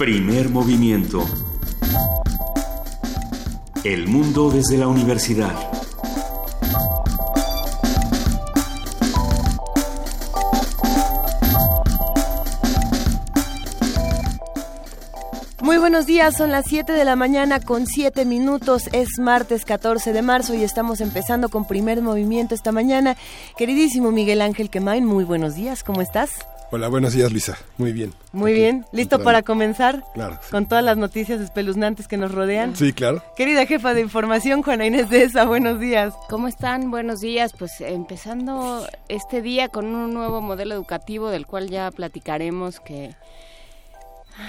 Primer movimiento. El mundo desde la universidad. Muy buenos días, son las 7 de la mañana con 7 minutos, es martes 14 de marzo y estamos empezando con primer movimiento esta mañana. Queridísimo Miguel Ángel Quemain, muy buenos días, ¿cómo estás? Hola, buenos días Luisa, muy bien. Muy bien, ¿listo para comenzar? Claro. Con todas las noticias espeluznantes que nos rodean. Sí, claro. Querida jefa de información, Juana Inés de esa, buenos días. ¿Cómo están? Buenos días. Pues empezando este día con un nuevo modelo educativo del cual ya platicaremos que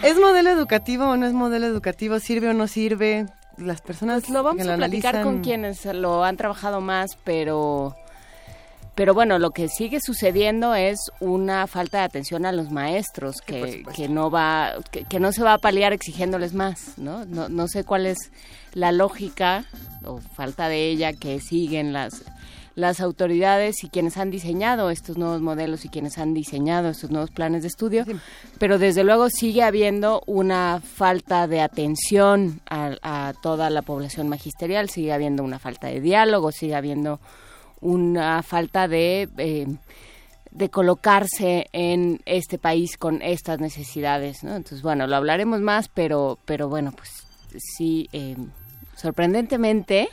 ¿Es modelo educativo o no es modelo educativo? ¿Sirve o no sirve? Las personas pues lo vamos que a platicar con quienes lo han trabajado más, pero pero bueno, lo que sigue sucediendo es una falta de atención a los maestros que, que no va que, que, no se va a paliar exigiéndoles más, ¿no? ¿no? No sé cuál es la lógica o falta de ella que siguen las las autoridades y quienes han diseñado estos nuevos modelos y quienes han diseñado estos nuevos planes de estudio, sí. pero desde luego sigue habiendo una falta de atención a, a, toda la población magisterial, sigue habiendo una falta de diálogo, sigue habiendo una falta de... Eh, de colocarse en este país con estas necesidades, ¿no? Entonces, bueno, lo hablaremos más, pero, pero bueno, pues sí, eh, sorprendentemente,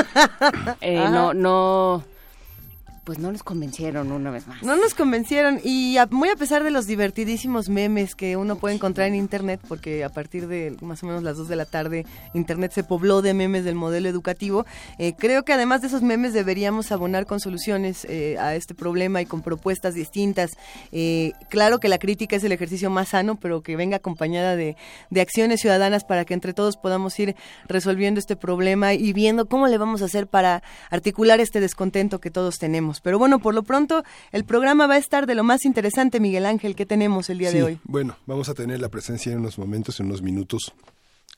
eh, no, no, pues no nos convencieron una vez más. No nos convencieron y muy a pesar de los divertidísimos memes que uno puede encontrar en internet, porque a partir de más o menos las 2 de la tarde internet se pobló de memes del modelo educativo, eh, creo que además de esos memes deberíamos abonar con soluciones eh, a este problema y con propuestas distintas. Eh, claro que la crítica es el ejercicio más sano, pero que venga acompañada de, de acciones ciudadanas para que entre todos podamos ir resolviendo este problema y viendo cómo le vamos a hacer para articular este descontento que todos tenemos. Pero bueno, por lo pronto el programa va a estar de lo más interesante, Miguel Ángel, que tenemos el día sí, de hoy. Bueno, vamos a tener la presencia en unos momentos, en unos minutos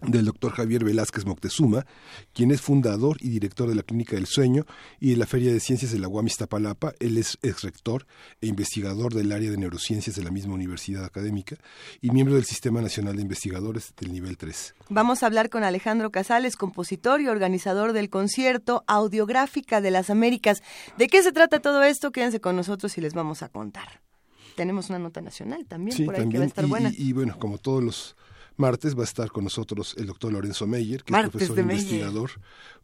del doctor Javier Velázquez Moctezuma, quien es fundador y director de la Clínica del Sueño y de la Feria de Ciencias de la UAM Iztapalapa. Él es ex rector e investigador del área de neurociencias de la misma universidad académica y miembro del Sistema Nacional de Investigadores del nivel 3. Vamos a hablar con Alejandro Casales, compositor y organizador del concierto Audiográfica de las Américas. ¿De qué se trata todo esto? Quédense con nosotros y les vamos a contar. Tenemos una nota nacional también sí, por ahí también. que va a estar y, buena. Y, y bueno, como todos los martes va a estar con nosotros el doctor Lorenzo Meyer, que martes es profesor investigador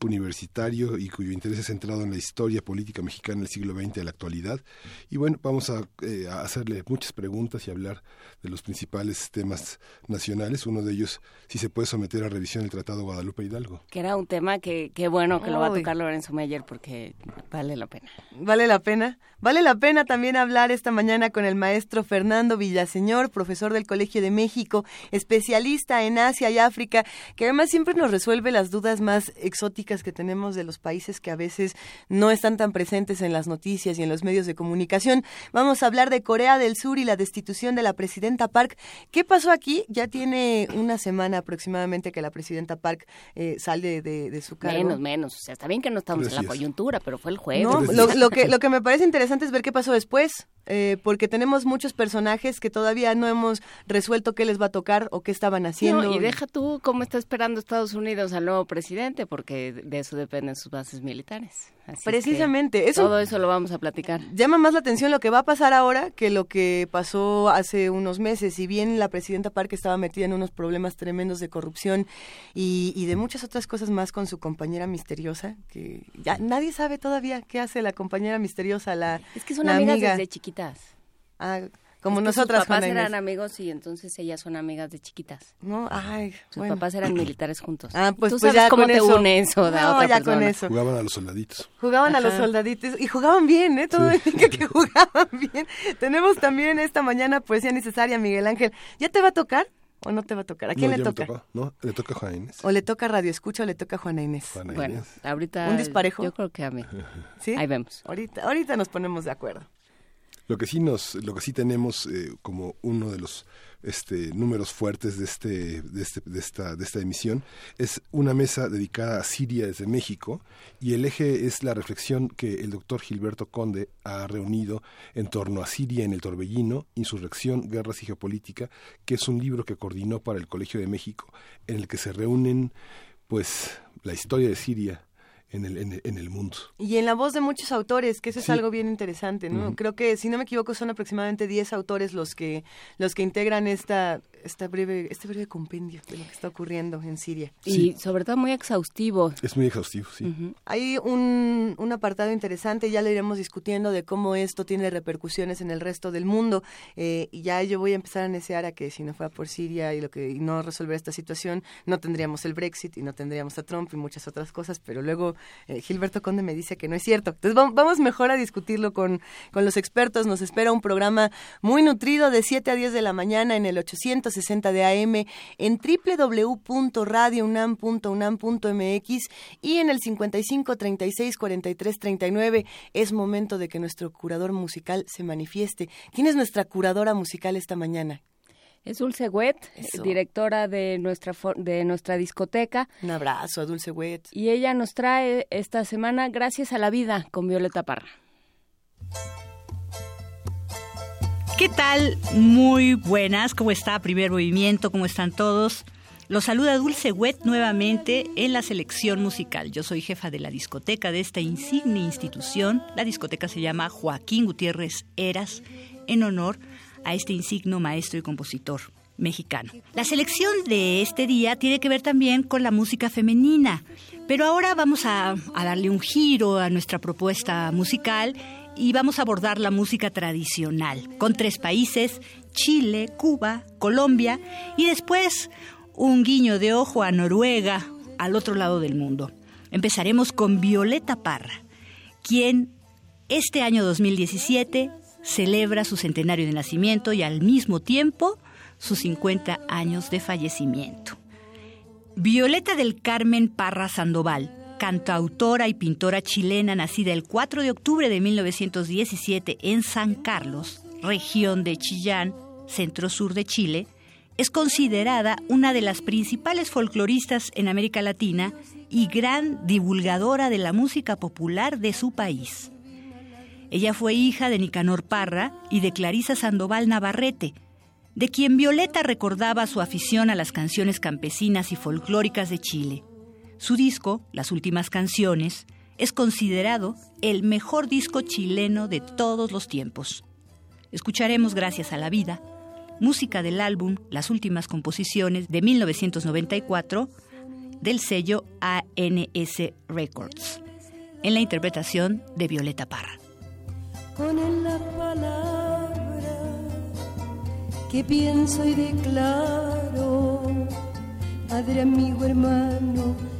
universitario y cuyo interés es centrado en la historia política mexicana del siglo XX de la actualidad. Y bueno, vamos a, eh, a, hacerle muchas preguntas y hablar de los principales temas nacionales. Uno de ellos, si se puede someter a revisión el Tratado Guadalupe Hidalgo. Que era un tema que, que bueno, que Uy. lo va a tocar Lorenzo Meyer porque vale la pena. Vale la pena. Vale la pena también hablar esta mañana con el maestro Fernando Villaseñor, profesor del Colegio de México, especialista en Asia y África, que además siempre nos resuelve las dudas más exóticas que tenemos de los países que a veces no están tan presentes en las noticias y en los medios de comunicación. Vamos a hablar de Corea del Sur y la destitución de la presidenta Park. ¿Qué pasó aquí? Ya tiene una semana aproximadamente que la presidenta Park eh, sale de, de, su cargo. Menos, menos. O sea, está bien que no estamos Gracias. en la coyuntura, pero fue el jueves. No, lo, lo, que, lo que me parece interesante es ver qué pasó después, eh, porque tenemos muchos personajes que todavía no hemos resuelto qué les va a tocar o qué estaban haciendo. No, y deja tú cómo está esperando Estados Unidos al nuevo presidente, porque de eso dependen sus bases militares. Así Precisamente, eso todo eso lo vamos a platicar. Llama más la atención lo que va a pasar ahora que lo que pasó hace unos meses. Si bien la presidenta Park estaba metida en unos problemas tremendos de corrupción y, y de muchas otras cosas más con su compañera misteriosa, que ya nadie sabe todavía qué hace la compañera misteriosa, la es que son la amigas amiga. desde chiquitas. Ah, como es nosotras. Sus papás eran amigos y entonces ellas son amigas de chiquitas. No, ay, sus bueno. papás eran militares juntos. Ah, pues, ¿Tú pues sabes ya cómo con te eso. une eso de no, otra ya persona? con eso. Jugaban a los soldaditos. Jugaban Ajá. a los soldaditos y jugaban bien, ¿eh? Todo sí. indica que jugaban bien. Tenemos también esta mañana poesía necesaria, Miguel Ángel. ¿Ya te va a tocar? ¿O no te va a tocar? ¿A quién no, le toca? Tocó, no, le toca a Juana Inés. ¿O le toca Radio Escucha o le toca a Juana Inés? Juana bueno, Inés. ahorita... ¿Un disparejo? Yo creo que a mí. ¿Sí? Ahí vemos. Ahorita, ahorita nos ponemos de acuerdo. Lo que sí nos, lo que sí tenemos eh, como uno de los este, números fuertes de, este, de, este, de, esta, de esta emisión, es una mesa dedicada a Siria desde México y el eje es la reflexión que el doctor Gilberto Conde ha reunido en torno a Siria en el Torbellino, Insurrección, Guerras y Geopolítica, que es un libro que coordinó para el Colegio de México, en el que se reúnen pues la historia de Siria, en el, en, el mundo. Y en la voz de muchos autores, que eso es algo bien interesante, ¿no? Creo que, si no me equivoco, son aproximadamente 10 autores los que, los que integran esta, esta breve, este breve compendio de lo que está ocurriendo en Siria. Y sobre todo muy exhaustivo. Es muy exhaustivo, sí. Hay un, un, apartado interesante, ya lo iremos discutiendo, de cómo esto tiene repercusiones en el resto del mundo. Eh, y ya yo voy a empezar a desear a que si no fuera por Siria y lo que y no resolver esta situación, no tendríamos el Brexit y no tendríamos a Trump y muchas otras cosas, pero luego eh, Gilberto Conde me dice que no es cierto. Entonces vamos mejor a discutirlo con, con los expertos. Nos espera un programa muy nutrido de 7 a 10 de la mañana en el 800 60 de AM, en www.radiounam.unam.mx y en el 55 36 43 39. Es momento de que nuestro curador musical se manifieste. ¿Quién es nuestra curadora musical esta mañana? Es Dulce Wet, directora de nuestra de nuestra discoteca. Un abrazo a Dulce Wet. Y ella nos trae esta semana Gracias a la vida con Violeta Parra. ¿Qué tal? Muy buenas. ¿Cómo está? Primer movimiento. ¿Cómo están todos? Los saluda Dulce Wet nuevamente en la selección musical. Yo soy jefa de la discoteca de esta insigne institución. La discoteca se llama Joaquín Gutiérrez Eras en honor a este insigno maestro y compositor mexicano. La selección de este día tiene que ver también con la música femenina, pero ahora vamos a, a darle un giro a nuestra propuesta musical y vamos a abordar la música tradicional con tres países, Chile, Cuba, Colombia y después un guiño de ojo a Noruega, al otro lado del mundo. Empezaremos con Violeta Parra, quien este año 2017 celebra su centenario de nacimiento y al mismo tiempo sus 50 años de fallecimiento. Violeta del Carmen Parra Sandoval cantautora y pintora chilena nacida el 4 de octubre de 1917 en San Carlos, región de Chillán, centro-sur de Chile, es considerada una de las principales folcloristas en América Latina y gran divulgadora de la música popular de su país. Ella fue hija de Nicanor Parra y de Clarisa Sandoval Navarrete, de quien Violeta recordaba su afición a las canciones campesinas y folclóricas de Chile. Su disco, Las Últimas Canciones, es considerado el mejor disco chileno de todos los tiempos. Escucharemos Gracias a la Vida, música del álbum Las Últimas Composiciones de 1994 del sello ANS Records, en la interpretación de Violeta Parra. Con la palabra que pienso y declaro, Padre, amigo, hermano,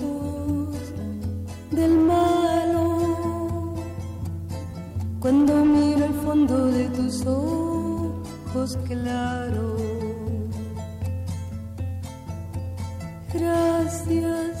del malo. Cuando miro el fondo de tus ojos claros. Gracias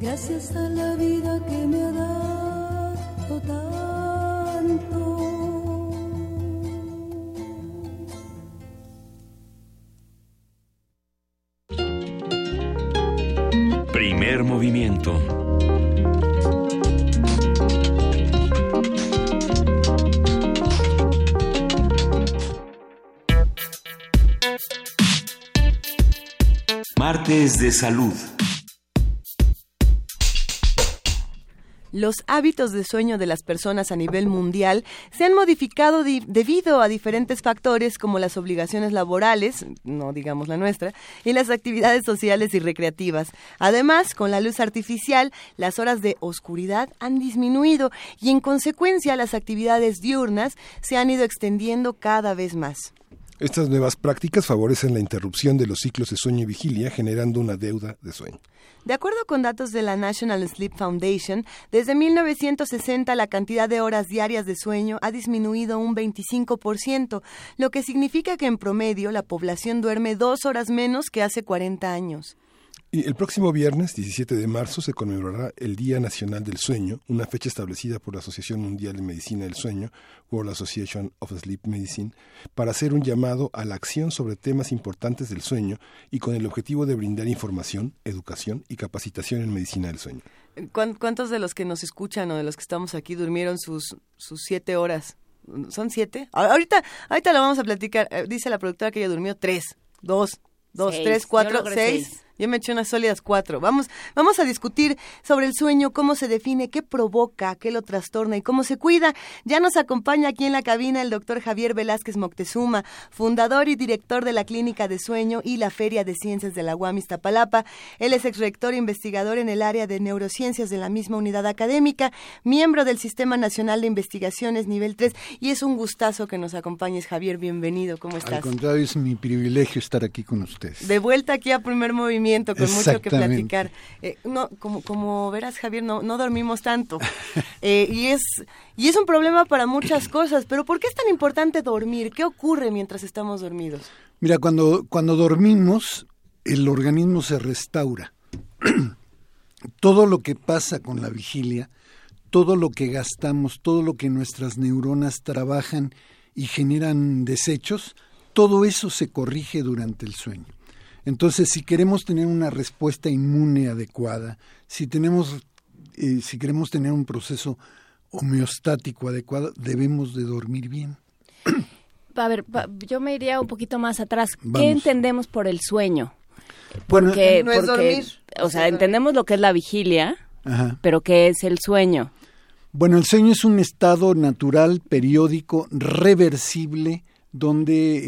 Gracias a la vida que me ha dado tanto. Primer movimiento. Martes de salud. Los hábitos de sueño de las personas a nivel mundial se han modificado di- debido a diferentes factores como las obligaciones laborales, no digamos la nuestra, y las actividades sociales y recreativas. Además, con la luz artificial, las horas de oscuridad han disminuido y en consecuencia las actividades diurnas se han ido extendiendo cada vez más. Estas nuevas prácticas favorecen la interrupción de los ciclos de sueño y vigilia, generando una deuda de sueño. De acuerdo con datos de la National Sleep Foundation, desde 1960 la cantidad de horas diarias de sueño ha disminuido un 25%, lo que significa que en promedio la población duerme dos horas menos que hace 40 años. Y el próximo viernes, 17 de marzo, se conmemorará el Día Nacional del Sueño, una fecha establecida por la Asociación Mundial de Medicina del Sueño, World Association of Sleep Medicine, para hacer un llamado a la acción sobre temas importantes del sueño y con el objetivo de brindar información, educación y capacitación en medicina del sueño. ¿Cuán- ¿Cuántos de los que nos escuchan o de los que estamos aquí durmieron sus, sus siete horas? ¿Son siete? Ahorita, ahorita lo vamos a platicar. Eh, Dice la productora que ella durmió tres, dos, dos, Seis. tres, cuatro, seis. Yo me eché unas sólidas cuatro. Vamos, vamos a discutir sobre el sueño, cómo se define, qué provoca, qué lo trastorna y cómo se cuida. Ya nos acompaña aquí en la cabina el doctor Javier Velázquez Moctezuma, fundador y director de la Clínica de Sueño y la Feria de Ciencias de la UAM Iztapalapa. Él es exrector e investigador en el área de neurociencias de la misma unidad académica, miembro del Sistema Nacional de Investigaciones nivel 3 y es un gustazo que nos acompañes, Javier. Bienvenido, ¿cómo Al estás? contrario, es mi privilegio estar aquí con ustedes. De vuelta aquí a primer movimiento, con mucho que platicar. Eh, no, como, como verás, Javier, no, no dormimos tanto. Eh, y, es, y es un problema para muchas cosas, pero ¿por qué es tan importante dormir? ¿Qué ocurre mientras estamos dormidos? Mira, cuando, cuando dormimos, el organismo se restaura. todo lo que pasa con la vigilia, todo lo que gastamos, todo lo que nuestras neuronas trabajan y generan desechos, todo eso se corrige durante el sueño. Entonces, si queremos tener una respuesta inmune adecuada, si tenemos, eh, si queremos tener un proceso homeostático adecuado, debemos de dormir bien. A ver, pa- yo me iría un poquito más atrás. ¿Qué entendemos por el sueño? Bueno, Porque, no es porque, dormir. o sea, entendemos lo que es la vigilia, Ajá. pero ¿qué es el sueño? Bueno, el sueño es un estado natural, periódico, reversible, donde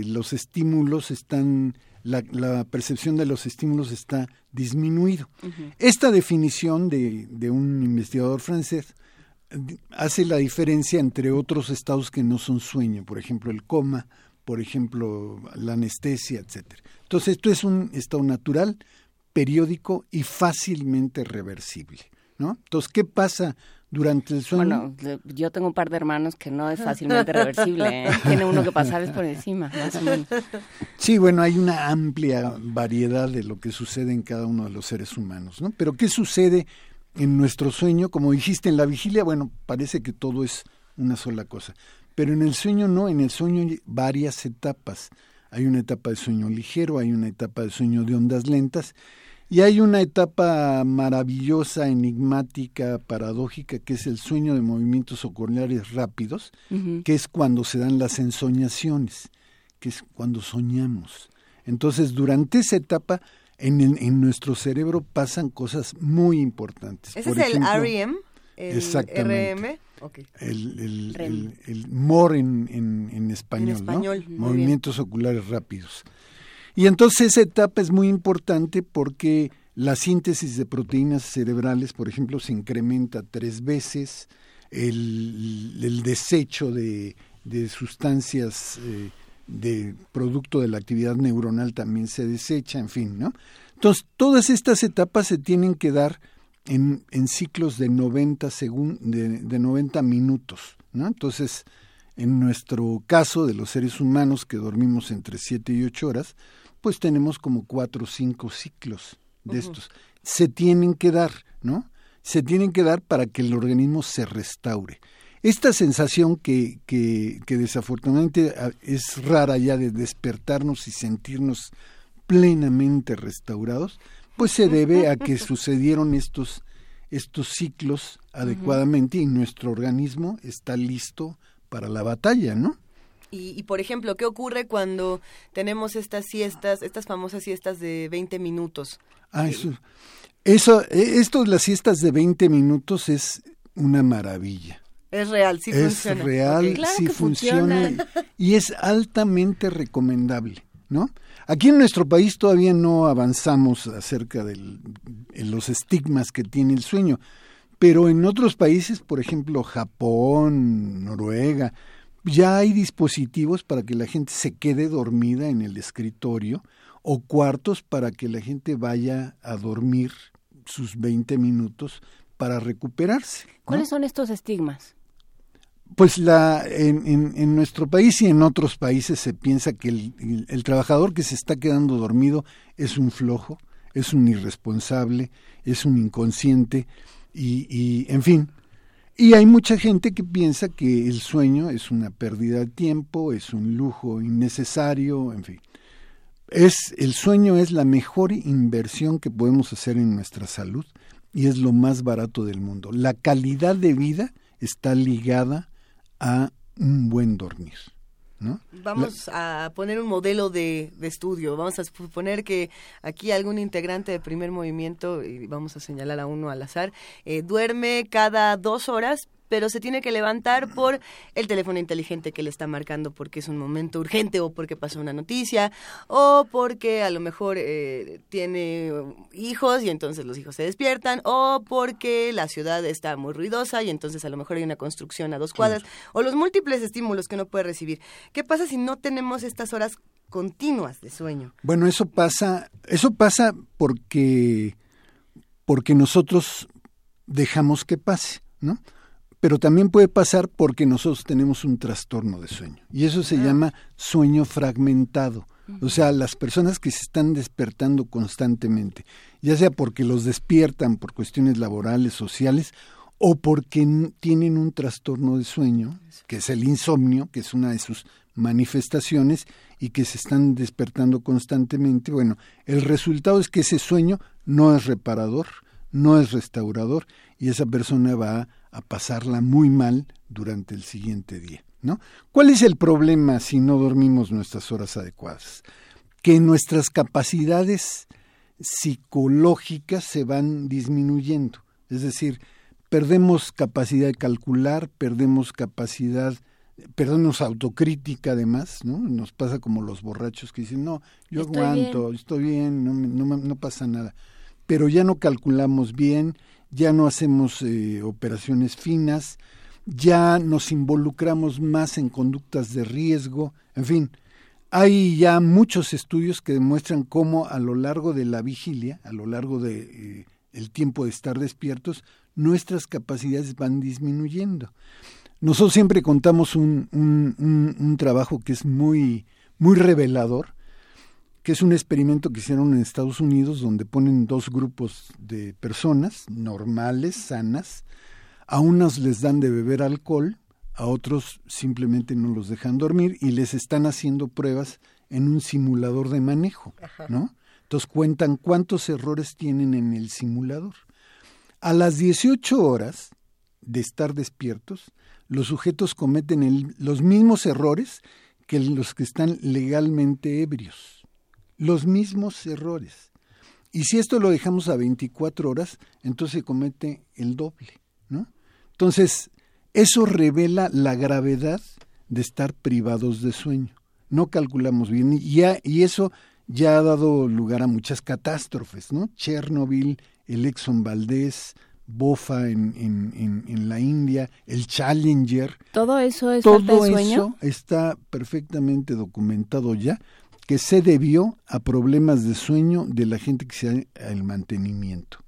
eh, los estímulos están, la, la percepción de los estímulos está disminuido. Esta definición de, de un investigador francés hace la diferencia entre otros estados que no son sueño, por ejemplo el coma, por ejemplo la anestesia, etcétera. Entonces esto es un estado natural, periódico y fácilmente reversible, ¿no? Entonces, ¿qué pasa durante el sueño? Bueno, yo tengo un par de hermanos que no es fácilmente reversible. ¿eh? Tiene uno que pasarles por encima, más o menos. Sí, bueno, hay una amplia variedad de lo que sucede en cada uno de los seres humanos, ¿no? Pero ¿qué sucede en nuestro sueño? Como dijiste, en la vigilia, bueno, parece que todo es una sola cosa. Pero en el sueño no, en el sueño hay varias etapas. Hay una etapa de sueño ligero, hay una etapa de sueño de ondas lentas y hay una etapa maravillosa, enigmática, paradójica, que es el sueño de movimientos oculares rápidos, que es cuando se dan las ensoñaciones, que es cuando soñamos. Entonces, durante esa etapa, en, en nuestro cerebro pasan cosas muy importantes. ¿Ese es el REM? El exactamente. RM? El, el, el, el, MOR en, en, en español, español, ¿no? Movimientos oculares rápidos. Y entonces esa etapa es muy importante porque la síntesis de proteínas cerebrales, por ejemplo, se incrementa tres veces, el, desecho de, sustancias eh, de producto de la actividad neuronal también se desecha, en fin, ¿no? Entonces, todas estas etapas se tienen que dar en, ciclos de 90, segun, de, de 90 minutos, ¿no? Entonces, en nuestro caso de los seres humanos que dormimos entre 7 y 8 horas, pues tenemos como cuatro o cinco ciclos de estos. Se tienen que dar, ¿no? Se tienen que dar para que el organismo se restaure. Esta sensación que, que, que desafortunadamente ah, es rara ya de despertarnos y sentirnos plenamente restaurados, pues se debe a que sucedieron estos, estos ciclos adecuadamente y nuestro organismo está listo para la batalla, ¿no? Y, y, por ejemplo, ¿qué ocurre cuando tenemos estas siestas, estas famosas siestas de 20 minutos? Ah, eso, eso, e, esto, las siestas de 20 minutos es una maravilla. Es real, sí es funciona. Es real, claro sí que funciona. funciona. Y es altamente recomendable, ¿no? Aquí en nuestro país todavía no avanzamos acerca de los estigmas que tiene el sueño, pero en otros países, por ejemplo, Japón, Noruega, ya hay dispositivos para que la gente se quede dormida en el escritorio o cuartos para que la gente vaya a dormir sus 20 minutos para recuperarse. ¿no? ¿Cuáles son estos estigmas? Pues la, en, en, en, nuestro país y en otros países se piensa que el, el, el, trabajador que se está quedando dormido es un flojo, es un irresponsable, es un inconsciente y, y en fin, y hay mucha gente que piensa que el sueño es una pérdida de tiempo, es un lujo innecesario, en fin. Es, el sueño es la mejor inversión que podemos hacer en nuestra salud y es lo más barato del mundo. La calidad de vida está ligada a un buen dormir. ¿No? Vamos la... a poner un modelo de, de, estudio. Vamos a suponer que aquí algún integrante de primer movimiento, y vamos a señalar a uno al azar, eh, duerme cada dos horas, pero se tiene que levantar por el teléfono inteligente que le está marcando porque es un momento urgente o porque pasó una noticia o porque a lo mejor eh, tiene hijos y entonces los hijos se despiertan o porque la ciudad está muy ruidosa y entonces a lo mejor hay una construcción a dos cuadras claro. o los múltiples estímulos que uno puede recibir. ¿Qué pasa si no tenemos estas horas continuas de sueño? Bueno, eso pasa, eso pasa porque porque nosotros dejamos que pase, ¿no? Pero también puede pasar porque nosotros tenemos un trastorno de sueño y eso se ah. llama sueño fragmentado. O sea, las personas que se están despertando constantemente, ya sea porque los despiertan por cuestiones laborales, sociales, o porque tienen un trastorno de sueño, que es el insomnio, que es una de sus manifestaciones, y que se están despertando constantemente, bueno, el resultado es que ese sueño no es reparador, no es restaurador, y esa persona va a a pasarla muy mal durante el siguiente día. ¿no? ¿Cuál es el problema si no dormimos nuestras horas adecuadas? Que nuestras capacidades psicológicas se van disminuyendo. Es decir, perdemos capacidad de calcular, perdemos capacidad, perdemos autocrítica además, ¿no? Nos pasa como los borrachos que dicen, no, yo estoy aguanto, bien. estoy bien, no, no, no pasa nada. Pero ya no calculamos bien, ya no hacemos eh, operaciones finas, ya nos involucramos más en conductas de riesgo, en fin, hay ya muchos estudios que demuestran cómo a lo largo de la vigilia, a lo largo de eh, el tiempo de estar despiertos, nuestras capacidades van disminuyendo. Nosotros siempre contamos un, un, un, un trabajo que es muy, muy revelador, que es un experimento que hicieron en Estados Unidos donde ponen dos grupos de personas normales, sanas, a unas les dan de beber alcohol, a otros simplemente no los dejan dormir y les están haciendo pruebas en un simulador de manejo, Ajá. ¿no? Entonces cuentan cuántos errores tienen en el simulador. A las 18 horas de estar despiertos, los sujetos cometen el, los mismos errores que los que están legalmente ebrios. Los mismos errores. Y si esto lo dejamos a 24 horas, entonces se comete el doble, ¿no? Entonces, eso revela la gravedad de estar privados de sueño. No calculamos bien y, ya, y eso ya ha dado lugar a muchas catástrofes, ¿no? Chernobyl, el Exxon Valdez, Bofa en, en, en, la India, el Challenger. Todo eso es Todo falta de sueño. eso está perfectamente documentado ya, que se debió a problemas de sueño de la gente que se el mantenimiento.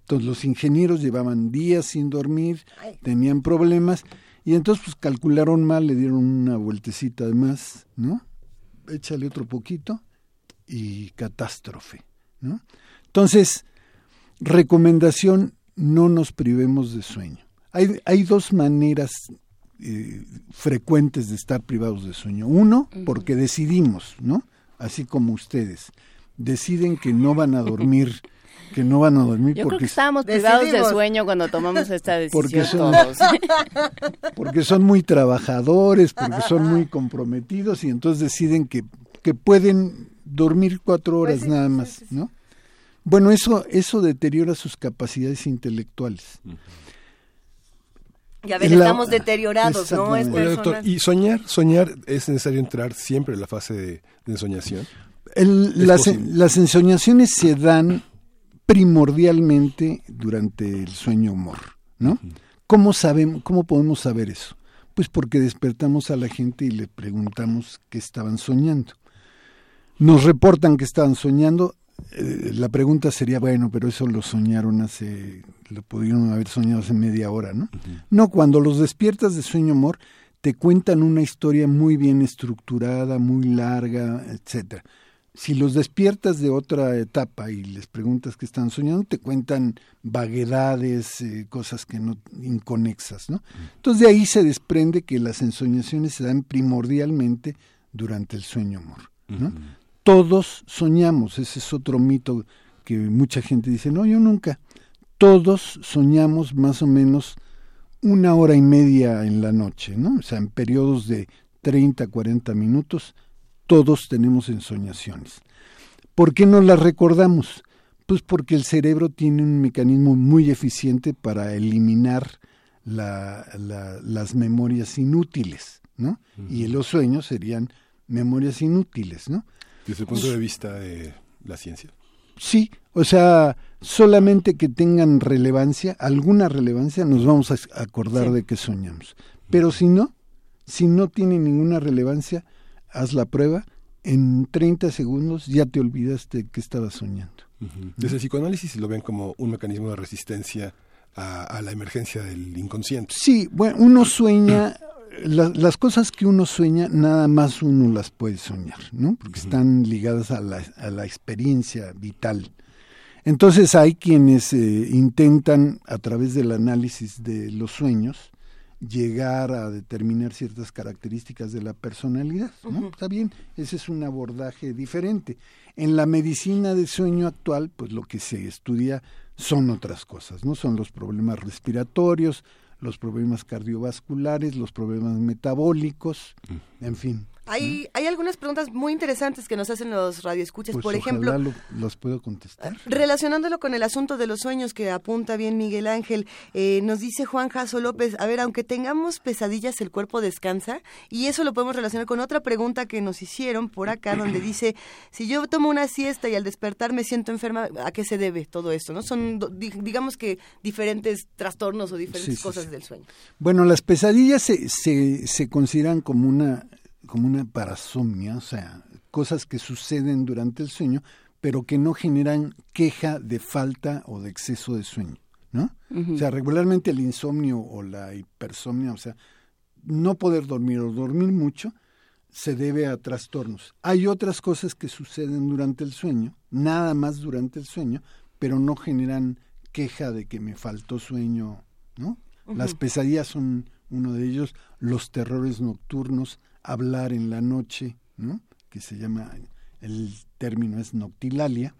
Entonces los ingenieros llevaban días sin dormir, tenían problemas y entonces pues calcularon mal, le dieron una vueltecita de más, ¿no? Échale otro poquito y catástrofe, ¿no? Entonces, recomendación, no nos privemos de sueño. Hay, hay dos maneras eh, frecuentes de estar privados de sueño. Uno, porque decidimos, ¿no? Así como ustedes, deciden que no van a dormir que no van a dormir Yo porque, creo que estábamos privados de sueño cuando tomamos esta decisión Porque son- todos. porque son muy trabajadores, porque son muy comprometidos y entonces deciden que, que pueden dormir cuatro horas Pues sí, nada más, sí, sí. ¿no? Bueno, eso, eso deteriora sus capacidades intelectuales. Ya ven, La- estamos deteriorados, ¿no? Es. Oye, doctor, ¿y soñar? ¿Soñar es necesario entrar siempre en la fase de, de ensoñación? El- las, las ensoñaciones se dan primordialmente durante el sueño humor, ¿no? ¿Cómo sabemos, cómo podemos saber eso? Pues porque despertamos a la gente y le preguntamos qué estaban soñando. Nos reportan que estaban soñando. eh, la pregunta sería, bueno, pero eso lo soñaron hace, lo pudieron haber soñado hace media hora, ¿no? No, cuando los despiertas de sueño humor, te cuentan una historia muy bien estructurada, muy larga, etcétera. Si los despiertas de otra etapa y les preguntas qué están soñando, te cuentan vaguedades, eh, cosas que no inconexas, ¿no? Entonces de ahí se desprende que las ensoñaciones se dan primordialmente durante el sueño ¿no? Todos soñamos, ese es otro mito que mucha gente dice, no, yo nunca. Todos soñamos más o menos una hora y media en la noche, ¿no? O sea, en periodos de 30, 40 minutos, todos tenemos ensoñaciones. ¿Por qué no las recordamos? Pues porque el cerebro tiene un mecanismo muy eficiente para eliminar la- la- las memorias inútiles, ¿no? Y los sueños serían memorias inútiles, ¿no? Desde el punto de vista de la ciencia. Sí, o sea, solamente que tengan relevancia, alguna relevancia, nos vamos a acordar Sí. de que soñamos. Pero si no, si no tiene ninguna relevancia, haz la prueba, en 30 segundos ya te olvidaste que estabas soñando. Desde el psicoanálisis lo ven como un mecanismo de resistencia a, a la emergencia del inconsciente. Sí, bueno, uno sueña, la- las cosas que uno sueña, nada más uno las puede soñar, ¿no? Porque están ligadas a la, a la experiencia vital. Entonces hay quienes eh, intentan, a través del análisis de los sueños, llegar a determinar ciertas características de la personalidad, ¿no? Está bien, ese es un abordaje diferente. En la medicina de sueño actual, pues lo que se estudia son otras cosas, ¿no? Son los problemas respiratorios, los problemas cardiovasculares, los problemas metabólicos, en fin. Hay, hay algunas preguntas muy interesantes que nos hacen los radioescuchas. Pues Por ejemplo, lo- los puedo contestar. Relacionándolo con el asunto de los sueños que apunta bien Miguel Ángel, eh, nos dice Juan Jaso López, a ver, aunque tengamos pesadillas, el cuerpo descansa, y eso lo podemos relacionar con otra pregunta que nos hicieron por acá, donde dice, si yo tomo una siesta y al despertar me siento enferma, ¿a qué se debe todo esto? ¿No? Son, digamos que, diferentes trastornos o diferentes Sí, sí, cosas sí. del sueño. Bueno, las pesadillas se, se, se consideran como una, como una parasomnia, o sea, cosas que suceden durante el sueño, pero que no generan queja de falta o de exceso de sueño, ¿no? O sea, regularmente el insomnio o la hipersomnia, o sea, no poder dormir o dormir mucho, se debe a trastornos. Hay otras cosas que suceden durante el sueño, nada más durante el sueño, pero no generan queja de que me faltó sueño, ¿no? Las pesadillas son uno de ellos, los terrores nocturnos, hablar en la noche, ¿no? Que se llama, el término es noctilalia.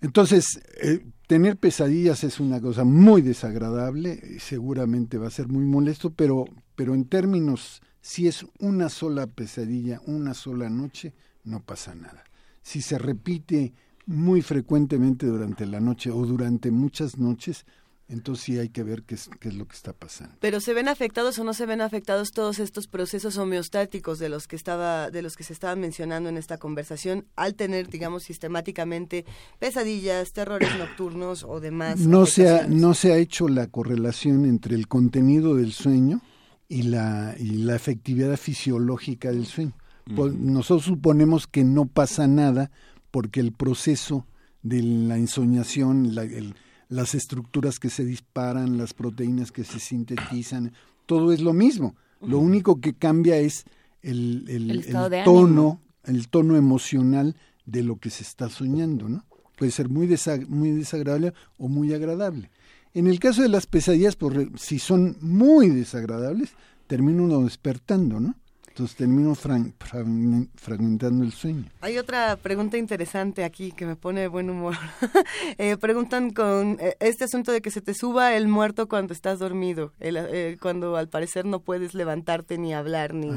Entonces, eh, tener pesadillas es una cosa muy desagradable, y seguramente va a ser muy molesto, pero, pero en términos Si es una sola pesadilla, una sola noche, no pasa nada. Si se repite muy frecuentemente durante la noche o durante muchas noches, entonces sí hay que ver qué es, qué es lo que está pasando. Pero se ven afectados o no se ven afectados todos estos procesos homeostáticos de los que estaba, de los que se estaban mencionando en esta conversación, al tener, digamos, sistemáticamente pesadillas, terrores nocturnos o demás. No se ha, no se ha hecho la correlación entre el contenido del sueño y la, y la efectividad fisiológica del sueño. Nosotros suponemos que no pasa nada porque el proceso de la ensoñación, la, el, las estructuras que se disparan, las proteínas que se sintetizan, todo es lo mismo. Lo único que cambia es el, el, tono, el tono emocional de lo que se está soñando, ¿no? Puede ser muy, muy desagradable o muy agradable. En el caso de las pesadillas, pues, si son muy desagradables, termina uno despertando, ¿no? Entonces termino fragmentando el sueño. Hay otra pregunta interesante aquí que me pone de buen humor. eh, preguntan con eh, este asunto de que se te suba el muerto cuando estás dormido, eh, cuando al parecer no puedes levantarte ni hablar ni,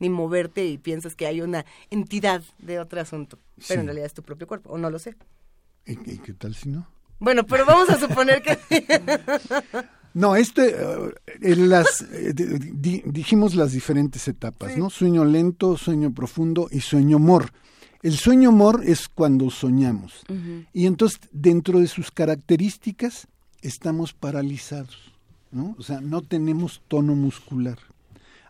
ni moverte y piensas que hay una entidad de otro asunto, pero en realidad es tu propio cuerpo, o no lo sé. ¿Y, qué tal si no? Bueno, pero vamos a suponer que... No, este, eh, en las, eh, dijimos las diferentes etapas, ¿no? Sueño lento, sueño profundo y sueño mor. El sueño mor es cuando soñamos. Y entonces, dentro de sus características, estamos paralizados, ¿no? O sea, no tenemos tono muscular.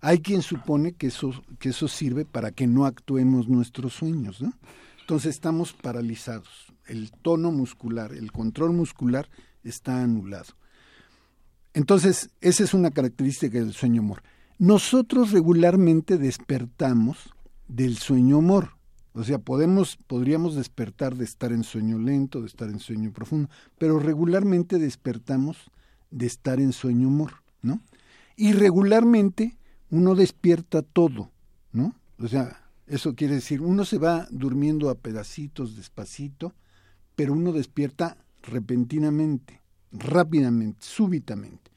Hay quien supone que eso, que eso sirve para que no actuemos nuestros sueños, ¿no? Entonces estamos paralizados. El tono muscular, el control muscular está anulado. Entonces, esa es una característica del sueño humor. Nosotros regularmente despertamos del sueño humor. O sea, podemos, podríamos despertar de estar en sueño lento, de estar en sueño profundo, pero regularmente despertamos de estar en sueño humor, ¿no? Y regularmente uno despierta todo, ¿no? O sea, eso quiere decir, uno se va durmiendo a pedacitos, despacito, pero uno despierta repentinamente rápidamente, súbitamente,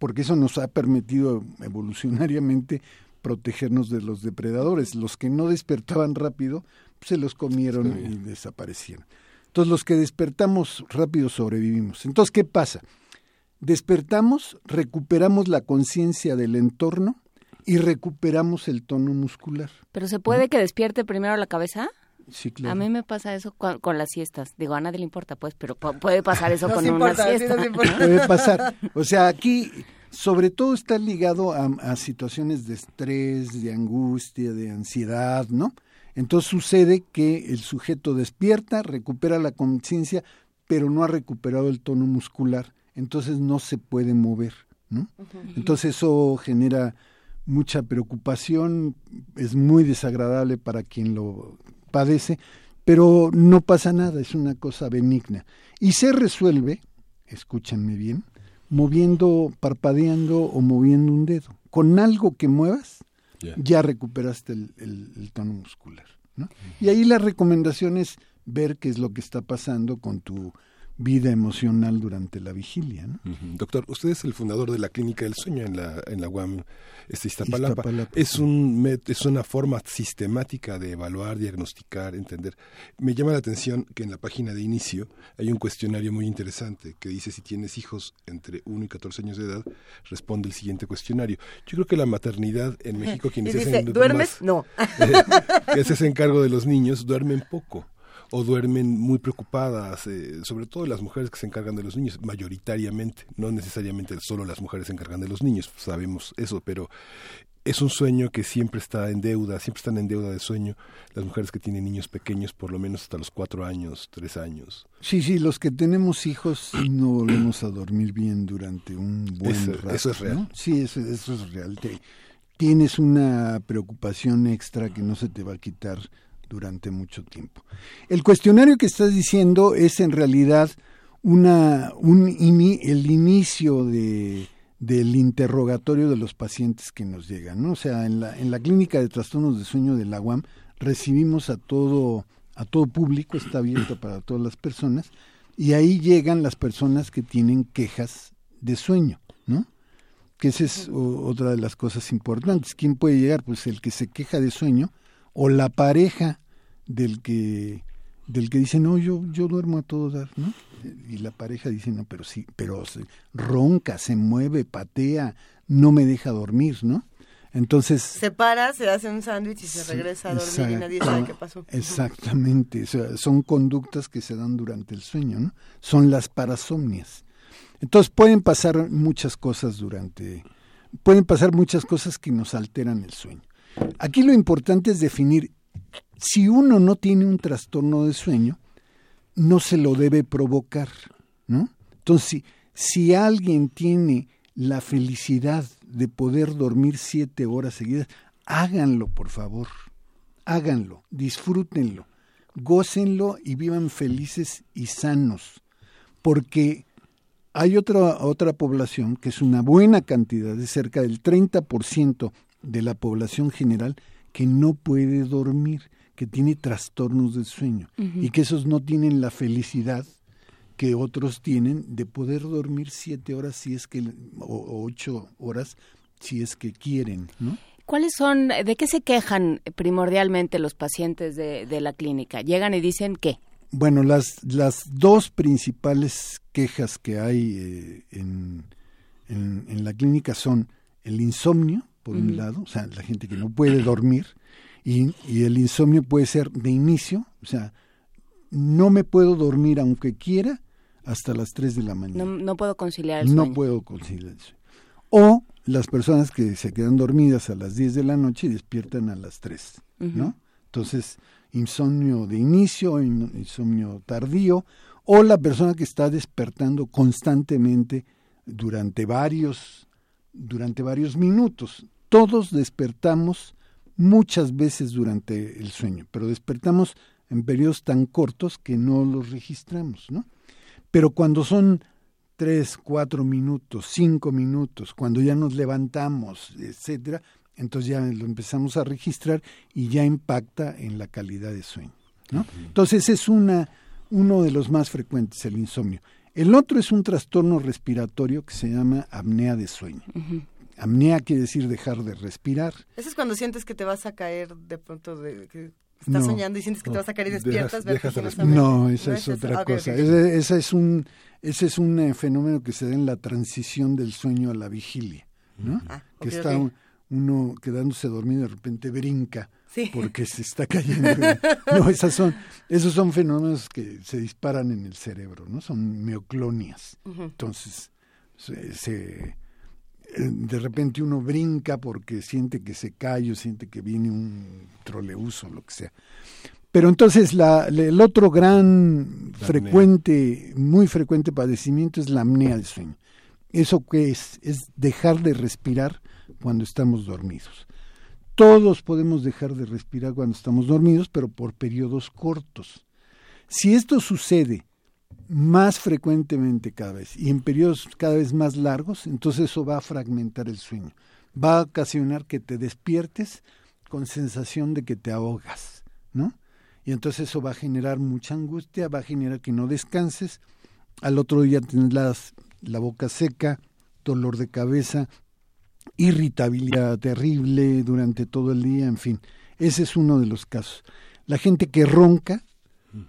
porque eso nos ha permitido evolucionariamente protegernos de los depredadores. Los que no despertaban rápido, se los comieron y desaparecieron. Entonces los que despertamos rápido sobrevivimos. Entonces, ¿qué pasa? Despertamos, recuperamos la conciencia del entorno y recuperamos el tono muscular. ¿Pero se puede que despierte primero la cabeza? A mí me pasa eso con, las siestas. Digo, a nadie le importa, pues, pero puede pasar eso con una siesta. puede pasar. O sea, aquí sobre todo está ligado a, situaciones de estrés, de angustia, de ansiedad, ¿no? Entonces sucede que el sujeto despierta, recupera la conciencia, pero no ha recuperado el tono muscular, entonces no se puede mover, ¿no? Entonces eso genera mucha preocupación, es muy desagradable para quien lo padece, pero no pasa nada, es una cosa benigna. Y se resuelve, escúchenme bien, moviendo, parpadeando o moviendo un dedo. Con algo que muevas, ya recuperaste el, tono muscular. Y ahí la recomendación es ver qué es lo que está pasando con tu vida emocional durante la vigilia. ¿no? Doctor, usted es el fundador de la Clínica del Sueño en la, en la UAM este, Iztapalapa. Es, un, es una forma sistemática de evaluar, diagnosticar, entender. Me llama la atención que en la página de inicio hay un cuestionario muy interesante que dice si tienes hijos entre 1 y 14 años de edad, responde el siguiente cuestionario. Yo creo que la maternidad en México, quienes dice, ¿duermes? no. que se hace cargo de los niños, duermen poco o duermen muy preocupadas, eh, sobre todo las mujeres que se encargan de los niños, mayoritariamente, no necesariamente solo las mujeres se encargan de los niños, sabemos eso, pero es un sueño que siempre está en deuda, siempre están en deuda de sueño las mujeres que tienen niños pequeños, por lo menos hasta los cuatro años, tres años. Sí, sí, los que tenemos hijos no volvemos a dormir bien durante un buen eso, rato. Eso es real. Sí, eso, eso es real. tienes una preocupación extra que no se te va a quitar durante mucho tiempo. El cuestionario que estás diciendo es en realidad una, un el inicio de, del interrogatorio de los pacientes que nos llegan. ¿no? O sea, en la, en la clínica de trastornos de sueño de la UAM recibimos a todo, a todo público, está abierto para todas las personas, y ahí llegan las personas que tienen quejas de sueño, ¿no? que esa es otra de las cosas importantes. ¿Quién puede llegar? Pues el que se queja de sueño o la pareja del que del que dice no yo yo duermo a todo dar no y la pareja dice no pero sí pero ronca se mueve patea no me deja dormir no entonces se para se hace un sándwich y se regresa a dormir y nadie sabe qué pasó. exactamente son conductas que se dan durante el sueño no son las parasomnias. Entonces pueden pasar muchas cosas durante pueden pasar muchas cosas que nos alteran el sueño aquí lo importante es definir si uno no tiene un trastorno de sueño, no se lo debe provocar, ¿no? Entonces, si, alguien tiene la felicidad de poder dormir siete horas seguidas, háganlo, por favor. Háganlo, disfrútenlo, gócenlo y vivan felices y sanos. Porque hay otra, otra población, que es una buena cantidad, de cerca del 30% de la población general, que no puede dormir que tiene trastornos del sueño y que esos no tienen la felicidad que otros tienen de poder dormir siete horas si es que o ocho horas si es que quieren, ¿no? ¿Cuáles son, de qué se quejan primordialmente los pacientes de, de la clínica? ¿Llegan y dicen qué? Bueno, las, las dos principales quejas que hay eh, en, en, la clínica son el insomnio, por un lado, o sea, la gente que no puede dormir, y, el insomnio puede ser de inicio, o sea, no me puedo dormir aunque quiera hasta las 3 de la mañana. No, puedo conciliar el sueño. No puedo conciliar el sueño. O las personas que se quedan dormidas a las 10 de la noche y despiertan a las 3, ¿no? Entonces, insomnio de inicio, insomnio tardío, o la persona que está despertando constantemente durante varios, durante varios minutos. Todos despertamos muchas veces durante el sueño, pero despertamos en periodos tan cortos que no los registramos, ¿no? Pero cuando son tres, cuatro minutos, cinco minutos, cuando ya nos levantamos, etcétera, entonces ya lo empezamos a registrar y ya impacta en la calidad de sueño, ¿no? Entonces es una uno de los más frecuentes el insomnio. El otro es un trastorno respiratorio que se llama apnea de sueño. Apnea quiere decir dejar de respirar. Eso es cuando sientes que te vas a caer de pronto, de, que estás soñando y sientes que te vas a caer y despiertas. no, esa es otra cosa. Ese, es un, ese es un eh, fenómeno que se da en la transición del sueño a la vigilia, ¿no? Ah, que está uno quedándose dormido y de repente brinca. porque se está cayendo. no, esas son, esos son fenómenos que se disparan en el cerebro, ¿no? Son mioclonias. Entonces, se, de repente uno brinca porque siente que se cae o siente que viene un troleuso o lo que sea. Pero entonces la, el otro gran frecuente, muy frecuente padecimiento es la apnea del sueño. ¿Eso qué es? Es dejar de respirar cuando estamos dormidos. Todos podemos dejar de respirar cuando estamos dormidos, pero por periodos cortos. Si esto sucede más frecuentemente cada vez y en periodos cada vez más largos, entonces eso va a fragmentar el sueño. Va a ocasionar que te despiertes con sensación de que te ahogas, ¿no? Y entonces eso va a generar mucha angustia, va a generar que no descanses, al otro día tendrás la boca seca, dolor de cabeza, irritabilidad terrible durante todo el día, en fin. Ese es uno de los casos. La gente que ronca,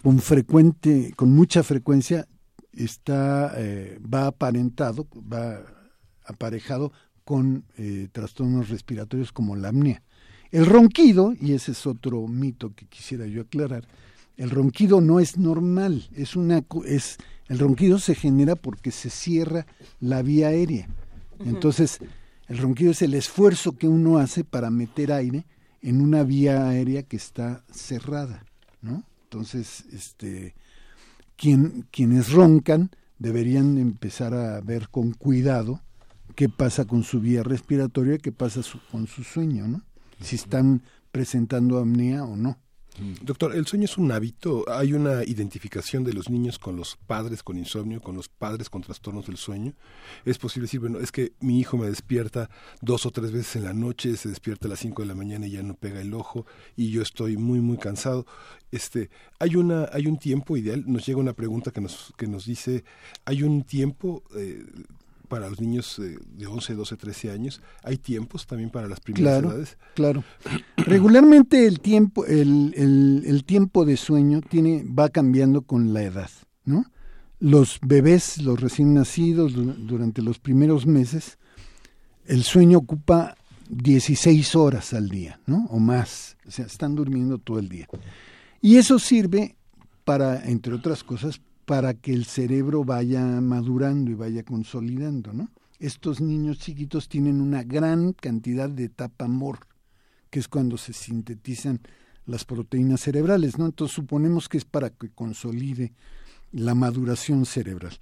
con frecuente, con mucha frecuencia está eh, va aparentado, va aparejado con eh, trastornos respiratorios como la apnea. El ronquido, y ese es otro mito que quisiera yo aclarar, el ronquido no es normal, es una es el ronquido se genera porque se cierra la vía aérea. Entonces, el ronquido es el esfuerzo que uno hace para meter aire en una vía aérea que está cerrada. Entonces, este, quien, quienes roncan deberían empezar a ver con cuidado qué pasa con su vía respiratoria, qué pasa con su sueño, ¿no? Si están presentando apnea o no. Mm. Doctor, ¿el sueño es un hábito? ¿Hay una identificación de los niños con los padres con insomnio, con los padres con trastornos del sueño? ¿Es posible decir, bueno, es que mi hijo me despierta dos o tres veces en la noche, se despierta a las cinco de la mañana y ya no pega el ojo y yo estoy muy, muy cansado? Este, hay, una, hay un tiempo ideal, nos llega una pregunta que nos, que nos dice, ¿hay un tiempo... Eh, para los niños eh, de 11, 12, 13 años. Hay tiempos también para las primeras Claro, edades. claro. Regularmente el tiempo, el, el- el tiempo de sueño tiene, va cambiando con la edad, ¿no? Los bebés, los recién nacidos, du- durante los primeros meses, el sueño ocupa 16 horas al día, ¿no? O más. O sea, están durmiendo todo el día. Y eso sirve para, entre otras cosas, para que el cerebro vaya madurando y vaya consolidando, ¿no? Estos niños chiquitos tienen una gran cantidad de etapa-amor, que es cuando se sintetizan las proteínas cerebrales, ¿no? Entonces suponemos que es para que consolide la maduración cerebral.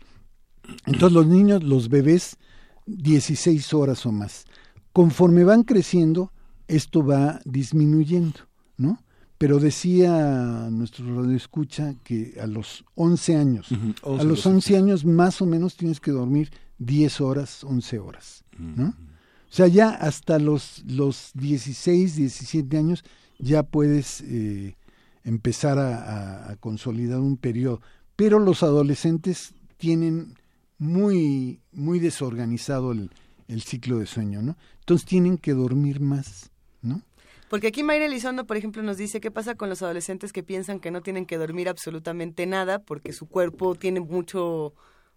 Entonces los niños, los bebés, 16 horas o más. Conforme van creciendo, esto va disminuyendo, ¿no? Pero decía nuestro radio escucha que a los 11 años, a 11, los 11 años más o menos tienes que dormir 10 horas, 11 horas, ¿no? O sea, ya hasta los, los 16, 17 años ya puedes eh, empezar a, a- a consolidar un periodo. Pero los adolescentes tienen muy, muy desorganizado el, el ciclo de sueño, ¿no? Entonces tienen que dormir más, ¿no? Porque aquí Mayra Elizondo, por ejemplo, nos dice qué pasa con los adolescentes que piensan que no tienen que dormir absolutamente nada porque su cuerpo tiene mucho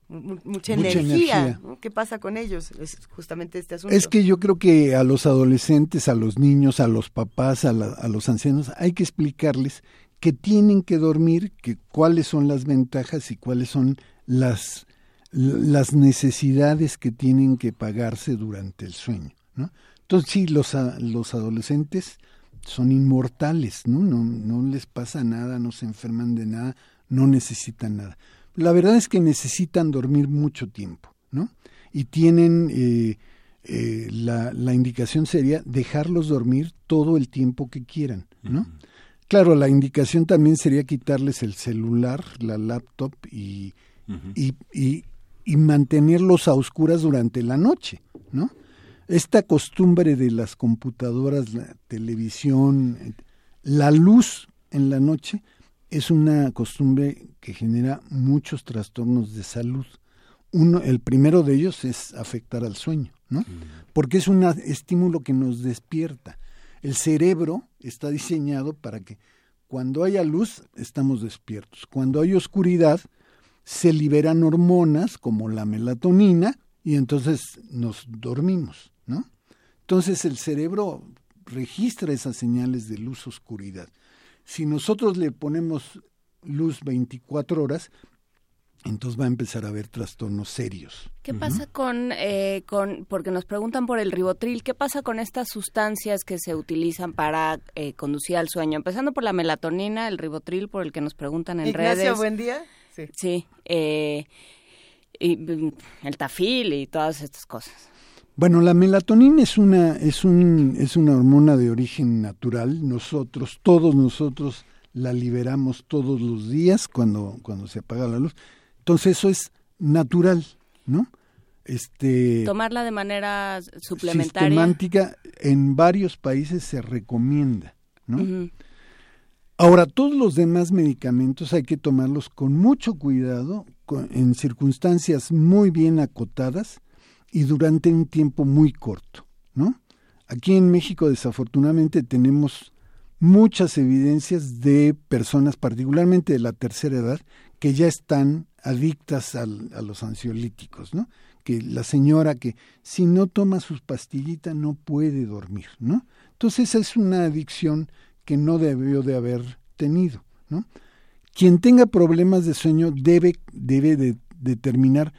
mu- mucha, Mucha energía. energía. ¿no? ¿Qué pasa con ellos? Es justamente este asunto. Es que yo creo que a los adolescentes, a los niños, a los papás, a, la- a los ancianos, hay que explicarles que tienen que dormir, que cuáles son las ventajas y cuáles son las, las necesidades que tienen que pagarse durante el sueño, ¿no? Entonces sí, los, los adolescentes son inmortales, ¿no? ¿no? No les pasa nada, no se enferman de nada, no necesitan nada. La verdad es que necesitan dormir mucho tiempo, ¿no? Y tienen, eh, eh, la, la indicación sería dejarlos dormir todo el tiempo que quieran, ¿no? Claro, la indicación también sería quitarles el celular, la laptop y, y, y, y mantenerlos a oscuras durante la noche, ¿no? Esta costumbre de las computadoras, la televisión, la luz en la noche es una costumbre que genera muchos trastornos de salud. Uno, el primero de ellos es afectar al sueño, ¿no? Porque es un estímulo que nos despierta. El cerebro está diseñado para que cuando haya luz estamos despiertos. Cuando hay oscuridad se liberan hormonas como la melatonina y entonces nos dormimos, ¿no? Entonces el cerebro registra esas señales de luz oscuridad. Si nosotros le ponemos luz 24 horas, entonces va a empezar a haber trastornos serios. ¿Qué pasa con, eh, con, porque nos preguntan por el ribotril, qué pasa con estas sustancias que se utilizan para eh, conducir al sueño? Empezando por la melatonina, el ribotril, por el que nos preguntan en Ignacio, redes. buen día. Sí. Sí, eh, y, mm, el tafil y todas estas cosas. Bueno, la melatonina es una, es, un, es una hormona de origen natural. Nosotros, todos nosotros la liberamos todos los días cuando, cuando se apaga la luz. Entonces eso es natural, ¿no? Este, Tomarla de manera suplementaria. sistemática en varios países se recomienda, ¿no? Ahora, todos los demás medicamentos hay que tomarlos con mucho cuidado, con- en circunstancias muy bien acotadas y durante un tiempo muy corto, ¿no? Aquí en México, desafortunadamente, tenemos muchas evidencias de personas, particularmente de la tercera edad, que ya están adictas a los ansiolíticos, ¿no? Que la señora que si no toma sus pastillitas no puede dormir, ¿no? Entonces esa es una adicción que no debió de haber tenido, ¿no? Quien tenga problemas de sueño debe, debe de determinar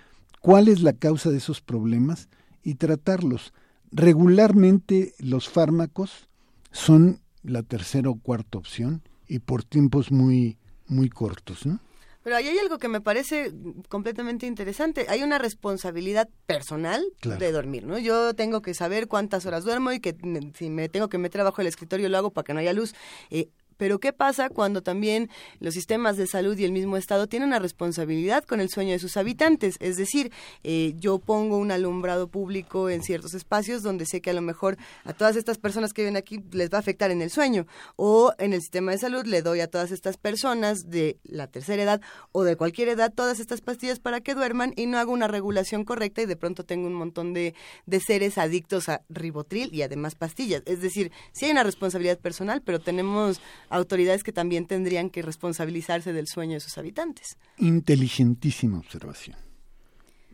cuál es la causa de esos problemas y tratarlos. Regularmente los fármacos son la tercera o cuarta opción y por tiempos muy, muy cortos, ¿no? Pero ahí hay algo que me parece completamente interesante. Hay una responsabilidad personal Claro. de dormir, ¿no? Yo tengo que saber cuántas horas duermo y que si me tengo que meter abajo del escritorio lo hago para que no haya luz. Eh, Pero ¿qué pasa cuando también los sistemas de salud y el mismo Estado tienen una responsabilidad con el sueño de sus habitantes? Es decir, eh, yo pongo un alumbrado público en ciertos espacios donde sé que a lo mejor a todas estas personas que viven aquí les va a afectar en el sueño. O en el sistema de salud le doy a todas estas personas de la tercera edad o de cualquier edad todas estas pastillas para que duerman y no hago una regulación correcta y de pronto tengo un montón de, de seres adictos a ribotril y además pastillas. Es decir, sí hay una responsabilidad personal, pero tenemos autoridades que también tendrían que responsabilizarse del sueño de sus habitantes. Inteligentísima observación.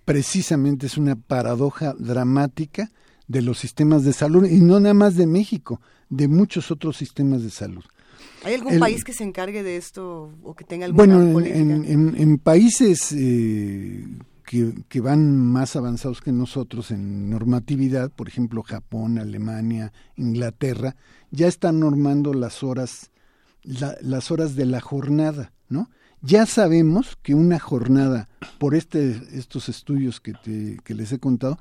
Precisamente es una paradoja dramática de los sistemas de salud, y no nada más de México, de muchos otros sistemas de salud. ¿Hay algún país que se encargue de esto o que tenga alguna Bueno, política? en, en- en países eh, que, que van más avanzados que nosotros en normatividad, por ejemplo Japón, Alemania, Inglaterra, ya están normando las horas, la- las horas de la jornada, ¿no? Ya sabemos que una jornada, por este, estos estudios que, te- que les he contado,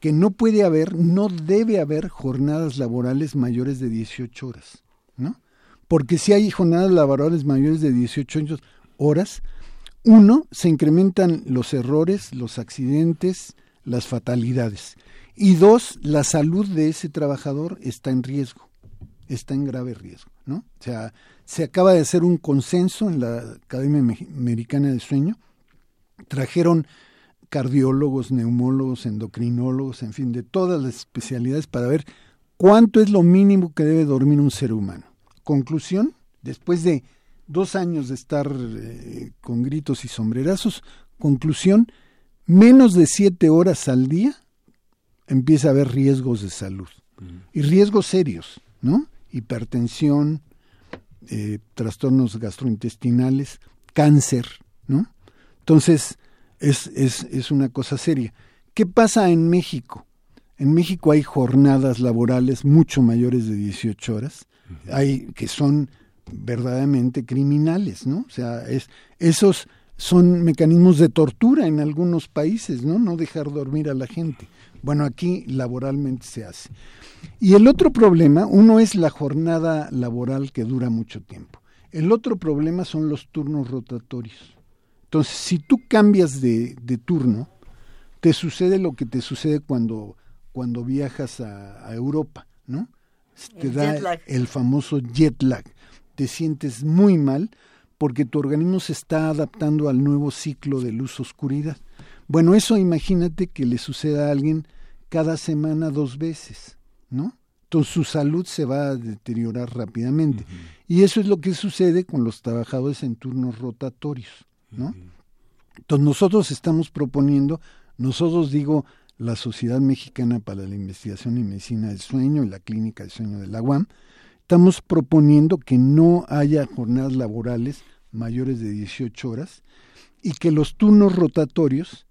que no puede haber, no debe haber jornadas laborales mayores de 18 horas, ¿no? Porque si hay jornadas laborales mayores de 18 años- horas, uno, se incrementan los errores, los accidentes, las fatalidades. Y dos, la salud de ese trabajador está en riesgo, está en grave riesgo, ¿no? O sea, se acaba de hacer un consenso en la Academia Me- Americana de Sueño, trajeron cardiólogos, neumólogos, endocrinólogos, en fin, de todas las especialidades para ver cuánto es lo mínimo que debe dormir un ser humano. Conclusión, después de dos años de estar eh, con gritos y sombrerazos, conclusión, menos de siete horas al día empieza a haber riesgos de salud. Y riesgos serios, ¿no? Hipertensión, eh, trastornos gastrointestinales, cáncer, ¿no? Entonces, es, es, es una cosa seria. ¿Qué pasa en México? En México hay jornadas laborales mucho mayores de 18 horas, hay que son verdaderamente criminales, ¿no? O sea, es, esos son mecanismos de tortura en algunos países, ¿no? No dejar dormir a la gente. Bueno, aquí laboralmente se hace. Y el otro problema, uno es la jornada laboral que dura mucho tiempo. El otro problema son los turnos rotatorios. Entonces, si tú cambias de, de turno, te sucede lo que te sucede cuando, cuando viajas a, a Europa, ¿no? Te El da el famoso jet lag. Te sientes muy mal porque tu organismo se está adaptando al nuevo ciclo de luz-oscuridad. Bueno, eso imagínate que le suceda a alguien cada semana dos veces, ¿no? Entonces su salud se va a deteriorar rápidamente. Y eso es lo que sucede con los trabajadores en turnos rotatorios, ¿no? Entonces nosotros estamos proponiendo, nosotros digo, la Sociedad Mexicana para la Investigación y Medicina del Sueño y la Clínica del Sueño de la UAM, estamos proponiendo que no haya jornadas laborales mayores de 18 horas y que los turnos rotatorios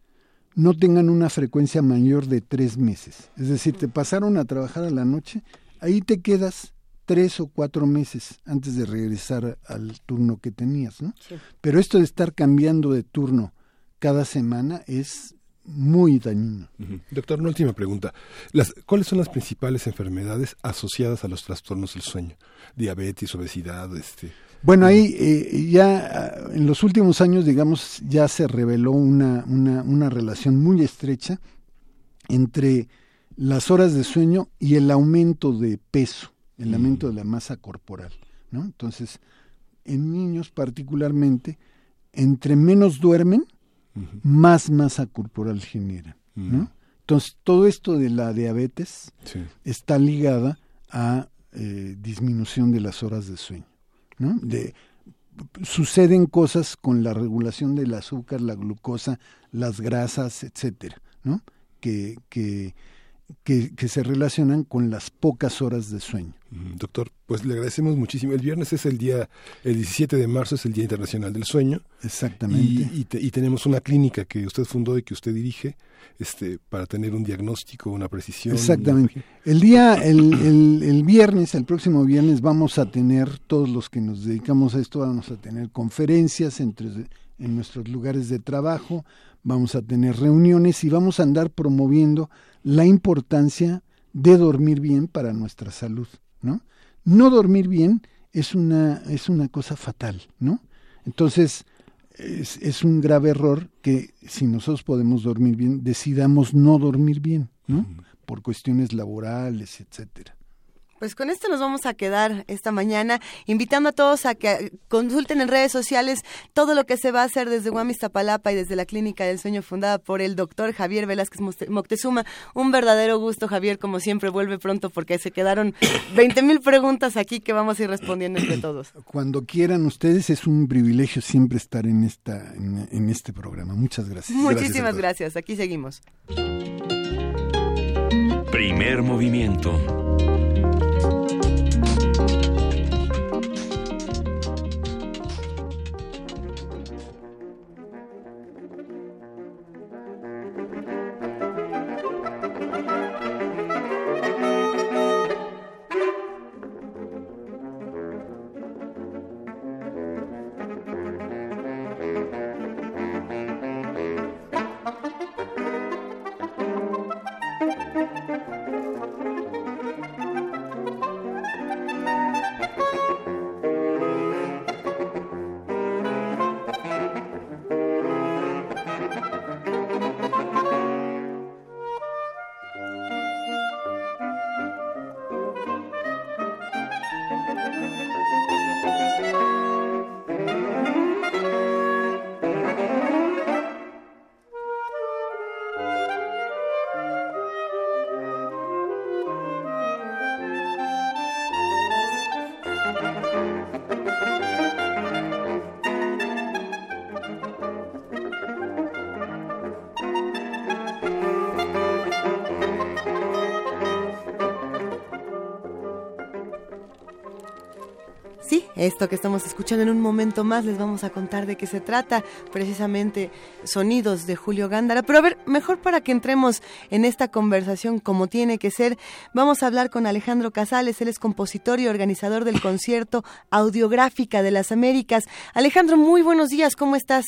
no tengan una frecuencia mayor de tres meses. Es decir, te pasaron a trabajar a la noche, ahí te quedas tres o cuatro meses antes de regresar al turno que tenías, ¿no? Sí. Pero esto de estar cambiando de turno cada semana es muy dañino. Doctor, una última pregunta. Las, ¿Cuáles son las principales enfermedades asociadas a los trastornos del sueño? Diabetes, obesidad, este. Bueno, ahí eh, ya ah, en los últimos años, digamos, ya se reveló una, una, una relación muy estrecha entre las horas de sueño y el aumento de peso, el aumento de la masa corporal, ¿no? Entonces, en niños particularmente, entre menos duermen, más masa corporal generan, ¿no? Entonces, todo esto de la diabetes Sí. está ligada a eh, disminución de las horas de sueño. ¿No? De, suceden cosas con la regulación del azúcar, la glucosa, las grasas, etcétera, ¿no? que, que, que, que se relacionan con las pocas horas de sueño. Mm, Doctor, pues le agradecemos muchísimo. El viernes es el día, el 17 de marzo es el Día Internacional del Sueño. Exactamente. Y, y, te- y tenemos una clínica que usted fundó y que usted dirige este, para tener un diagnóstico, una precisión. Exactamente. El día, el, el, el viernes, el próximo viernes, vamos a tener, todos los que nos dedicamos a esto, vamos a tener conferencias entre, en nuestros lugares de trabajo, vamos a tener reuniones y vamos a andar promoviendo la importancia de dormir bien para nuestra salud, ¿no? No dormir bien es una, es una cosa fatal, ¿no? Entonces, es, es, un grave error que si nosotros podemos dormir bien, decidamos no dormir bien, ¿no? Por cuestiones laborales, etcétera. Pues con esto nos vamos a quedar esta mañana, invitando a todos a que consulten en redes sociales todo lo que se va a hacer desde Guamistapalapa y desde la Clínica del Sueño fundada por el doctor Javier Velázquez Moctezuma. Un verdadero gusto, Javier, como siempre, vuelve pronto porque se quedaron 20 mil preguntas aquí que vamos a ir respondiendo entre todos. Cuando quieran ustedes, es un privilegio siempre estar en, esta, en, este programa. Muchas gracias. Muchísimas gracias, aquí seguimos. Primer movimiento Esto que estamos escuchando en un momento más les vamos a contar de qué se trata, precisamente sonidos de Julio Gándara. Pero a ver, mejor para que entremos en esta conversación como tiene que ser, vamos a hablar con Alejandro Casales, él es compositor y organizador del concierto Audiográfica de las Américas. Alejandro, muy buenos días, ¿cómo estás?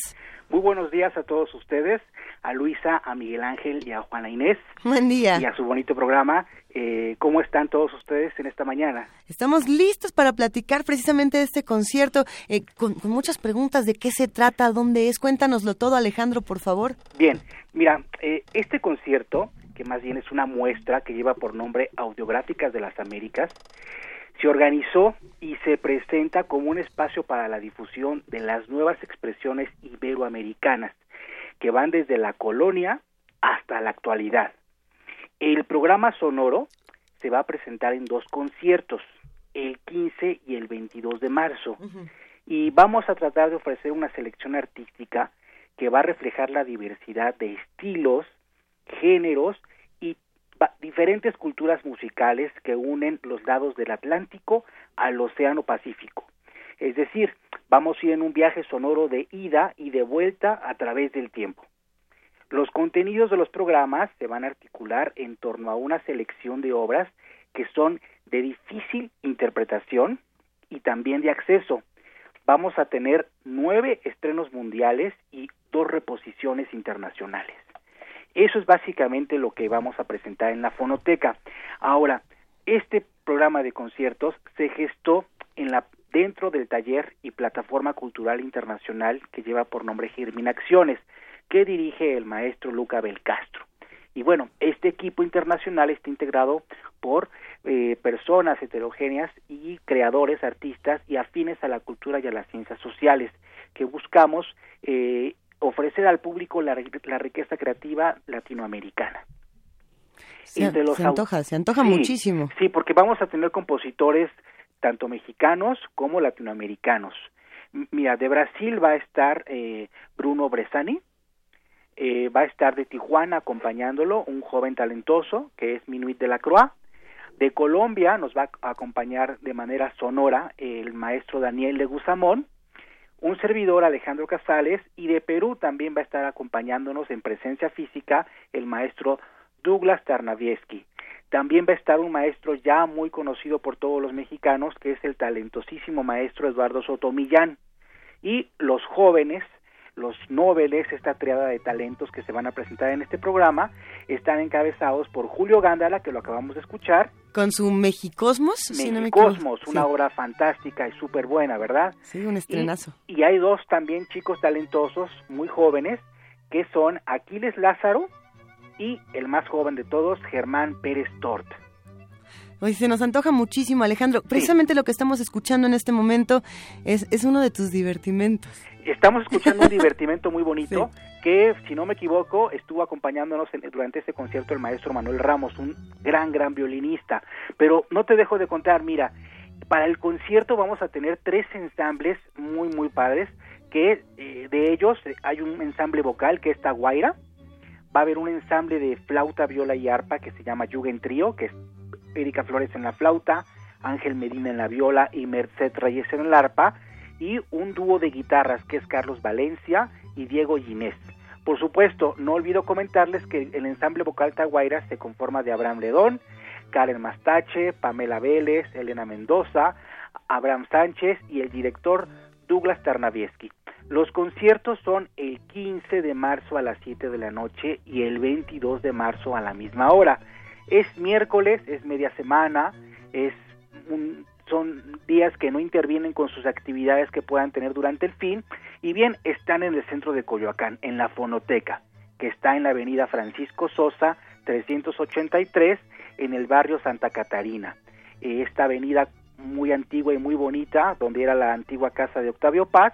Muy buenos días a todos ustedes, a Luisa, a Miguel Ángel y a Juana Inés. Buen día. Y a su bonito programa. Eh, ¿Cómo están todos ustedes en esta mañana? Estamos listos para platicar precisamente de este concierto, eh, con, muchas preguntas de qué se trata, dónde es. Cuéntanoslo todo, Alejandro, por favor. Bien, mira, eh, este concierto, que más bien es una muestra que lleva por nombre Audiográficas de las Américas, se organizó y se presenta como un espacio para la difusión de las nuevas expresiones iberoamericanas, que van desde la colonia hasta la actualidad el programa sonoro se va a presentar en dos conciertos, el 15 y el 22 de marzo. Y vamos a tratar de ofrecer una selección artística que va a reflejar la diversidad de estilos, géneros y diferentes culturas musicales que unen los lados del Atlántico al Océano Pacífico. Es decir, vamos a ir en un viaje sonoro de ida y de vuelta a través del tiempo. Los contenidos de los programas se van a articular en torno a una selección de obras que son de difícil interpretación y también de acceso. Vamos a tener nueve estrenos mundiales y dos reposiciones internacionales. Eso es básicamente lo que vamos a presentar en la fonoteca. Ahora, este programa de conciertos se gestó en la dentro del taller y plataforma cultural internacional que lleva por nombre Germin Acciones que dirige el maestro Luca Belcastro. Y bueno, este equipo internacional está integrado por eh, personas heterogéneas y creadores, artistas y afines a la cultura y a las ciencias sociales, que buscamos eh, ofrecer al público la, riqueza creativa latinoamericana. Se, antoja, se antoja muchísimo. Sí, porque vamos a tener compositores tanto mexicanos como latinoamericanos. Mira, de Brasil va a estar eh, Bruno Bresani, eh, va a estar de Tijuana acompañándolo un joven talentoso que es Minuit de la Croix. De Colombia nos va a acompañar de manera sonora el maestro Daniel Leguizamón, un servidor Alejandro Casales y de Perú también va a estar acompañándonos en presencia física el maestro Douglas Tarnavieski. También va a estar un maestro ya muy conocido por todos los mexicanos que es el talentosísimo maestro Eduardo Sotomillán. Y los jóvenes los Nobeles, esta triada de talentos que se van a presentar en este programa, están encabezados por Julio Gándala, que lo acabamos de escuchar. Con su Mexicosmos, Mexicosmos, una obra fantástica y súper buena, ¿verdad? Sí, un estrenazo. Y, y hay dos también chicos talentosos, muy jóvenes, que son Aquiles Lázaro y el más joven de todos, Germán Pérez Tort. Hoy se nos antoja muchísimo, Alejandro. Precisamente lo que estamos escuchando en este momento es, es uno de tus divertimentos. Estamos escuchando un divertimento muy bonito que, si no me equivoco, estuvo acompañándonos durante este concierto el maestro Manuel Ramos, un gran, gran violinista. Pero no te dejo de contar, mira, para el concierto vamos a tener tres ensambles muy, muy padres, que eh, de ellos hay un ensamble vocal que es Taguaira, va a haber un ensamble de flauta, viola y arpa que se llama Yugen Trío, que es Erika Flores en la flauta, Ángel Medina en la viola y Merced Reyes en el arpa, y un dúo de guitarras que es Carlos Valencia y Diego Ginés. Por supuesto, no olvido comentarles que el ensamble vocal Taguaira se conforma de Abraham Ledón, Karen Mastache, Pamela Vélez, Elena Mendoza, Abraham Sánchez y el director Douglas Tarnavieski. Los conciertos son el 15 de marzo a las 7 de la noche y el 22 de marzo a la misma hora. Es miércoles, es media semana, es son días que no intervienen con sus actividades que puedan tener durante el fin y bien están en el centro de Coyoacán, en la fonoteca, que está en la avenida Francisco Sosa 383 en el barrio Santa Catarina. Esta avenida muy antigua y muy bonita, donde era la antigua casa de Octavio Paz,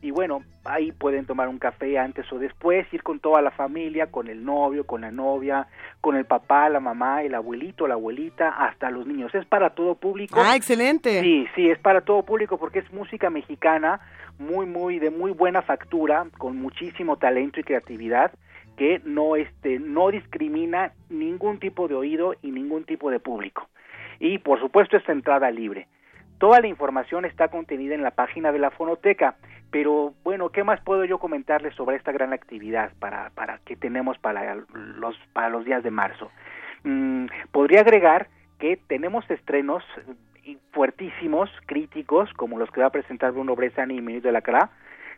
y bueno, ahí pueden tomar un café antes o después, ir con toda la familia, con el novio, con la novia, con el papá, la mamá, el abuelito, la abuelita, hasta los niños. Es para todo público. Ah, excelente. Sí, sí, es para todo público porque es música mexicana muy, muy, de muy buena factura, con muchísimo talento y creatividad que no, este, no discrimina ningún tipo de oído y ningún tipo de público. Y por supuesto es entrada libre. Toda la información está contenida en la página de la fonoteca, pero bueno, ¿qué más puedo yo comentarles sobre esta gran actividad para, para que tenemos para los, para los días de marzo? Mm, podría agregar que tenemos estrenos fuertísimos, críticos, como los que va a presentar Bruno Bresani y Minuto de la Cara.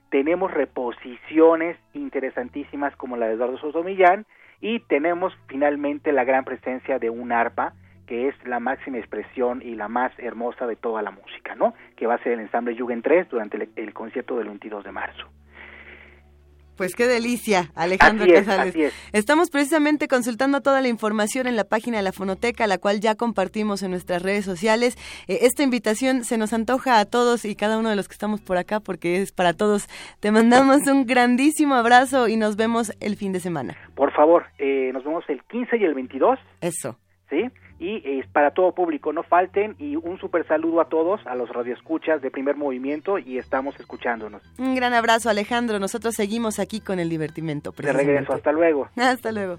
Tenemos reposiciones interesantísimas como la de Eduardo Soto Millán y tenemos finalmente la gran presencia de un arpa que es la máxima expresión y la más hermosa de toda la música, ¿no? Que va a ser el ensamble Jugend 3 durante el, concierto del 22 de marzo. Pues qué delicia, Alejandro Casales. Estamos precisamente consultando toda la información en la página de la Fonoteca, la cual ya compartimos en nuestras redes sociales. Eh, esta invitación se nos antoja a todos y cada uno de los que estamos por acá porque es para todos. Te mandamos un grandísimo abrazo y nos vemos el fin de semana. Por favor, eh, nos vemos el 15 y el 22. Eso. ¿Sí? Y es para todo público, no falten y un super saludo a todos, a los radioescuchas de primer movimiento y estamos escuchándonos. Un gran abrazo Alejandro, nosotros seguimos aquí con el divertimento. De regreso, hasta luego. Hasta luego.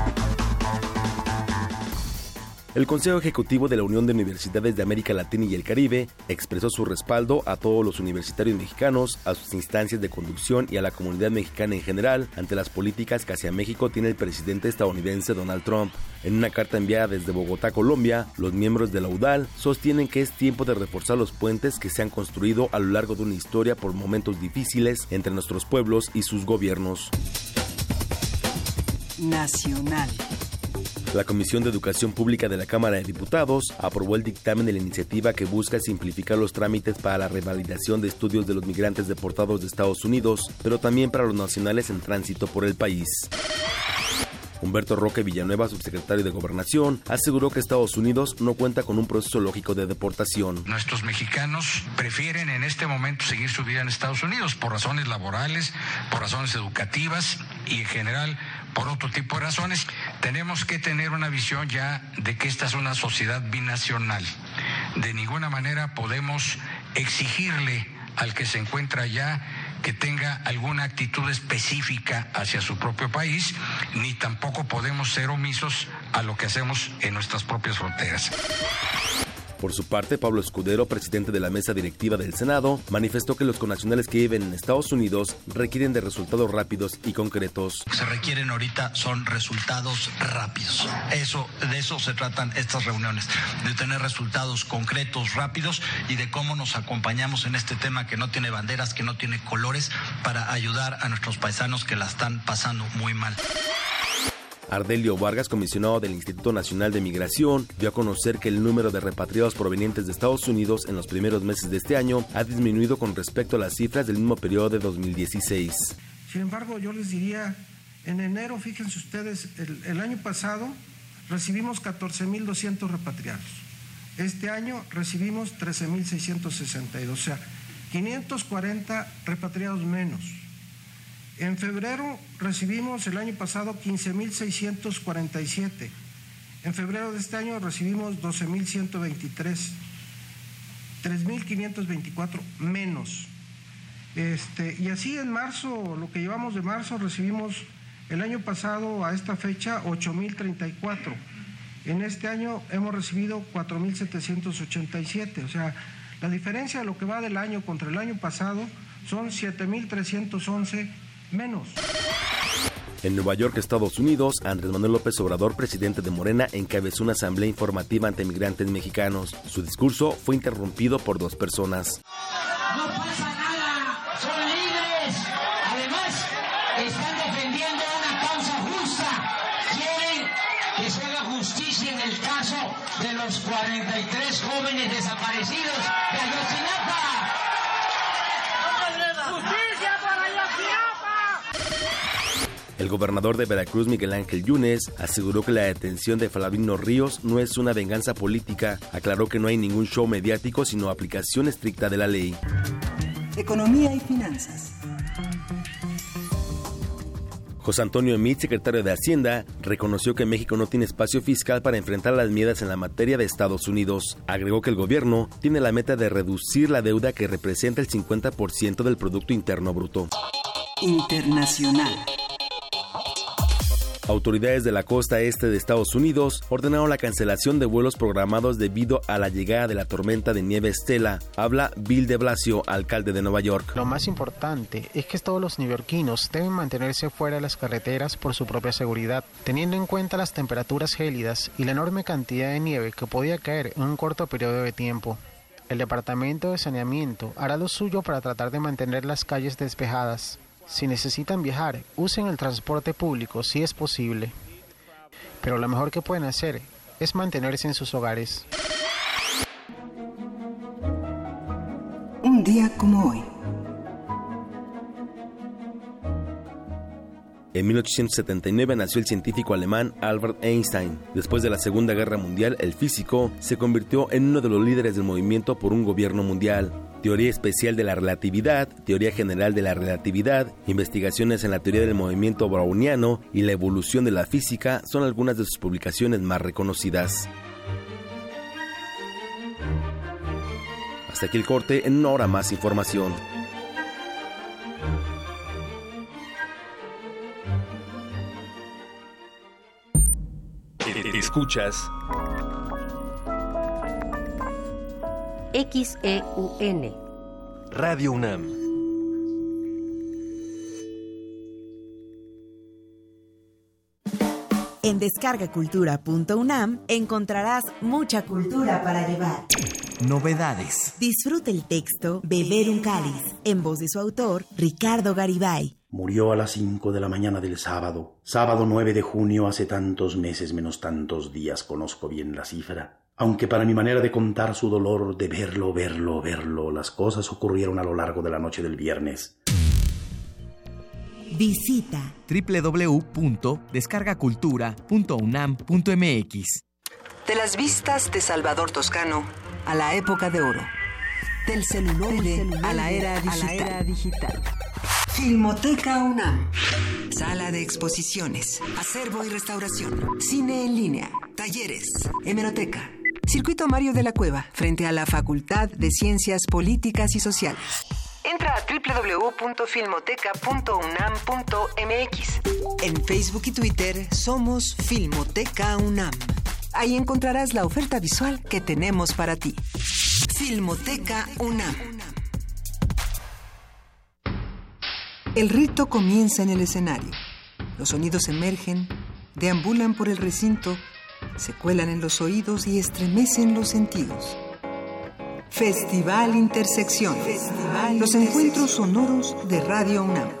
el Consejo Ejecutivo de la Unión de Universidades de América Latina y el Caribe expresó su respaldo a todos los universitarios mexicanos, a sus instancias de conducción y a la comunidad mexicana en general ante las políticas que hacia México tiene el presidente estadounidense Donald Trump. En una carta enviada desde Bogotá, Colombia, los miembros de la UDAL sostienen que es tiempo de reforzar los puentes que se han construido a lo largo de una historia por momentos difíciles entre nuestros pueblos y sus gobiernos. Nacional. La Comisión de Educación Pública de la Cámara de Diputados aprobó el dictamen de la iniciativa que busca simplificar los trámites para la revalidación de estudios de los migrantes deportados de Estados Unidos, pero también para los nacionales en tránsito por el país. Humberto Roque Villanueva, subsecretario de Gobernación, aseguró que Estados Unidos no cuenta con un proceso lógico de deportación. Nuestros mexicanos prefieren en este momento seguir su vida en Estados Unidos por razones laborales, por razones educativas y en general por otro tipo de razones. Tenemos que tener una visión ya de que esta es una sociedad binacional. De ninguna manera podemos exigirle al que se encuentra allá que tenga alguna actitud específica hacia su propio país, ni tampoco podemos ser omisos a lo que hacemos en nuestras propias fronteras. Por su parte, Pablo Escudero, presidente de la mesa directiva del Senado, manifestó que los connacionales que viven en Estados Unidos requieren de resultados rápidos y concretos. Se requieren ahorita son resultados rápidos. Eso, de eso se tratan estas reuniones, de tener resultados concretos, rápidos y de cómo nos acompañamos en este tema que no tiene banderas, que no tiene colores, para ayudar a nuestros paisanos que la están pasando muy mal. Ardelio Vargas, comisionado del Instituto Nacional de Migración, dio a conocer que el número de repatriados provenientes de Estados Unidos en los primeros meses de este año ha disminuido con respecto a las cifras del mismo periodo de 2016. Sin embargo, yo les diría, en enero, fíjense ustedes, el, el año pasado recibimos 14.200 repatriados. Este año recibimos 13.662, o sea, 540 repatriados menos. En febrero recibimos el año pasado 15.647. En febrero de este año recibimos 12.123. 3.524 menos. Este, y así en marzo, lo que llevamos de marzo, recibimos el año pasado a esta fecha 8.034. En este año hemos recibido 4.787. O sea, la diferencia de lo que va del año contra el año pasado son 7.311 menos. En Nueva York, Estados Unidos, Andrés Manuel López Obrador, presidente de Morena, encabezó una asamblea informativa ante migrantes mexicanos. Su discurso fue interrumpido por dos personas. No pasa El gobernador de Veracruz, Miguel Ángel Yunes, aseguró que la detención de Flavino Ríos no es una venganza política. Aclaró que no hay ningún show mediático, sino aplicación estricta de la ley. Economía y finanzas. José Antonio Emit, secretario de Hacienda, reconoció que México no tiene espacio fiscal para enfrentar las medidas en la materia de Estados Unidos. Agregó que el gobierno tiene la meta de reducir la deuda que representa el 50% del Producto Interno Bruto. Internacional. Autoridades de la costa este de Estados Unidos ordenaron la cancelación de vuelos programados debido a la llegada de la tormenta de nieve Estela. Habla Bill de Blasio, alcalde de Nueva York. Lo más importante es que todos los neoyorquinos deben mantenerse fuera de las carreteras por su propia seguridad, teniendo en cuenta las temperaturas gélidas y la enorme cantidad de nieve que podía caer en un corto periodo de tiempo. El Departamento de Saneamiento hará lo suyo para tratar de mantener las calles despejadas. Si necesitan viajar, usen el transporte público si es posible. Pero lo mejor que pueden hacer es mantenerse en sus hogares. Un día como hoy. En 1879 nació el científico alemán Albert Einstein. Después de la Segunda Guerra Mundial, el físico se convirtió en uno de los líderes del movimiento por un gobierno mundial. Teoría especial de la relatividad, teoría general de la relatividad, investigaciones en la teoría del movimiento browniano y la evolución de la física son algunas de sus publicaciones más reconocidas. Hasta aquí el corte, en una hora más información. Escuchas XEUN Radio UNAM. En descargacultura.unam encontrarás mucha cultura para llevar. Novedades. Disfruta el texto Beber un cáliz, en voz de su autor, Ricardo Garibay. Murió a las 5 de la mañana del sábado. Sábado 9 de junio, hace tantos meses menos tantos días, conozco bien la cifra. Aunque para mi manera de contar su dolor, de verlo, verlo, verlo, las cosas ocurrieron a lo largo de la noche del viernes. Visita www.descargacultura.unam.mx. De las vistas de Salvador Toscano a la época de oro. Del celular a la era digital. Filmoteca UNAM. Sala de exposiciones, acervo y restauración, cine en línea, talleres, hemeroteca. Circuito Mario de la Cueva, frente a la Facultad de Ciencias Políticas y Sociales. Entra a www.filmoteca.unam.mx. En Facebook y Twitter somos Filmoteca UNAM. Ahí encontrarás la oferta visual que tenemos para ti. Filmoteca UNAM. El rito comienza en el escenario. Los sonidos emergen, deambulan por el recinto, se cuelan en los oídos y estremecen los sentidos. Festival Intersección. los encuentros sonoros de Radio UNAM.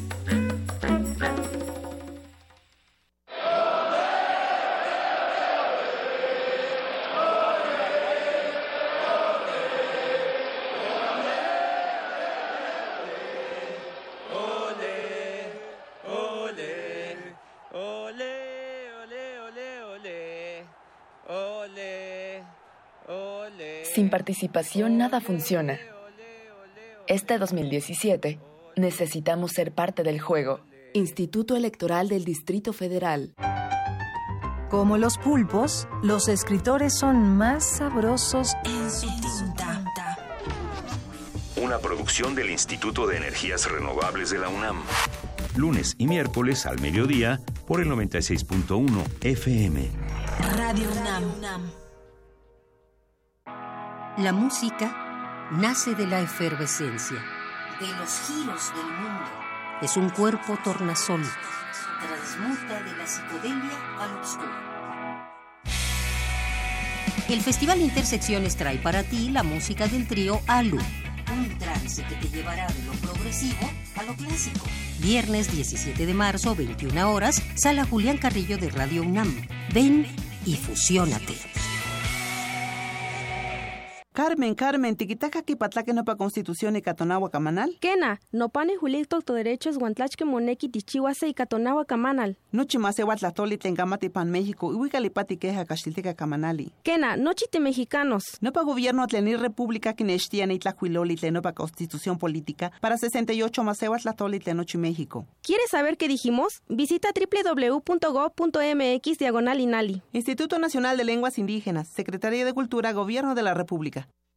Participación nada funciona. Este 2017 necesitamos ser parte del juego. Instituto Electoral del Distrito Federal. Como los pulpos, los escritores son más sabrosos en su tinta. Una producción del Instituto de Energías Renovables de la UNAM. Lunes y miércoles al mediodía por el 96.1 FM. Radio UNAM. La música nace de la efervescencia. De los giros del mundo. Es un cuerpo tornasol. Transmuta de la psicodelia al obscuro. El Festival Intersecciones trae para ti la música del trío ALU. Un trance que te llevará de lo progresivo a lo clásico. Viernes 17 de marzo, 21 horas, Sala Julián Carrillo de Radio UNAM. Ven y fusiónate. Carmen, Carmen, tiquitaca patlaque no pa constitución y catonagua camanal. Kena, no pane julito to derechos guantlachque moneki tichihuase y catonagua camanal. Nochi mase huatlatoli tengamati pan México y huicalipati queja castilteca camanali. Kena, nochi te mexicanos. No pa gobierno tlenir república que nechtian y tlacuiloli no pa constitución política para 68 mase huatlatoli tlenochi México. ¿Quieres saber qué dijimos? Visita www.go.mx diagonal inali. Instituto Nacional de Lenguas Indígenas, Secretaría de Cultura, Gobierno de la República.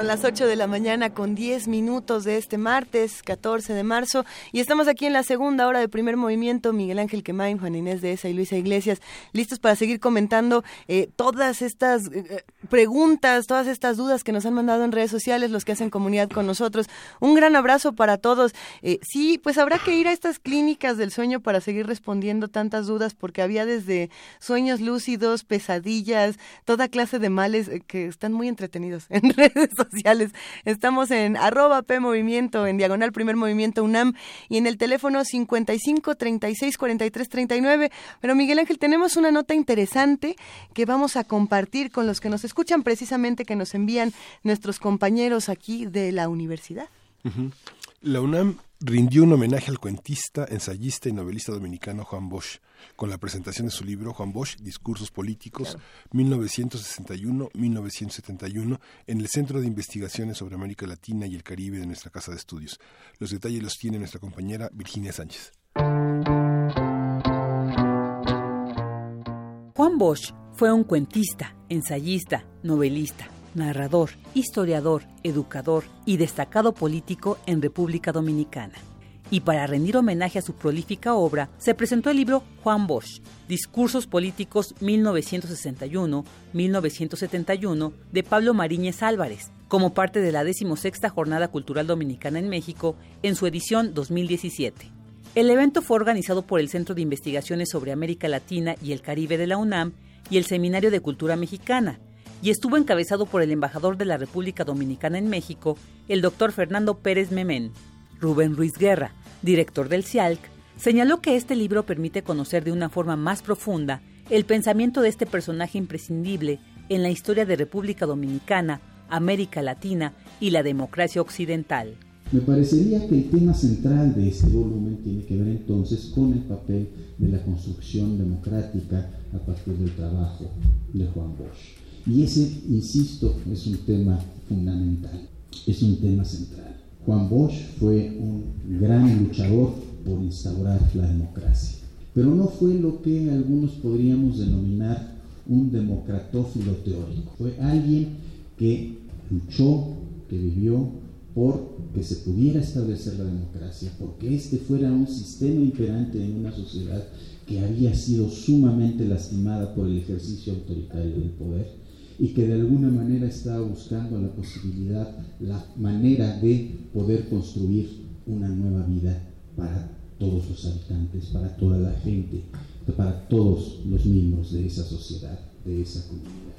Son las 8 de la mañana con 10 minutos de este martes 14 de marzo y estamos aquí en la segunda hora de primer movimiento. Miguel Ángel Quemain, Juan Inés de Esa y Luisa Iglesias, listos para seguir comentando eh, todas estas eh, eh, preguntas, todas estas dudas que nos han mandado en redes sociales, los que hacen comunidad con nosotros. Un gran abrazo para todos. sí, pues habrá que ir a estas clínicas del sueño para seguir respondiendo tantas dudas porque había desde sueños lúcidos, pesadillas, toda clase de males que están muy entretenidos en redes sociales. Estamos en arroba P Movimiento, en diagonal Primer Movimiento UNAM y en el teléfono 55 36 43 39. Pero Miguel Ángel, tenemos una nota interesante que vamos a compartir con los que nos escuchan, precisamente que nos envían nuestros compañeros aquí de la universidad. La UNAM rindió un homenaje al cuentista, ensayista y novelista dominicano Juan Bosch con la presentación de su libro Juan Bosch, Discursos Políticos, 1961-1971, en el Centro de Investigaciones sobre América Latina y el Caribe de nuestra Casa de Estudios. Los detalles los tiene nuestra compañera Virginia Sánchez. Juan Bosch fue un cuentista, ensayista, novelista, narrador, historiador, educador y destacado político en República Dominicana y para rendir homenaje a su prolífica obra, se presentó el libro Juan Bosch, Discursos Políticos 1961-1971 de Pablo Mariñez Álvarez, como parte de la 16 Jornada Cultural Dominicana en México en su edición 2017. El evento fue organizado por el Centro de Investigaciones sobre América Latina y el Caribe de la UNAM y el Seminario de Cultura Mexicana, y estuvo encabezado por el embajador de la República Dominicana en México, el doctor Fernando Pérez Memén. Rubén Ruiz Guerra, director del CIALC, señaló que este libro permite conocer de una forma más profunda el pensamiento de este personaje imprescindible en la historia de República Dominicana, América Latina y la democracia occidental. Me parecería que el tema central de este volumen tiene que ver entonces con el papel de la construcción democrática a partir del trabajo de Juan Bosch. Y ese, insisto, es un tema fundamental, es un tema central. Juan Bosch fue un gran luchador por instaurar la democracia, pero no fue lo que algunos podríamos denominar un democratófilo teórico. Fue alguien que luchó, que vivió por que se pudiera establecer la democracia, porque este fuera un sistema imperante en una sociedad que había sido sumamente lastimada por el ejercicio autoritario del poder y que de alguna manera estaba buscando la posibilidad, la manera de poder construir una nueva vida para todos los habitantes, para toda la gente, para todos los miembros de esa sociedad, de esa comunidad.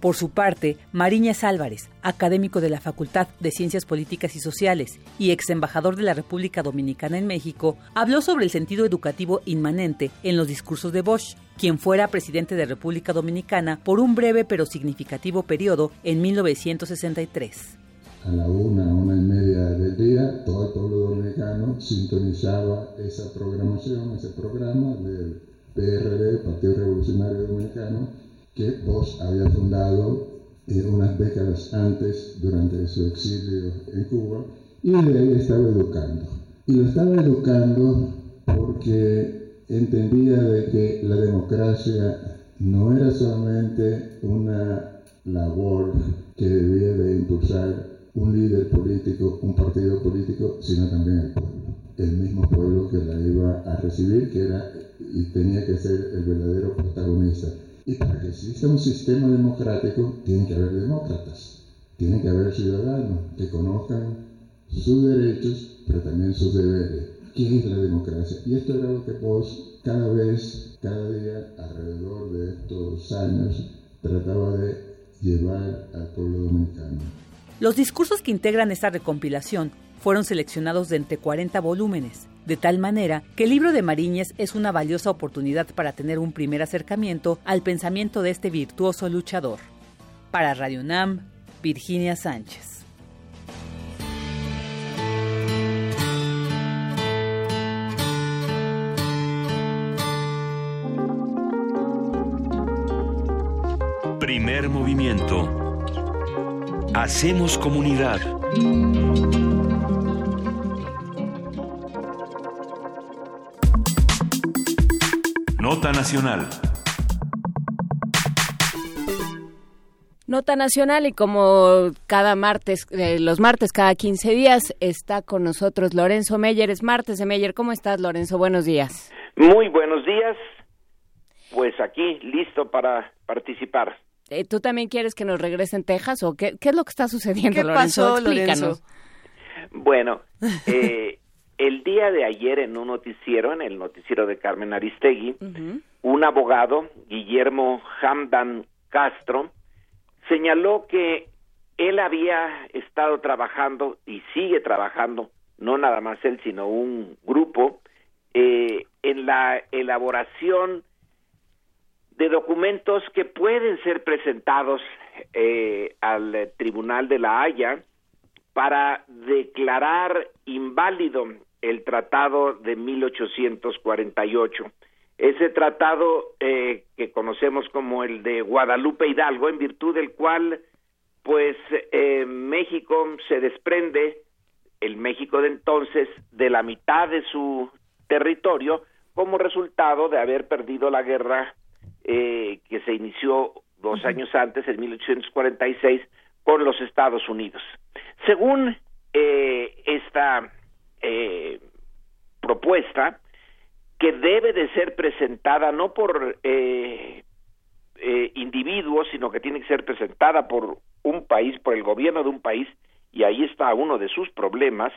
Por su parte, Mariñas Álvarez, académico de la Facultad de Ciencias Políticas y Sociales y ex embajador de la República Dominicana en México, habló sobre el sentido educativo inmanente en los discursos de Bosch, quien fuera presidente de República Dominicana por un breve pero significativo periodo en 1963. A la una, una y media del día, todo el pueblo dominicano sintonizaba esa programación, ese programa del PRD, Partido Revolucionario Dominicano, que Bosch había fundado eh, unas décadas antes durante su exilio en Cuba y de ahí estaba educando. Y lo estaba educando porque entendía de que la democracia no era solamente una labor que debía de impulsar un líder político, un partido político, sino también el pueblo. El mismo pueblo que la iba a recibir, que era y tenía que ser el verdadero protagonista y para que exista un sistema democrático, tiene que haber demócratas, tiene que haber ciudadanos que conozcan sus derechos, pero también sus deberes. ¿Qué es la democracia? Y esto era lo que vos cada vez, cada día, alrededor de estos años, trataba de llevar al pueblo dominicano. Los discursos que integran esta recompilación fueron seleccionados de entre 40 volúmenes, de tal manera que el libro de Mariñez es una valiosa oportunidad para tener un primer acercamiento al pensamiento de este virtuoso luchador. Para Radio Nam, Virginia Sánchez. Primer movimiento. Hacemos comunidad. Nota Nacional. Nota Nacional y como cada martes, eh, los martes cada 15 días, está con nosotros Lorenzo Meyer. Es martes de Meyer. ¿Cómo estás, Lorenzo? Buenos días. Muy buenos días. Pues aquí, listo para participar. Eh, ¿Tú también quieres que nos regresen Texas o qué, qué es lo que está sucediendo, ¿Qué Lorenzo? pasó, Explícanos. Lorenzo? Bueno, eh, el día de ayer en un noticiero, en el noticiero de Carmen Aristegui, un abogado, Guillermo Hamdan Castro, señaló que él había estado trabajando y sigue trabajando, no nada más él, sino un grupo, eh, en la elaboración de documentos que pueden ser presentados eh, al Tribunal de la Haya para declarar inválido el tratado de 1848. Ese tratado eh, que conocemos como el de Guadalupe Hidalgo, en virtud del cual, pues, eh, México se desprende, el México de entonces, de la mitad de su territorio como resultado de haber perdido la guerra eh, que se inició dos años antes, en 1846, con los Estados Unidos. Según eh, esta eh, propuesta, que debe de ser presentada no por eh, eh, individuos, sino que tiene que ser presentada por un país, por el gobierno de un país, y ahí está uno de sus problemas,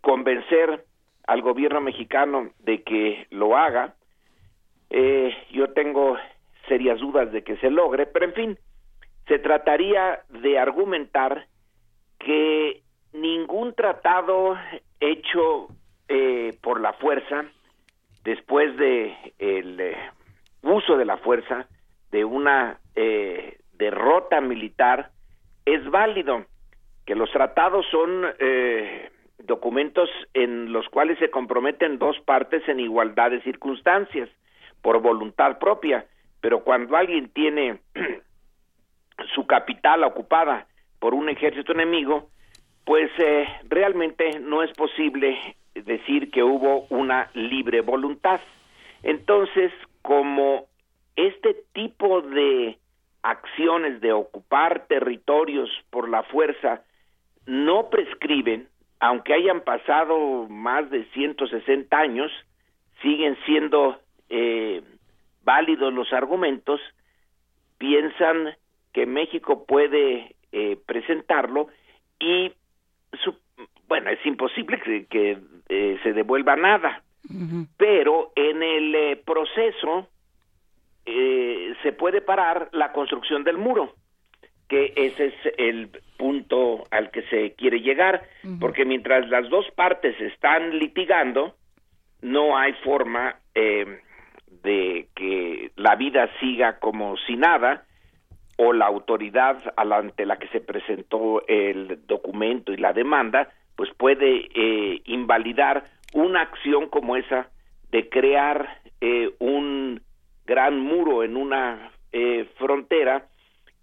convencer al gobierno mexicano de que lo haga. Eh, yo tengo serias dudas de que se logre, pero en fin, se trataría de argumentar que ningún tratado hecho eh, por la fuerza después de el eh, uso de la fuerza de una eh, derrota militar es válido que los tratados son eh, documentos en los cuales se comprometen dos partes en igualdad de circunstancias por voluntad propia. Pero cuando alguien tiene su capital ocupada por un ejército enemigo, pues eh, realmente no es posible decir que hubo una libre voluntad. Entonces, como este tipo de acciones de ocupar territorios por la fuerza no prescriben, aunque hayan pasado más de 160 años, siguen siendo eh, válidos los argumentos, piensan que México puede eh, presentarlo y su, bueno es imposible que, que eh, se devuelva nada. Pero en el eh, proceso eh, se puede parar la construcción del muro que ese es el punto al que se quiere llegar porque mientras las dos partes están litigando no hay forma eh, de que la vida siga como si nada o la autoridad ante la que se presentó el documento y la demanda, pues puede eh, invalidar una acción como esa de crear eh, un gran muro en una eh, frontera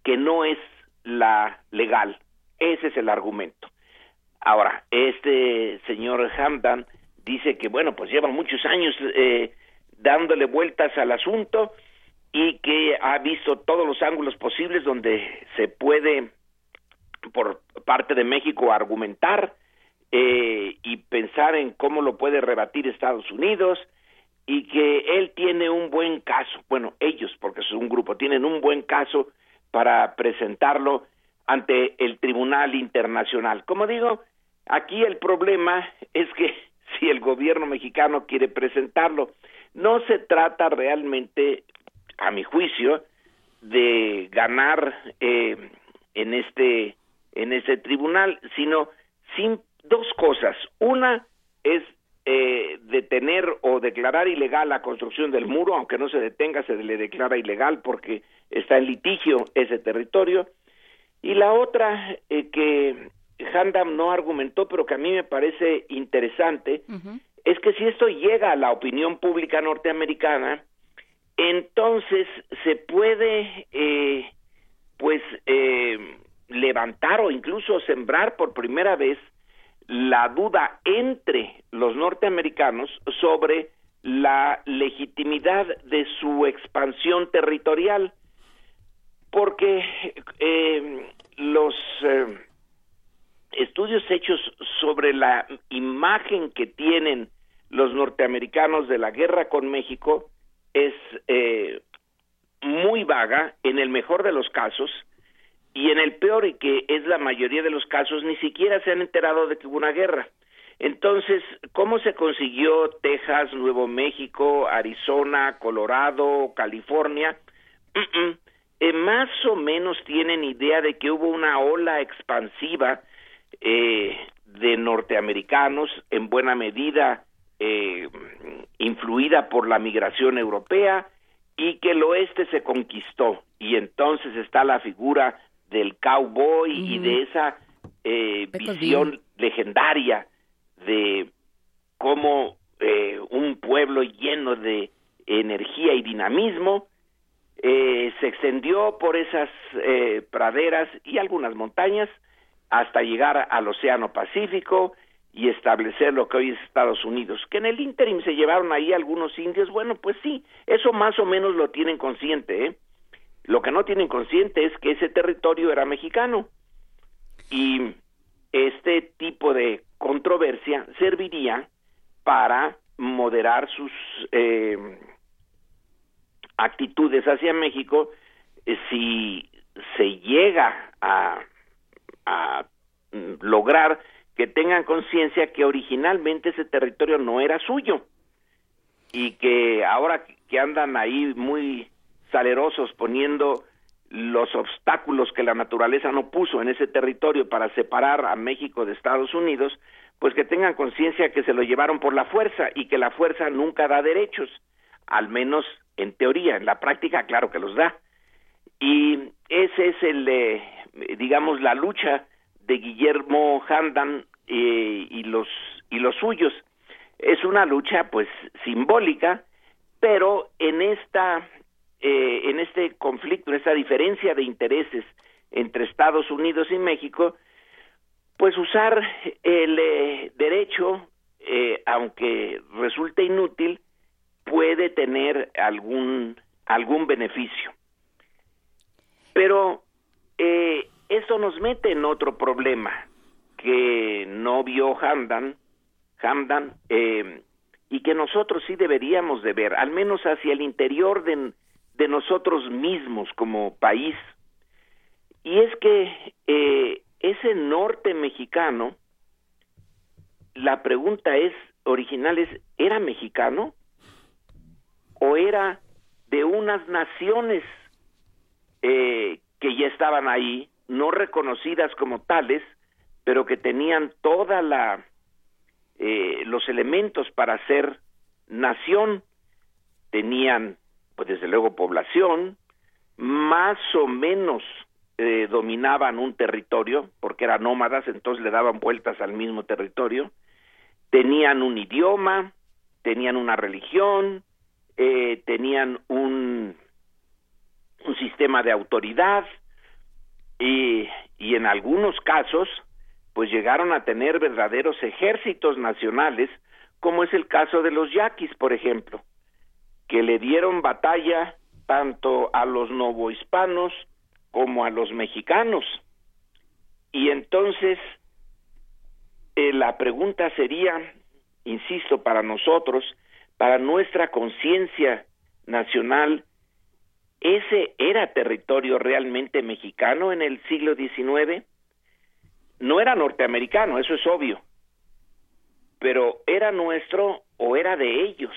que no es la legal. Ese es el argumento. Ahora, este señor Hamdan dice que, bueno, pues lleva muchos años eh, dándole vueltas al asunto y que ha visto todos los ángulos posibles donde se puede por parte de México argumentar eh, y pensar en cómo lo puede rebatir Estados Unidos y que él tiene un buen caso, bueno, ellos, porque es un grupo, tienen un buen caso para presentarlo ante el Tribunal Internacional. Como digo, aquí el problema es que si el gobierno mexicano quiere presentarlo, no se trata realmente, a mi juicio, de ganar eh, en este en este tribunal, sino sin dos cosas. Una es eh, detener o declarar ilegal la construcción del muro, aunque no se detenga, se le declara ilegal porque está en litigio ese territorio. Y la otra eh, que Handam no argumentó, pero que a mí me parece interesante, es que si esto llega a la opinión pública norteamericana, entonces se puede, eh, pues, eh, levantar o incluso sembrar por primera vez la duda entre los norteamericanos sobre la legitimidad de su expansión territorial. Porque eh, los eh, estudios hechos sobre la imagen que tienen los norteamericanos de la guerra con México es eh, muy vaga en el mejor de los casos y en el peor y que es la mayoría de los casos ni siquiera se han enterado de que hubo una guerra. Entonces, ¿cómo se consiguió Texas, Nuevo México, Arizona, Colorado, California? Eh, más o menos tienen idea de que hubo una ola expansiva eh, de norteamericanos, en buena medida eh, influida por la migración europea, y que el oeste se conquistó. Y entonces está la figura del cowboy y de esa eh, visión legendaria de cómo eh, un pueblo lleno de energía y dinamismo eh, se extendió por esas eh, praderas y algunas montañas hasta llegar al Océano Pacífico y establecer lo que hoy es Estados Unidos. Que en el ínterim se llevaron ahí algunos indios, bueno, pues sí, eso más o menos lo tienen consciente, ¿eh? Lo que no tienen consciente es que ese territorio era mexicano y este tipo de controversia serviría para moderar sus eh, actitudes hacia México eh, si se llega a, a lograr que tengan conciencia que originalmente ese territorio no era suyo y que ahora que andan ahí muy salerosos poniendo los obstáculos que la naturaleza no puso en ese territorio para separar a México de Estados Unidos, pues que tengan conciencia que se lo llevaron por la fuerza y que la fuerza nunca da derechos, al menos en teoría, en la práctica claro que los da. Y ese es el, eh, digamos, la lucha de Guillermo Handan eh, y los y los suyos. Es una lucha, pues, simbólica, pero en esta eh, en este conflicto, en esta diferencia de intereses entre Estados Unidos y México, pues usar el eh, derecho, eh, aunque resulte inútil, puede tener algún algún beneficio. Pero eh, eso nos mete en otro problema que no vio Hamdan, Hamdan eh, y que nosotros sí deberíamos de ver, al menos hacia el interior de, nosotros mismos como país. Y es que eh, ese norte mexicano, la pregunta es, original es, ¿era mexicano? ¿O era de unas naciones eh, que ya estaban ahí, no reconocidas como tales, pero que tenían toda la eh, los elementos para ser nación, tenían pues desde luego población, más o menos eh, dominaban un territorio, porque eran nómadas, entonces le daban vueltas al mismo territorio, tenían un idioma, tenían una religión, eh, tenían un, un sistema de autoridad y, en algunos casos pues llegaron a tener verdaderos ejércitos nacionales, como es el caso de los yaquis, por ejemplo que le dieron batalla tanto a los novohispanos como a los mexicanos. Y entonces eh, la pregunta sería, insisto, para nosotros, para nuestra conciencia nacional, ¿ese era territorio realmente mexicano en el siglo XIX? No era norteamericano, eso es obvio, pero ¿era nuestro o era de ellos?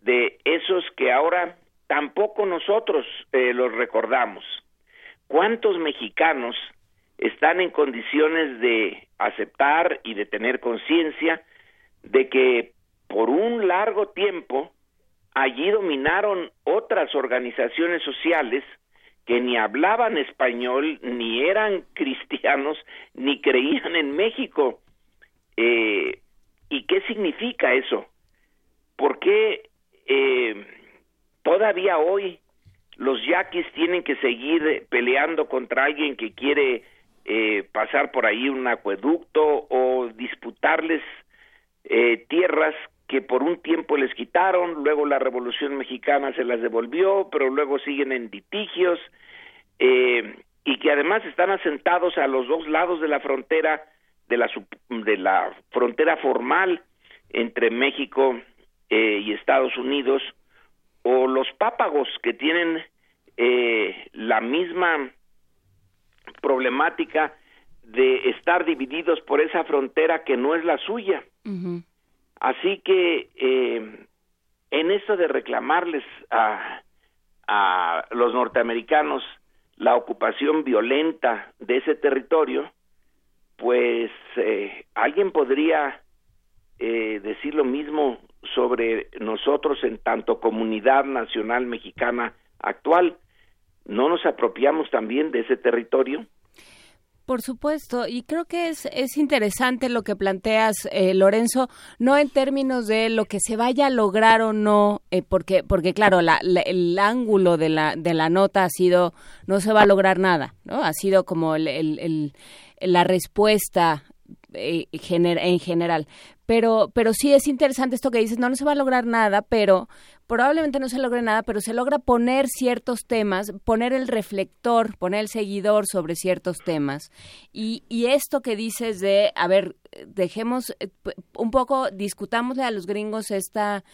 de esos que ahora tampoco nosotros eh, los recordamos. ¿Cuántos mexicanos están en condiciones de aceptar y de tener conciencia de que por un largo tiempo allí dominaron otras organizaciones sociales que ni hablaban español, ni eran cristianos, ni creían en México. Eh, ¿Y qué significa eso? ¿Por qué eh, todavía hoy los yaquis tienen que seguir peleando contra alguien que quiere eh, pasar por ahí un acueducto o disputarles eh, tierras que por un tiempo les quitaron, luego la Revolución Mexicana se las devolvió, pero luego siguen en litigios. eh, y que además están asentados a los dos lados de la frontera de la de la frontera formal entre México eh, y Estados Unidos o los pápagos que tienen eh, la misma problemática de estar divididos por esa frontera que no es la suya. Así que eh, en eso de reclamarles a, a los norteamericanos la ocupación violenta de ese territorio, pues eh, alguien podría eh, decir lo mismo sobre nosotros en tanto comunidad nacional mexicana actual. ¿No nos apropiamos también de ese territorio? Por supuesto, y creo que es, es interesante lo que planteas, eh, Lorenzo, no en términos de lo que se vaya a lograr o no, eh, porque, porque claro, la, el ángulo de la, de la nota ha sido, no se va a lograr nada, ¿no? Ha sido como el, la respuesta eh, en general. Pero, pero sí es interesante esto que dices, no, no se va a lograr nada, pero probablemente no se logre nada, pero se logra poner ciertos temas, poner el reflector, poner el seguidor sobre ciertos temas. Y, y esto que dices de, a ver, dejemos eh, un poco, discutámosle a los gringos esta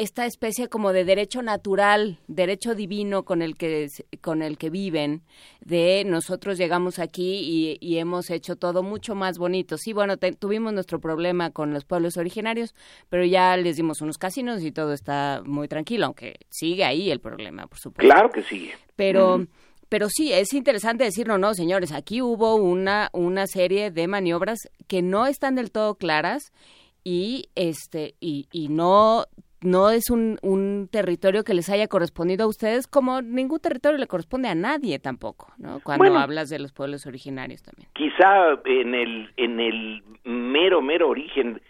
esta especie como de derecho natural, derecho divino con el que con el que viven, de nosotros llegamos aquí y, hemos hecho todo mucho más bonito. Sí, bueno, tuvimos nuestro problema con los pueblos originarios, pero ya les dimos unos casinos y todo está muy tranquilo, aunque sigue ahí el problema, por supuesto. Claro que sigue. Pero pero sí, es interesante decir, no, no, señores, aquí hubo una, una serie de maniobras que no están del todo claras y este y, y no no es un, un, territorio que les haya correspondido a ustedes, como ningún territorio le corresponde a nadie tampoco, ¿no? Cuando hablas de los pueblos originarios también. Quizá en el, en el mero, mero origen,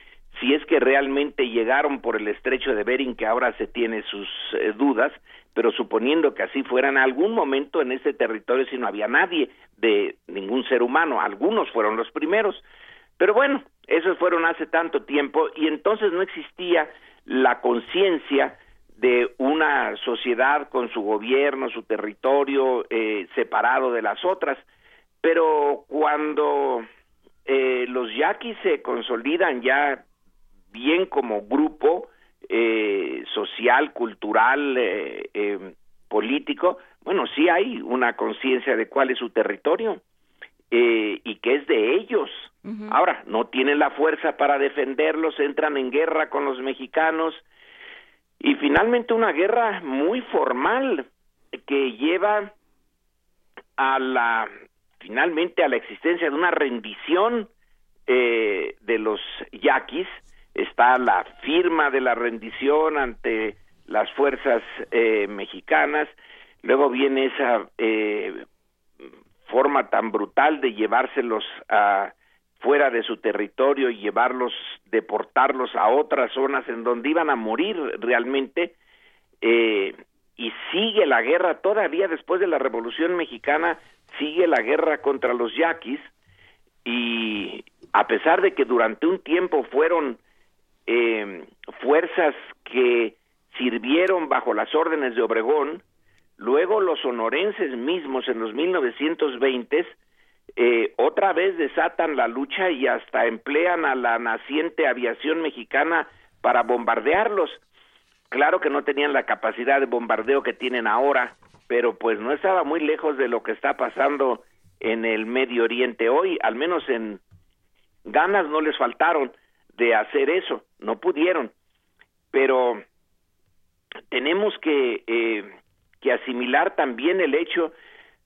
si es que realmente llegaron por el estrecho de Bering, que ahora se tiene sus eh, dudas, pero suponiendo que así fuera, en algún momento en ese territorio si no había nadie de ningún ser humano, algunos fueron los primeros, pero bueno, esos fueron hace tanto tiempo y entonces no existía la conciencia de una sociedad con su gobierno, su territorio eh, separado de las otras. Pero cuando eh, los yaquis se consolidan ya bien como grupo eh, social, cultural, político, bueno, sí hay una conciencia de cuál es su territorio y que es de ellos. Ahora, no tienen la fuerza para defenderlos, entran en guerra con los mexicanos. Y finalmente una guerra muy formal que lleva a la finalmente a la existencia de una rendición eh, de los yaquis. Está la firma de la rendición ante las fuerzas eh, mexicanas. Luego viene esa eh, forma tan brutal de llevárselos a fuera de su territorio y llevarlos, deportarlos a otras zonas en donde iban a morir realmente, eh, y sigue la guerra todavía después de la Revolución Mexicana, sigue la guerra contra los yaquis, y a pesar de que durante un tiempo fueron eh, fuerzas que sirvieron bajo las órdenes de Obregón, luego los sonorenses mismos en los 1920 eh, otra vez desatan la lucha y hasta emplean a la naciente aviación mexicana para bombardearlos. Claro que no tenían la capacidad de bombardeo que tienen ahora, pero pues no estaba muy lejos de lo que está pasando en el Medio Oriente hoy, al menos en ganas no les faltaron de hacer eso, no pudieron, pero tenemos que, eh, que asimilar también el hecho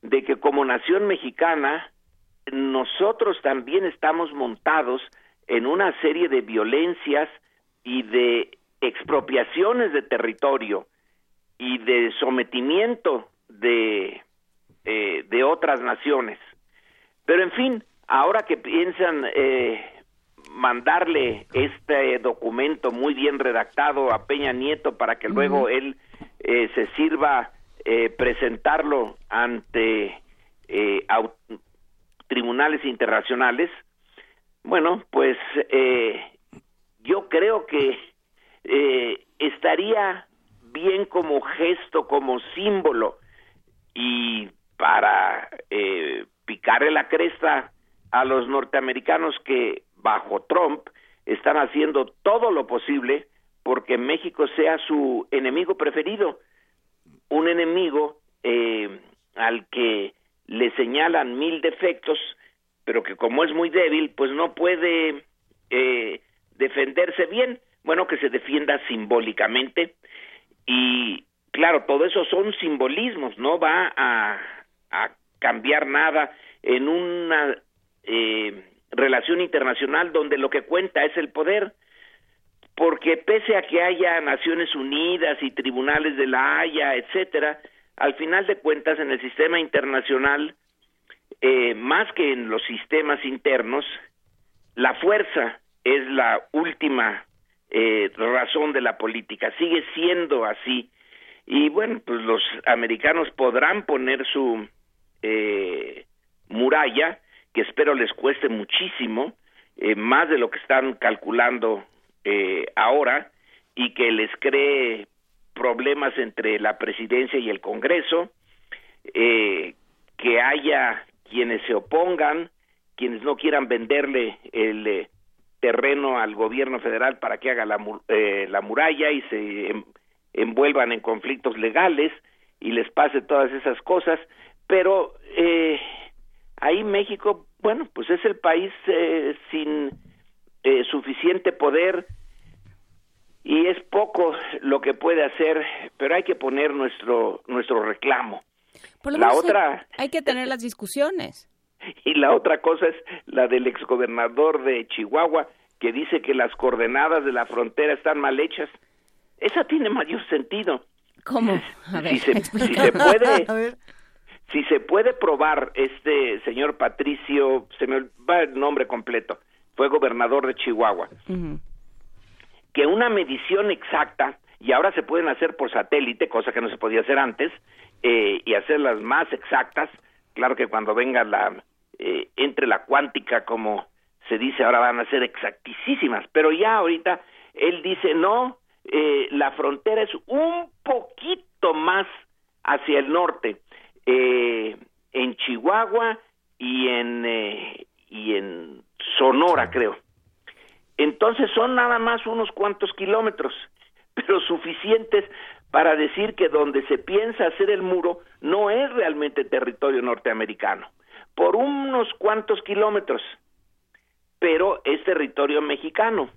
de que como nación mexicana nosotros también estamos montados en una serie de violencias y de expropiaciones de territorio y de sometimiento de, eh, de otras naciones. Pero en fin, ahora que piensan eh, mandarle este documento muy bien redactado a Peña Nieto para que luego él eh, se sirva presentarlo ante tribunales internacionales, bueno, pues eh, yo creo que eh, estaría bien como gesto, como símbolo, y para eh, picarle la cresta a los norteamericanos que bajo Trump están haciendo todo lo posible porque México sea su enemigo preferido, un enemigo eh, al que le señalan mil defectos, pero que como es muy débil, pues no puede eh, defenderse bien. Bueno, que se defienda simbólicamente y claro, todo eso son simbolismos, no va a, a cambiar nada en una eh, relación internacional donde lo que cuenta es el poder, porque pese a que haya Naciones Unidas y tribunales de la Haya, etcétera, al final de cuentas en el sistema internacional, eh, más que en los sistemas internos, la fuerza es la última eh, razón de la política, sigue siendo así. Y bueno, pues los americanos podrán poner su eh, muralla, que espero les cueste muchísimo, eh, más de lo que están calculando eh, ahora, y que les cree problemas entre la presidencia y el Congreso, eh, que haya quienes se opongan, quienes no quieran venderle el eh, terreno al gobierno federal para que haga la, eh, la muralla y se em, envuelvan en conflictos legales y les pase todas esas cosas, pero eh, ahí México, bueno, pues es el país eh, sin eh, suficiente poder y es poco lo que puede hacer, pero hay que poner nuestro nuestro reclamo. Por lo la menos otra hay que tener las discusiones. y la otra cosa es la del exgobernador de Chihuahua que dice que las coordenadas de la frontera están mal hechas. Esa tiene mayor sentido. ¿Cómo? A ver, si se, si se puede si se puede probar este señor Patricio se me va el nombre completo fue gobernador de Chihuahua. Que una medición exacta y ahora se pueden hacer por satélite cosa que no se podía hacer antes eh, y hacerlas más exactas claro que cuando venga la eh, entre la cuántica como se dice ahora van a ser exactísimas pero ya ahorita él dice no eh, la frontera es un poquito más hacia el norte eh, en Chihuahua y en eh, y en Sonora creo. Entonces son nada más unos cuantos kilómetros pero suficientes para decir que donde se piensa hacer el muro no es realmente territorio norteamericano. Por unos cuantos kilómetros pero es territorio mexicano.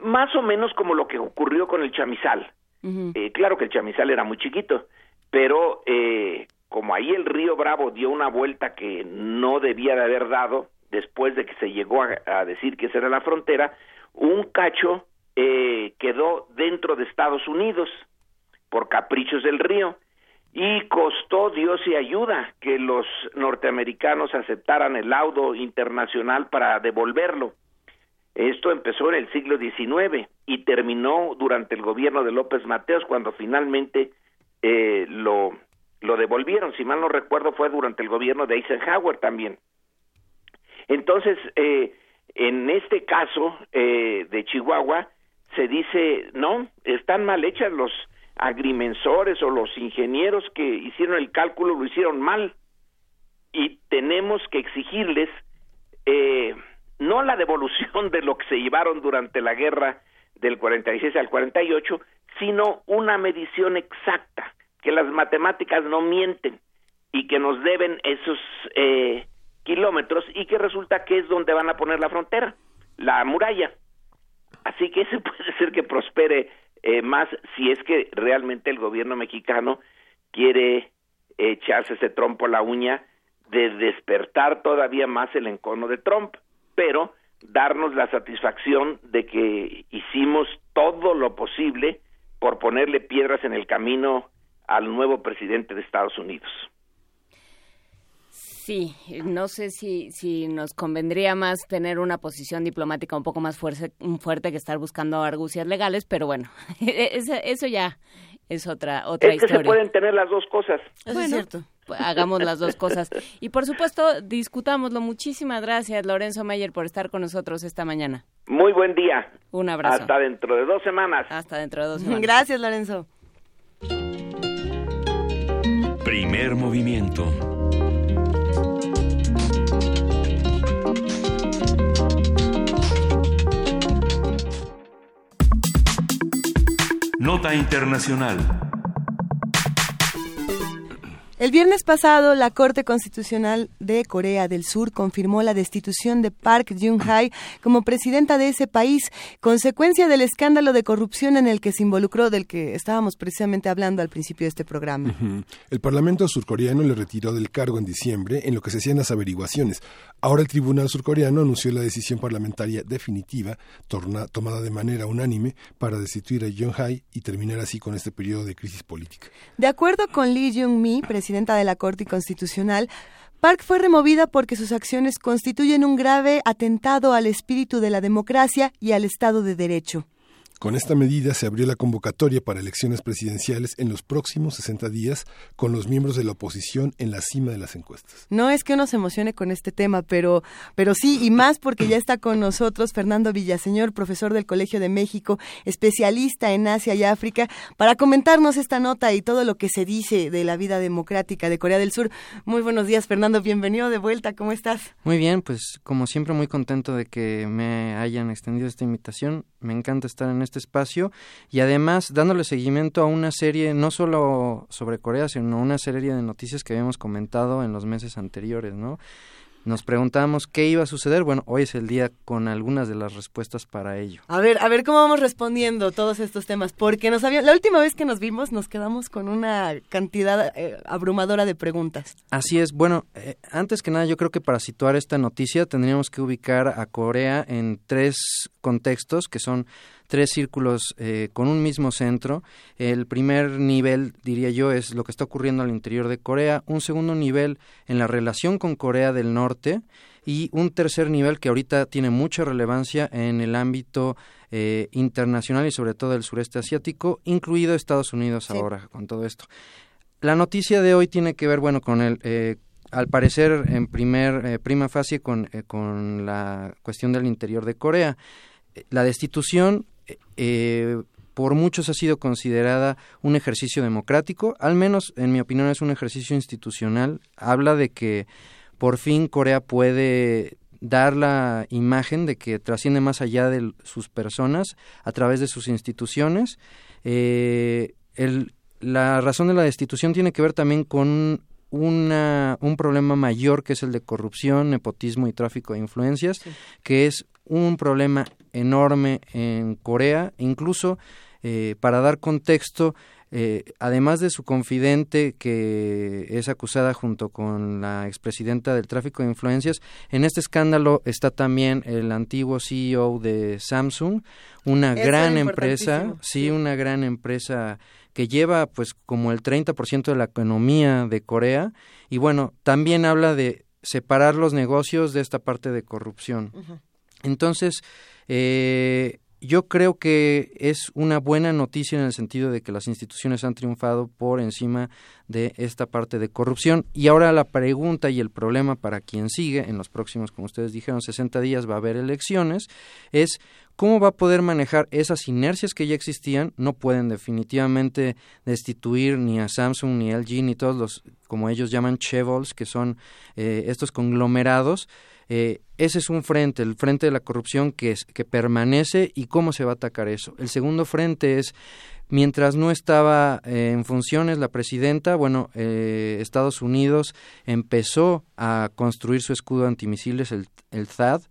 Más o menos como lo que ocurrió con el chamizal. Eh, claro que el chamizal era muy chiquito, pero eh, como ahí el río Bravo dio una vuelta que no debía de haber dado, después de que se llegó a, decir que esa era la frontera, un cacho eh, quedó dentro de Estados Unidos por caprichos del río y costó Dios y ayuda que los norteamericanos aceptaran el laudo internacional para devolverlo. Esto empezó en el siglo XIX y terminó durante el gobierno de López Mateos cuando finalmente eh, lo devolvieron. Si mal no recuerdo fue durante el gobierno de Eisenhower también. Entonces, eh, en este caso eh, de Chihuahua se dice, no, están mal hechas los agrimensores o los ingenieros que hicieron el cálculo lo hicieron mal. Y tenemos que exigirles eh, no la devolución de lo que se llevaron durante la guerra del 46 al 48, sino una medición exacta, que las matemáticas no mienten y que nos deben esos eh, kilómetros y que resulta que es donde van a poner la frontera, la muralla. Así que ese puede ser que prospere eh, más si es que realmente el gobierno mexicano quiere echarse ese trompo a la uña de despertar todavía más el encono de Trump pero darnos la satisfacción de que hicimos todo lo posible por ponerle piedras en el camino al nuevo presidente de Estados Unidos. Sí, no sé si, si nos convendría más tener una posición diplomática un poco más fuerte, fuerte que estar buscando argucias legales, pero bueno, eso, eso ya es otra otra es que historia. se pueden tener las dos cosas. Bueno, es cierto. Hagamos las dos cosas. Y por supuesto, discutámoslo. Muchísimas gracias, Lorenzo Mayer, por estar con nosotros esta mañana. Muy buen día. Un abrazo. Hasta dentro de dos semanas. Hasta dentro de dos semanas. Gracias, Lorenzo. Primer movimiento. Nota Internacional. El viernes pasado, la Corte Constitucional de Corea del Sur confirmó la destitución de Park Geun-hye como presidenta de ese país, consecuencia del escándalo de corrupción en el que se involucró, del que estábamos precisamente hablando al principio de este programa. El Parlamento surcoreano le retiró del cargo en diciembre en lo que se hacían las averiguaciones. Ahora el Tribunal surcoreano anunció la decisión parlamentaria definitiva, tomada de manera unánime, para destituir a Geun-hye y terminar así con este periodo de crisis política. De acuerdo con Lee Jung-mi, presidenta de la Corte Constitucional, Park fue removida porque sus acciones constituyen un grave atentado al espíritu de la democracia y al Estado de Derecho. Con esta medida se abrió la convocatoria para elecciones presidenciales en los próximos 60 días con los miembros de la oposición en la cima de las encuestas. No es que uno se emocione con este tema, pero, pero sí, y más porque ya está con nosotros Fernando Villaseñor, profesor del Colegio de México, especialista en Asia y África, para comentarnos esta nota y todo lo que se dice de la vida democrática de Corea del Sur. Muy buenos días, Fernando, bienvenido de vuelta, ¿cómo estás? Muy bien, pues como siempre muy contento de que me hayan extendido esta invitación. Me encanta estar en este espacio y además dándole seguimiento a una serie no solo sobre Corea, sino una serie de noticias que habíamos comentado en los meses anteriores, ¿no? nos preguntábamos qué iba a suceder. Bueno, hoy es el día con algunas de las respuestas para ello. A ver, a ver cómo vamos respondiendo todos estos temas, porque nos había, la última vez que nos vimos nos quedamos con una cantidad eh, abrumadora de preguntas. Así es. Bueno, eh, antes que nada, yo creo que para situar esta noticia tendríamos que ubicar a Corea en tres contextos que son tres círculos eh, con un mismo centro. El primer nivel, diría yo, es lo que está ocurriendo al interior de Corea. Un segundo nivel en la relación con Corea del Norte. Y un tercer nivel que ahorita tiene mucha relevancia en el ámbito eh, internacional y sobre todo el sureste asiático, incluido Estados Unidos ahora con todo esto. La noticia de hoy tiene que ver, bueno, con el... Eh, al parecer, en primer prima fase, con, con la cuestión del interior de Corea. La destitución eh, por muchos ha sido considerada un ejercicio democrático, al menos en mi opinión es un ejercicio institucional. Habla de que por fin Corea puede dar la imagen de que trasciende más allá de sus personas a través de sus instituciones. Eh, la razón de la destitución tiene que ver también con una, un problema mayor que es el de corrupción, nepotismo y tráfico de influencias, que es un problema enorme en Corea, incluso eh, para dar contexto, eh, además de su confidente que es acusada junto con la expresidenta del tráfico de influencias, en este escándalo está también el antiguo CEO de Samsung, una gran empresa, sí, una gran empresa que lleva pues como el 30% de la economía de Corea. Y bueno, también habla de separar los negocios de esta parte de corrupción. Entonces, eh, yo creo que es una buena noticia en el sentido de que las instituciones han triunfado por encima de esta parte de corrupción. Y ahora la pregunta y el problema para quien sigue, en los próximos, como ustedes dijeron, 60 días va a haber elecciones, es cómo va a poder manejar esas inercias que ya existían. No pueden definitivamente destituir ni a Samsung, ni LG, ni todos los, como ellos llaman, chevols, que son eh, estos conglomerados eh, ese es un frente, el frente de la corrupción que, es, que permanece y cómo se va a atacar eso. El segundo frente es, mientras no estaba eh, en funciones la presidenta, bueno, eh, Estados Unidos empezó a construir su escudo antimisiles, el, el THAD,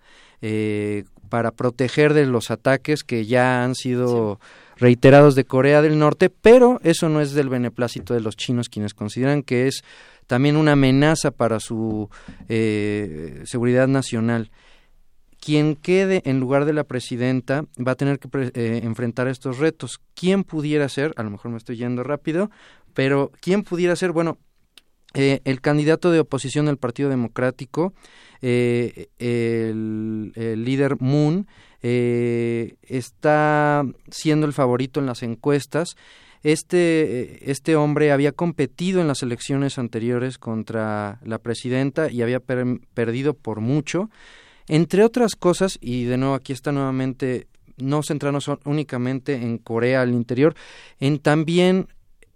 para proteger de los ataques que ya han sido reiterados de Corea del Norte, pero eso no es del beneplácito de los chinos, quienes consideran que es también una amenaza para su eh, seguridad nacional. Quien quede en lugar de la presidenta va a tener que eh, enfrentar estos retos. ¿Quién pudiera ser? A lo mejor me estoy yendo rápido, pero ¿quién pudiera ser? Bueno, eh, el candidato de oposición del Partido Democrático, el, el, líder Moon, está siendo el favorito en las encuestas este, este hombre había competido en las elecciones anteriores contra la presidenta y había perdido por mucho. Entre otras cosas, y de nuevo aquí está nuevamente, no centrarnos únicamente en Corea al interior, en también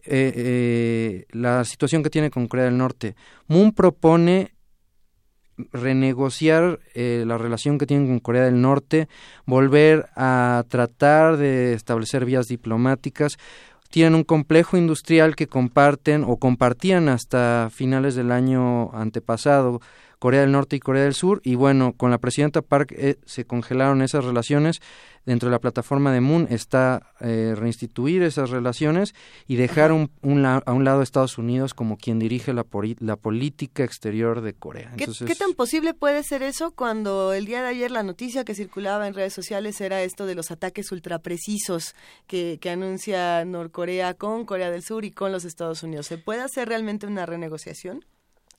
eh, eh, la situación que tiene con Corea del Norte. Moon propone renegociar eh, la relación que tienen con Corea del Norte, volver a tratar de establecer vías diplomáticas. Tienen un complejo industrial que comparten o compartían hasta finales del año antepasado Corea del Norte y Corea del Sur. Y bueno, con la presidenta Park eh, se congelaron esas relaciones. Dentro de la plataforma de Moon está eh, reinstituir esas relaciones y dejar un, a un lado a Estados Unidos como quien dirige la, la política exterior de Corea. ¿Qué, ¿Qué, tan posible puede ser eso cuando el día de ayer la noticia que circulaba en redes sociales era esto de los ataques ultraprecisos que, que anuncia Norcorea con Corea del Sur y con los Estados Unidos? ¿Se puede hacer realmente una renegociación?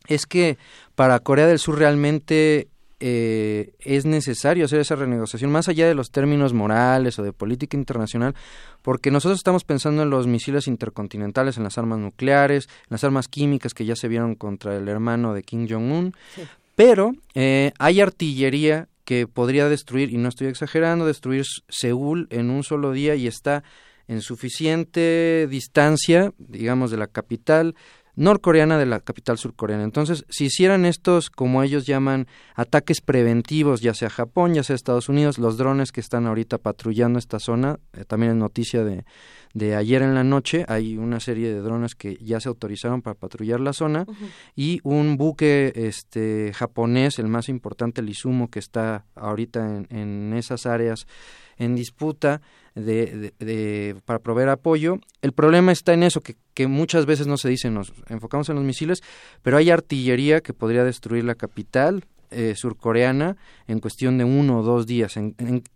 Es que para Corea del Sur realmente eh, es necesario hacer esa renegociación, más allá de los términos morales o de política internacional, porque nosotros estamos pensando en los misiles intercontinentales, en las armas nucleares, en las armas químicas que ya se vieron contra el hermano de Kim Jong-un, pero eh, hay artillería que podría destruir, y no estoy exagerando, destruir Seúl en un solo día y está en suficiente distancia, digamos, de la capital, norcoreana de la capital surcoreana. Entonces, si hicieran estos, como ellos llaman, ataques preventivos, ya sea Japón, ya sea Estados Unidos, los drones que están ahorita patrullando esta zona, eh, también es noticia de, de ayer en la noche, hay una serie de drones que ya se autorizaron para patrullar la zona y un buque este japonés, el más importante, el Izumo, que está ahorita en, en esas áreas en disputa de, de, para proveer apoyo. El problema está en eso, que, que, muchas veces no se dice, nos enfocamos en los misiles, pero hay artillería que podría destruir la capital eh, surcoreana en cuestión de uno o dos días.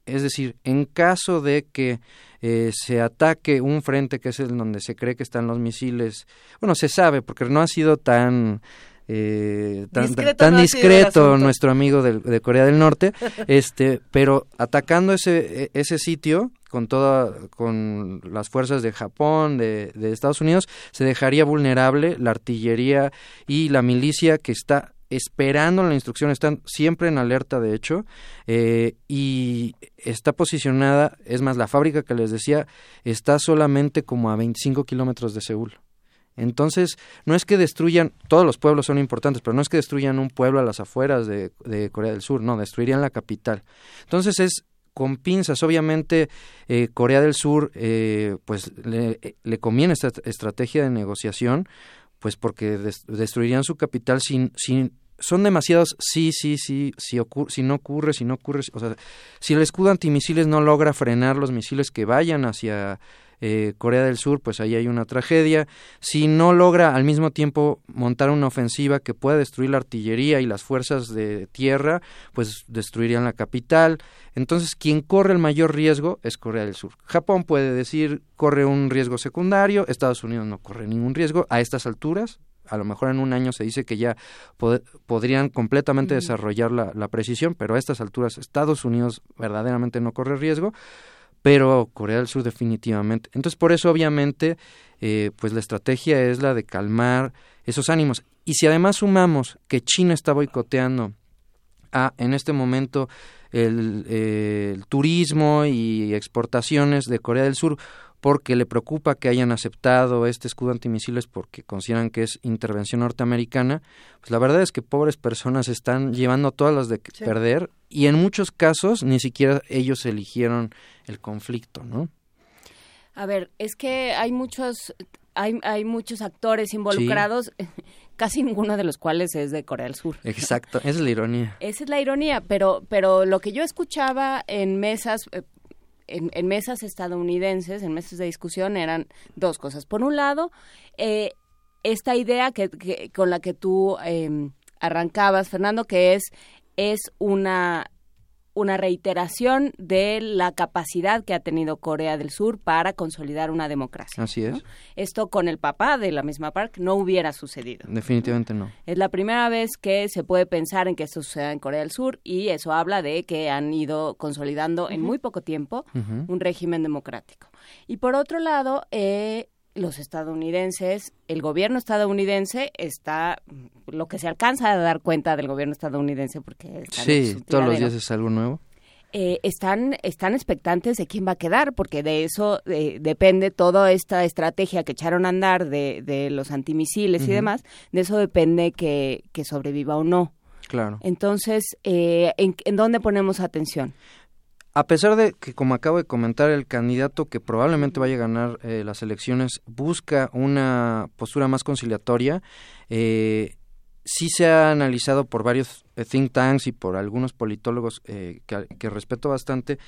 es decir, en caso de que eh, se ataque un frente que es el donde se cree que están los misiles, bueno, se sabe porque no ha sido tan eh, tan discreto, nuestro amigo de, Corea del Norte, este, pero atacando ese, e, ese sitio con toda, con las fuerzas de Japón, de, de Estados Unidos, se dejaría vulnerable la artillería y la milicia que está esperando la instrucción, están siempre en alerta, de hecho, eh, y está posicionada, es más, la fábrica que les decía, está solamente como a 25 kilómetros de Seúl. Entonces, no es que destruyan, todos los pueblos son importantes, pero no es que destruyan un pueblo a las afueras de, Corea del Sur, no, destruirían la capital. Entonces es con pinzas. Obviamente, eh, Corea del Sur, eh, pues le, le, conviene esta estrategia de negociación, pues porque destruirían su capital sin, sin son demasiados sí, sí, sí, si, si no ocurre, si no ocurre, o sea, si el escudo antimisiles no logra frenar los misiles que vayan hacia eh, Corea del Sur, pues ahí hay una tragedia. Si no logra al mismo tiempo montar una ofensiva que pueda destruir la artillería y las fuerzas de tierra, pues destruirían la capital. Entonces, quien corre el mayor riesgo es Corea del Sur. Japón puede decir corre un riesgo secundario, Estados Unidos no corre ningún riesgo a estas alturas. A lo mejor en un año se dice que ya podrían completamente desarrollar la, la precisión, pero a estas alturas Estados Unidos verdaderamente no corre riesgo pero Corea del Sur definitivamente. Entonces, por eso, obviamente, eh, pues la estrategia es la de calmar esos ánimos. Y si además sumamos que China está boicoteando a, en este momento, el, eh, el turismo y exportaciones de Corea del Sur, porque le preocupa que hayan aceptado este escudo antimisiles porque consideran que es intervención norteamericana, pues la verdad es que pobres personas están llevando todas las de perder y en muchos casos ni siquiera ellos eligieron el conflicto, ¿no? A ver, es que hay muchos hay, hay muchos actores involucrados, casi ninguno de los cuales es de Corea del Sur. Exacto, esa es la ironía. Esa es la ironía, pero pero lo que yo escuchaba en mesas eh, en, mesas estadounidenses, en mesas de discusión, eran dos cosas. Por un lado, eh, esta idea que, con la que tú em, arrancabas, Fernando, que es, es una una reiteración de la capacidad que ha tenido Corea del Sur para consolidar una democracia. Así es. Esto con el papá de la misma Park no hubiera sucedido. Definitivamente no. Es la primera vez que se puede pensar en que esto suceda en Corea del Sur y eso habla de que han ido consolidando en muy poco tiempo un régimen democrático. Y por otro lado, eh, los estadounidenses, el gobierno estadounidense está, lo que se alcanza a dar cuenta del gobierno estadounidense, porque... Sí, todos los días es algo nuevo. Eh, están, están expectantes de quién va a quedar, porque de eso eh, depende toda esta estrategia que echaron a andar de, de los antimisiles y demás, de eso depende que, que sobreviva o no Claro. Entonces, eh, ¿en, ¿en dónde ponemos atención? A pesar de que, como acabo de comentar, el candidato que probablemente vaya a ganar eh, las elecciones busca una postura más conciliatoria, eh, sí se ha analizado por varios eh, think tanks y por algunos politólogos eh, que, que, respeto bastante,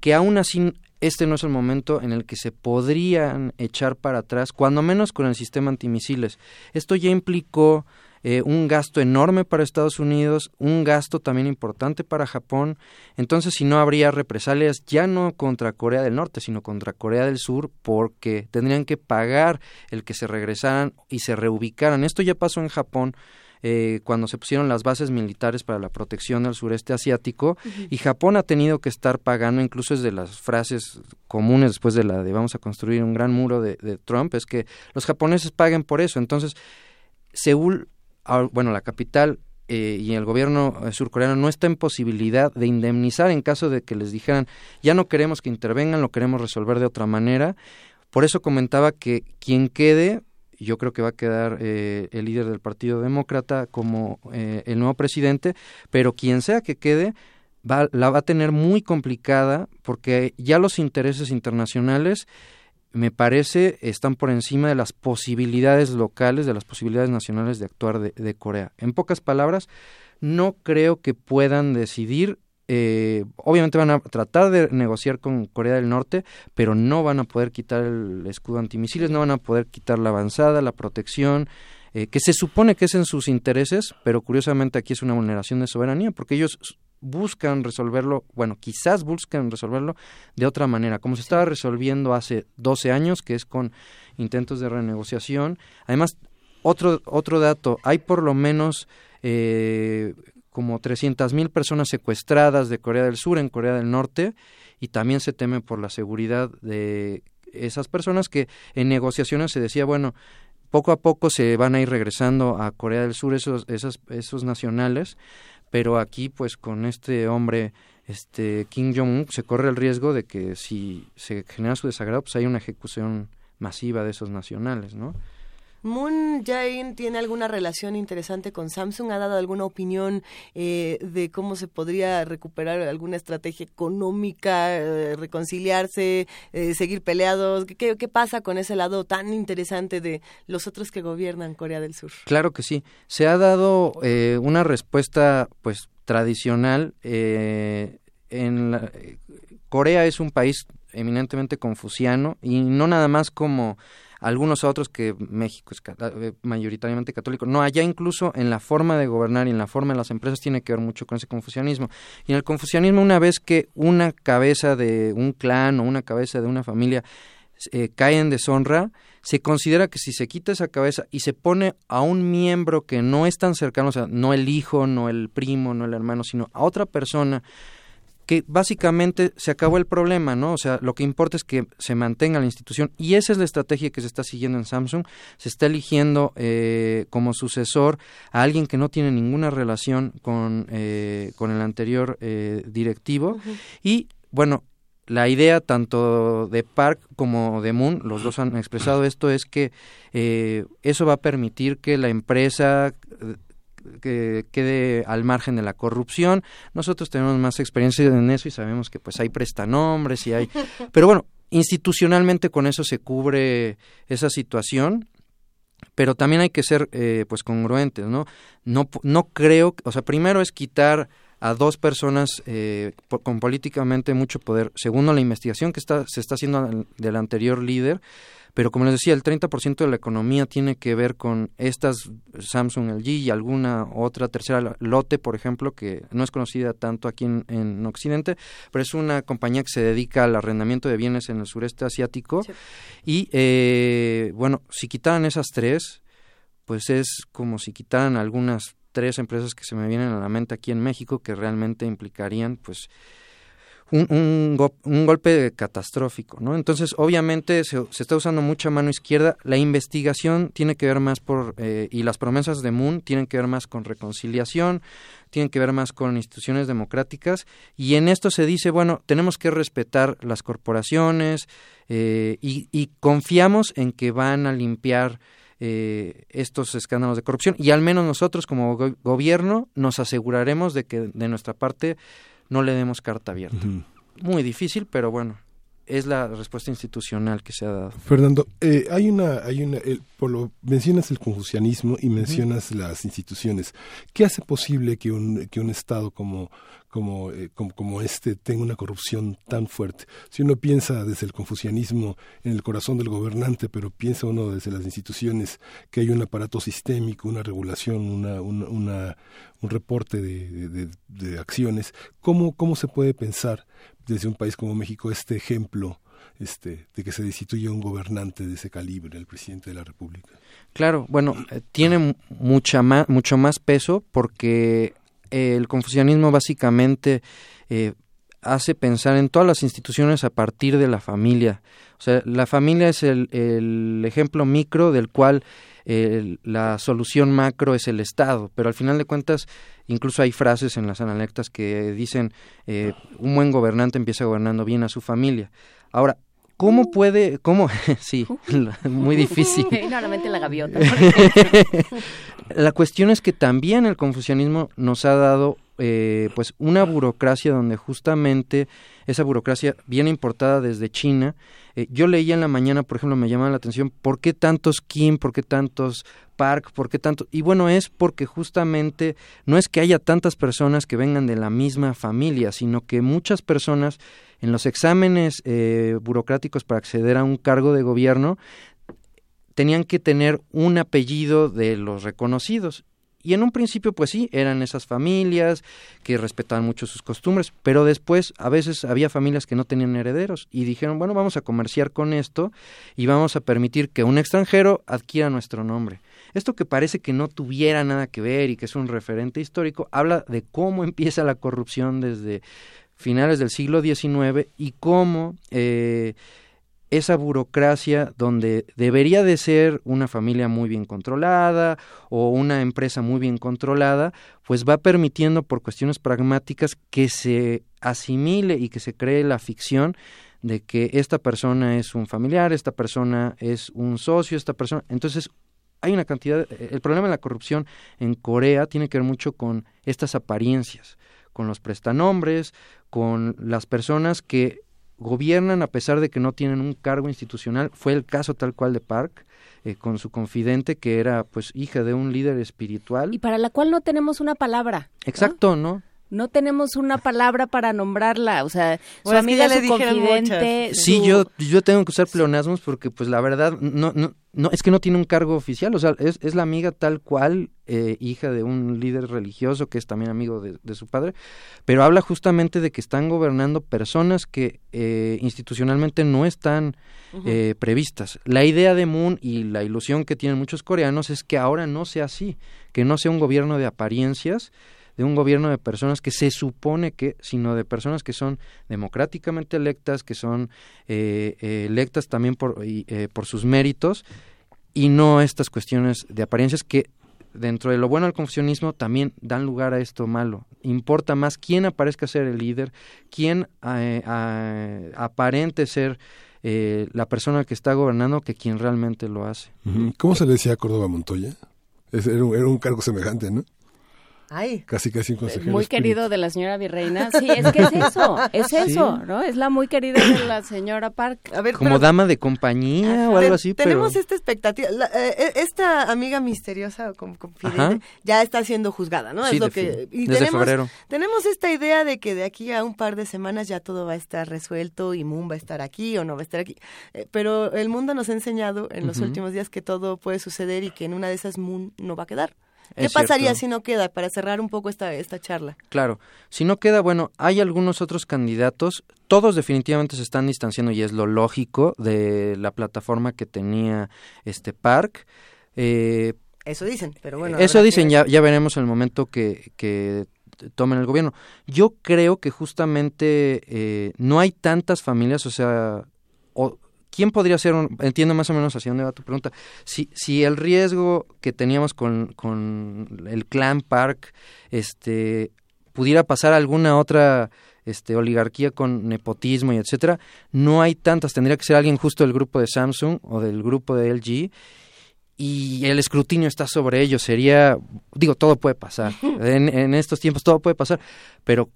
que aún así este no es el momento en el que se podrían echar para atrás, cuando menos con el sistema antimisiles. Esto ya implicó eh, un gasto enorme para Estados Unidos, un gasto también importante para Japón. Entonces, si no habría represalias ya no contra Corea del Norte, sino contra Corea del Sur, porque tendrían que pagar el que se regresaran y se reubicaran. Esto ya pasó en Japón. Eh, cuando se pusieron las bases militares para la protección del sureste asiático uh -huh. y Japón ha tenido que estar pagando incluso es de las frases comunes después de la de vamos a construir un gran muro de, de Trump es que los japoneses paguen por eso entonces Seúl bueno, la capital eh, y el gobierno surcoreano no está en posibilidad de indemnizar en caso de que les dijeran ya no queremos que intervengan, lo queremos resolver de otra manera. Por eso comentaba que quien quede, yo creo que va a quedar eh, el líder del Partido Demócrata como eh, el nuevo presidente, pero quien sea que quede, va, la va a tener muy complicada porque ya los intereses internacionales me parece están por encima de las posibilidades locales, de las posibilidades nacionales de actuar de, Corea. En pocas palabras, no creo que puedan decidir eh, obviamente van a tratar de negociar con Corea del Norte, pero no van a poder quitar el escudo antimisiles, no van a poder quitar la avanzada, la protección, eh, que se supone que es en sus intereses, pero curiosamente aquí es una vulneración de soberanía, porque ellos buscan resolverlo, bueno, quizás buscan resolverlo de otra manera, como se estaba resolviendo hace 12 años, que es con intentos de renegociación. Además, otro, otro dato, hay por lo menos eh, como 300 mil personas secuestradas de Corea del Sur en Corea del Norte y también se teme por la seguridad de esas personas que en negociaciones se decía, bueno, poco a poco se van a ir regresando a Corea del Sur esos, esos, esos nacionales, pero aquí pues con este hombre este Kim Jong-un se corre el riesgo de que si se genera su desagrado pues hay una ejecución masiva de esos nacionales, ¿no? Moon Jae-in tiene alguna relación interesante con Samsung, ha dado alguna opinión eh, de cómo se podría recuperar alguna estrategia económica, eh, reconciliarse, eh, seguir peleados. ¿Qué, ¿Qué, pasa con ese lado tan interesante de los otros que gobiernan Corea del Sur? Claro que sí. Se ha dado una respuesta, pues, tradicional. en la, Corea es un país eminentemente confuciano y no nada más como algunos otros que México es mayoritariamente católico. No, allá incluso en la forma de gobernar y en la forma de las empresas tiene que ver mucho con ese confucianismo. Y en el confucianismo, una vez que una cabeza de un clan o una cabeza de una familia eh, cae en deshonra, se considera que si se quita esa cabeza y se pone a un miembro que no es tan cercano, o sea, no el hijo, no el primo, no el hermano, sino a otra persona, que básicamente se acabó el problema, ¿no? O sea, lo que importa es que se mantenga la institución y esa es la estrategia que se está siguiendo en Samsung. Se está eligiendo eh, como sucesor a alguien que no tiene ninguna relación con, eh, con el anterior eh, directivo uh -huh. y, bueno, la idea tanto de Park como de Moon, los dos han expresado esto, es que eso va a permitir que la empresa que quede al margen de la corrupción. Nosotros tenemos más experiencia en eso y sabemos que pues hay prestanombres y hay... Pero bueno, institucionalmente con eso se cubre esa situación pero también hay que ser eh, pues congruentes, ¿no? No, no creo, o sea, primero es quitar a dos personas eh, por, con políticamente mucho poder, segundo la investigación que está, se está haciendo del anterior líder, pero como les decía, el 30% de la economía tiene que ver con estas Samsung, LG y alguna otra tercera lote, por ejemplo, que no es conocida tanto aquí en, en Occidente, pero es una compañía que se dedica al arrendamiento de bienes en el sureste asiático. Sí. Y eh, bueno, si quitaran esas tres, pues es como si quitaran algunas tres empresas que se me vienen a la mente aquí en México que realmente implicarían pues un, un, go un, golpe catastrófico, ¿no? Entonces, obviamente, se, se, está usando mucha mano izquierda. La investigación tiene que ver más por, eh, y las promesas de Moon tienen que ver más con reconciliación, tienen que ver más con instituciones democráticas, y en esto se dice, bueno, tenemos que respetar las corporaciones eh, y, y, confiamos en que van a limpiar eh, estos escándalos de corrupción y al menos nosotros como gobierno nos aseguraremos de que de nuestra parte no le demos carta abierta. Muy difícil, pero bueno, es la respuesta institucional que se ha dado. Fernando, eh, hay una, hay una, por lo, mencionas el confucianismo y mencionas las instituciones. ¿Qué hace posible que un, que un Estado como, como, eh, como, este tenga una corrupción tan fuerte? Si uno piensa desde el confucianismo en el corazón del gobernante, pero piensa uno desde las instituciones que hay un aparato sistémico, una regulación, una, una, un reporte de, de, acciones, ¿cómo, ¿cómo se puede pensar desde un país como México este ejemplo este, de que se destituya un gobernante de ese calibre, el presidente de la República. Claro, bueno, eh, tiene mucha más, mucho más peso porque el confucianismo básicamente eh, hace pensar en todas las instituciones a partir de la familia. O sea, la familia es el, ejemplo micro del cual la solución macro es el Estado, pero al final de cuentas incluso hay frases en las analectas que dicen eh, un buen gobernante empieza gobernando bien a su familia. Ahora, ¿Cómo puede, cómo, sí, muy difícil. Normalmente la gaviota. la cuestión es que también el confucianismo nos ha dado eh, pues una burocracia donde justamente esa burocracia viene importada desde China. Eh, yo leía en la mañana, por ejemplo, me llamaba la atención, ¿por qué tantos Kim, por qué tantos Park, por qué tanto? Y bueno, es porque justamente no es que haya tantas personas que vengan de la misma familia, sino que muchas personas en los exámenes eh, burocráticos para acceder a un cargo de gobierno tenían que tener un apellido de los reconocidos y en un principio, pues sí, eran esas familias que respetaban mucho sus costumbres, pero después a veces había familias que no tenían herederos y dijeron, bueno, vamos a comerciar con esto y vamos a permitir que un extranjero adquiera nuestro nombre. Esto que parece que no tuviera nada que ver y que es un referente histórico, habla de cómo empieza la corrupción desde finales del siglo XIX y cómo eh, esa burocracia donde debería de ser una familia muy bien controlada o una empresa muy bien controlada, pues va permitiendo por cuestiones pragmáticas que se asimile y que se cree la ficción de que esta persona es un familiar, esta persona es un socio, esta persona. Entonces, hay una cantidad. El problema de la corrupción en Corea tiene que ver mucho con estas apariencias, con los prestanombres, con las personas que gobiernan a pesar de que no tienen un cargo institucional. Fue el caso tal cual de Park. Eh, con su confidente que era pues hija de un líder espiritual y para la cual no tenemos una palabra exacto no no tenemos una palabra para nombrarla, o sea, su amiga, su confidente. Sí, yo yo tengo que usar pleonasmos porque pues la verdad no no no es que no tiene un cargo oficial, o sea, es, es la amiga tal cual, eh, hija de un líder religioso que es también amigo de, de, su padre, pero habla justamente de que están gobernando personas que eh, institucionalmente no están eh, previstas. La idea de Moon y la ilusión que tienen muchos coreanos es que ahora no sea así, que no sea un gobierno de apariencias, de un gobierno de personas que se supone que, sino de personas que son democráticamente electas, que son eh, eh, electas también por, eh, por sus méritos, y no estas cuestiones de apariencias que dentro de lo bueno del confucianismo también dan lugar a esto malo. Importa más quién aparezca ser el líder, quién aparente ser la persona que está gobernando que quien realmente lo hace. ¿Cómo se le decía a Córdoba Montoya? era un cargo semejante, ¿no? Ay. Casi, casi un consejero. Muy querido de la señora Virreina. Sí, es que es eso, es eso, ¿no? Es la muy querida de la señora Park. A ver, Como dama de compañía o algo así, Tenemos esta expectativa. Eh, eh, esta amiga misteriosa o confidente ya está siendo juzgada, ¿no? Sí, es lo que... Y desde tenemos, febrero. Tenemos esta idea de que de aquí a un par de semanas ya todo va a estar resuelto y Moon va a estar aquí o no va a estar aquí. Eh, pero el mundo nos ha enseñado en los últimos días que todo puede suceder y que en una de esas Moon no va a quedar. ¿Qué pasaría si no queda para cerrar un poco esta, esta charla? Claro, si no queda, bueno, hay algunos otros candidatos, todos definitivamente se están distanciando y es lo lógico de la plataforma que tenía este Park. Eh, eso dicen, pero bueno. Eso dicen, ya, ya veremos el momento que, que tomen el gobierno. Yo creo que justamente eh, no hay tantas familias, o sea, ¿quién podría ser, un, entiendo más o menos hacia dónde va tu pregunta, si, si el riesgo que teníamos con, con el clan Park este, pudiera pasar a alguna otra este, oligarquía con nepotismo y etcétera, no hay tantas, tendría que ser alguien justo del grupo de Samsung o del grupo de LG y el escrutinio está sobre ellos. Sería, digo, todo puede pasar. En, estos tiempos todo puede pasar, pero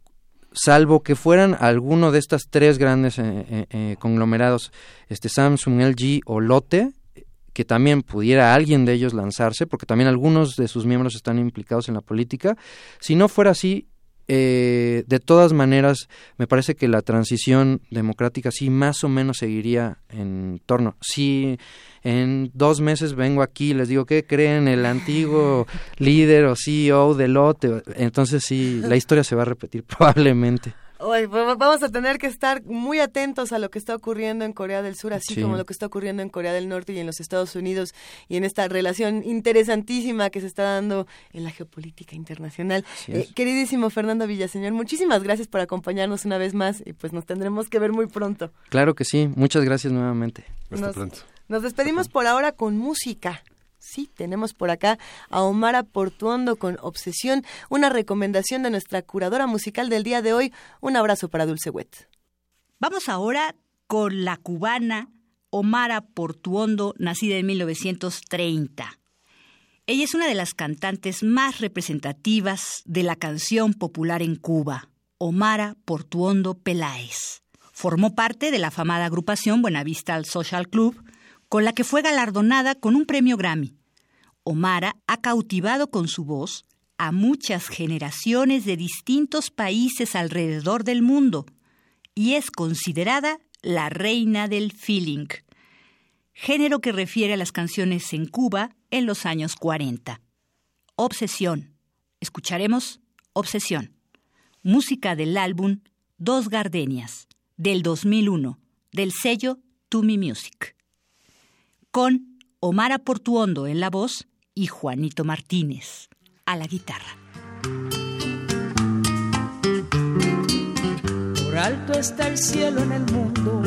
salvo que fueran alguno de estas tres grandes eh, eh, conglomerados, este Samsung, LG o Lotte, que también pudiera alguien de ellos lanzarse, porque también algunos de sus miembros están implicados en la política. Si no fuera así, eh, de todas maneras, me parece que la transición democrática sí más o menos seguiría en torno. Si en dos meses vengo aquí y les digo, ¿qué creen? El antiguo líder o CEO de Lotte. Entonces sí, la historia se va a repetir probablemente. Pues, vamos a tener que estar muy atentos a lo que está ocurriendo en Corea del Sur, así como lo que está ocurriendo en Corea del Norte y en los Estados Unidos y en esta relación interesantísima que se está dando en la geopolítica internacional. Eh, queridísimo Fernando Villaseñor, muchísimas gracias por acompañarnos una vez más y pues nos tendremos que ver muy pronto. Claro que sí, muchas gracias nuevamente. Hasta pronto. Nos despedimos por ahora con música. Sí, tenemos por acá a Omara Portuondo con Obsesión, una recomendación de nuestra curadora musical del día de hoy. Un abrazo para Dulce Wet. Vamos ahora con la cubana Omara Portuondo, nacida en 1930. Ella es una de las cantantes más representativas de la canción popular en Cuba, Omara Portuondo Peláez. Formó parte de la afamada agrupación Buenavista Social Club, con la que fue galardonada con un premio Grammy. Omara ha cautivado con su voz a muchas generaciones de distintos países alrededor del mundo y es considerada la reina del feeling, género que refiere a las canciones en Cuba en los años 40. Obsesión. Escucharemos Obsesión, música del álbum Dos Gardenias, del 2001, del sello To Me Music con Omar Portuondo en la voz y Juanito Martínez a la guitarra. Por alto está el cielo en el mundo,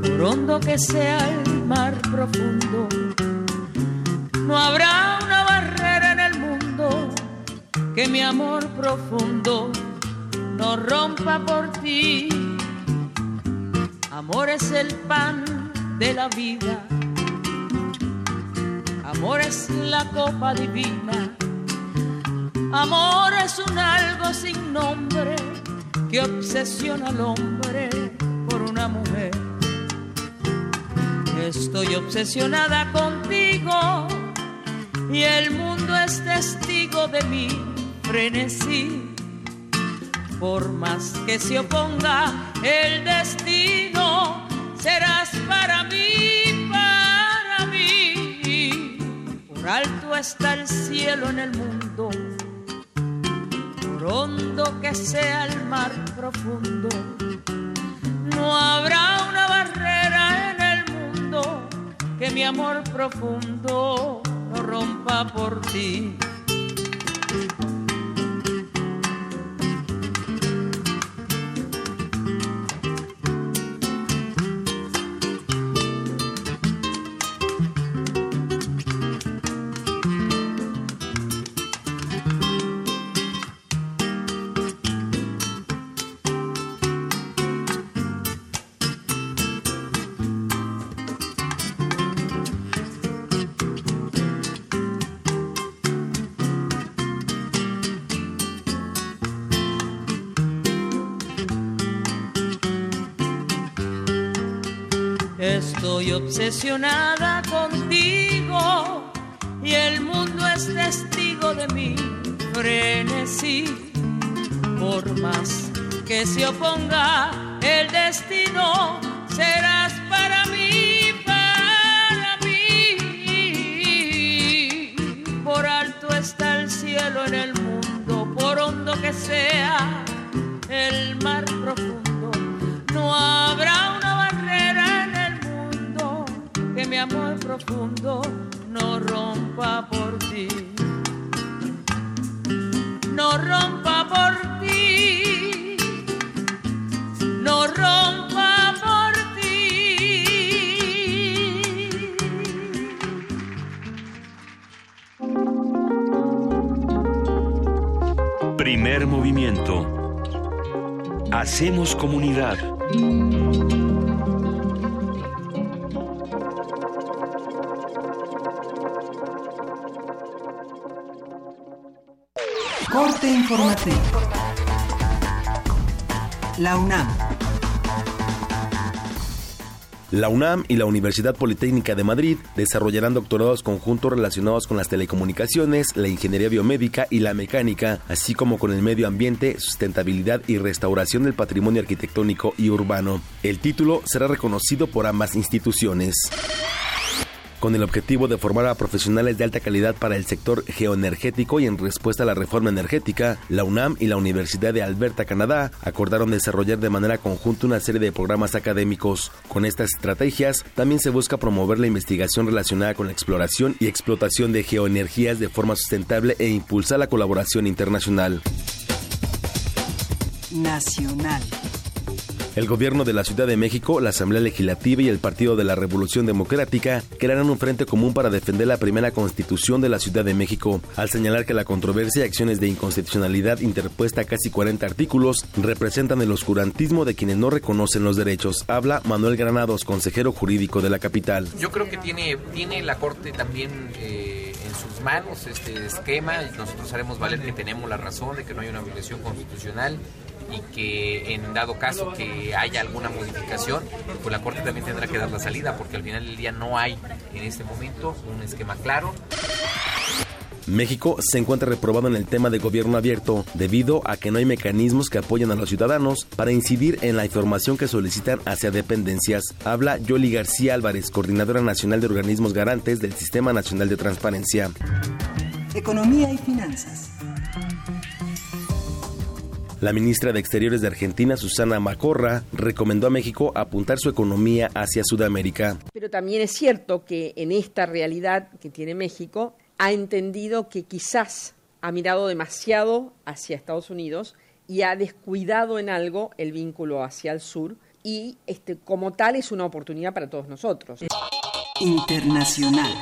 por hondo que sea el mar profundo, no habrá una barrera en el mundo que mi amor profundo no rompa por ti. Amor es el pan de la vida. Amor es la copa divina. Amor es un algo sin nombre que obsesiona al hombre por una mujer. Estoy obsesionada contigo y el mundo es testigo de mi frenesí. Por más que se oponga el destino, serás para mí, para mí. Por alto está el cielo en el mundo, por hondo que sea el mar profundo. No habrá una barrera en el mundo que mi amor profundo no rompa por ti. Obsesionada contigo y el mundo es testigo de mi frenesí. Por más que se oponga el destino, serás para mí, para mí. Por alto está el cielo en el mundo, por hondo que sea mi amor profundo no rompa por ti. No rompa por ti. No rompa por ti. Primer movimiento. Hacemos comunidad. La UNAM. La UNAM y la Universidad Politécnica de Madrid desarrollarán doctorados conjuntos relacionados con las telecomunicaciones, la ingeniería biomédica y la mecánica, así como con el medio ambiente, sustentabilidad y restauración del patrimonio arquitectónico y urbano. El título será reconocido por ambas instituciones con el objetivo de formar a profesionales de alta calidad para el sector geoenergético y en respuesta a la reforma energética, la UNAM y la Universidad de Alberta, Canadá, acordaron desarrollar de manera conjunta una serie de programas académicos. Con estas estrategias, también se busca promover la investigación relacionada con la exploración y explotación de geoenergías de forma sustentable e impulsar la colaboración internacional. Nacional. El gobierno de la Ciudad de México, la Asamblea Legislativa y el Partido de la Revolución Democrática crearán un frente común para defender la primera constitución de la Ciudad de México, al señalar que la controversia y acciones de inconstitucionalidad interpuesta a casi 40 artículos representan el oscurantismo de quienes no reconocen los derechos. Habla Manuel Granados, consejero jurídico de la capital. Yo creo que tiene, tiene la Corte también... Eh, en sus manos este esquema y nosotros haremos valer que tenemos la razón de que no hay una violación constitucional y que en dado caso que haya alguna modificación, pues la Corte también tendrá que dar la salida, porque al final del día no hay en este momento un esquema claro. México se encuentra reprobado en el tema de gobierno abierto debido a que no hay mecanismos que apoyen a los ciudadanos para incidir en la información que solicitan hacia dependencias. Habla Yoli García Álvarez, coordinadora nacional de organismos garantes del Sistema Nacional de Transparencia. Economía y finanzas. La ministra de Exteriores de Argentina, Susana Macorra, recomendó a México apuntar su economía hacia Sudamérica. Pero también es cierto que en esta realidad que tiene México, ha entendido que quizás ha mirado demasiado hacia Estados Unidos y ha descuidado en algo el vínculo hacia el sur y este, como tal es una oportunidad para todos nosotros. Internacional.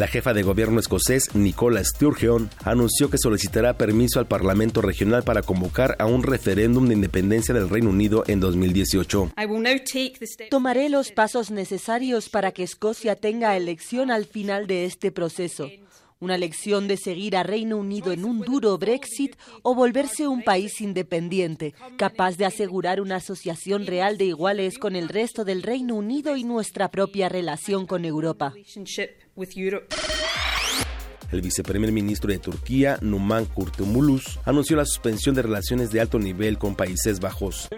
La jefa de gobierno escocés, Nicola Sturgeon, anunció que solicitará permiso al Parlamento regional para convocar a un referéndum de independencia del Reino Unido en 2018. Tomaré los pasos necesarios para que Escocia tenga elección al final de este proceso una lección de seguir a Reino Unido en un duro Brexit o volverse un país independiente, capaz de asegurar una asociación real de iguales con el resto del Reino Unido y nuestra propia relación con Europa. El viceprimer ministro de Turquía, Numan Kurtulmuş, anunció la suspensión de relaciones de alto nivel con Países Bajos.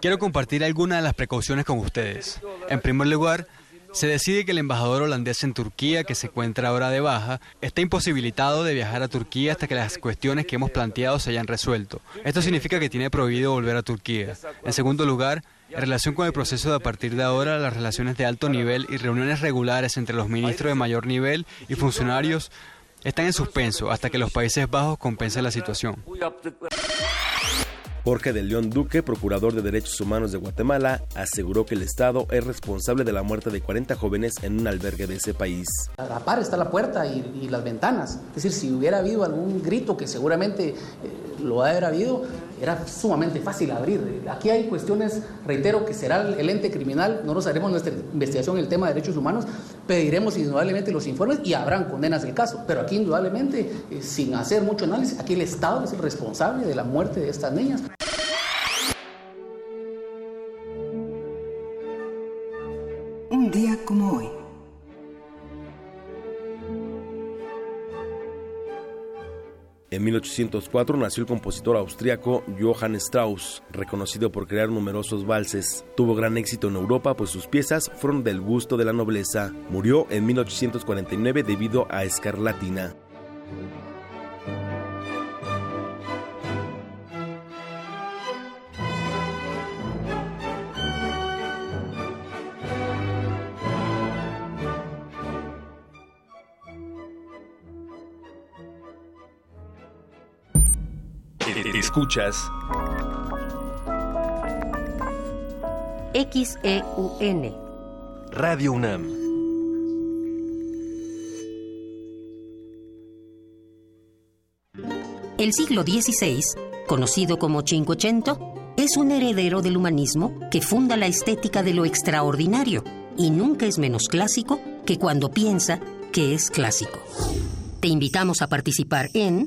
Quiero compartir algunas de las precauciones con ustedes. En primer lugar, se decide que el embajador holandés en Turquía, que se encuentra ahora de baja, está imposibilitado de viajar a Turquía hasta que las cuestiones que hemos planteado se hayan resuelto. Esto significa que tiene prohibido volver a Turquía. En segundo lugar, en relación con el proceso de a partir de ahora, las relaciones de alto nivel y reuniones regulares entre los ministros de mayor nivel y funcionarios están en suspenso hasta que los Países Bajos compensen la situación. Jorge de León Duque, procurador de Derechos Humanos de Guatemala, aseguró que el Estado es responsable de la muerte de 40 jóvenes en un albergue de ese país. A la par está la puerta y, las ventanas. Es decir, si hubiera habido algún grito que seguramente eh, lo haber habido, era sumamente fácil abrir. Aquí hay cuestiones, reitero, que será el ente criminal, no nos haremos nuestra investigación en el tema de derechos humanos, pediremos indudablemente los informes y habrán condenas del caso. Pero aquí indudablemente, eh, sin hacer mucho análisis, aquí el Estado es el responsable de la muerte de estas niñas. Día como hoy. En 1804 nació el compositor austriaco Johann Strauss, reconocido por crear numerosos valses. Tuvo gran éxito en Europa, pues sus piezas fueron del gusto de la nobleza. Murió en 1849 debido a escarlatina. Escuchas. XEUN Radio UNAM. El siglo XVI, conocido como Cinquecento, es un heredero del humanismo que funda la estética de lo extraordinario y nunca es menos clásico que cuando piensa qué es clásico. Te invitamos a participar en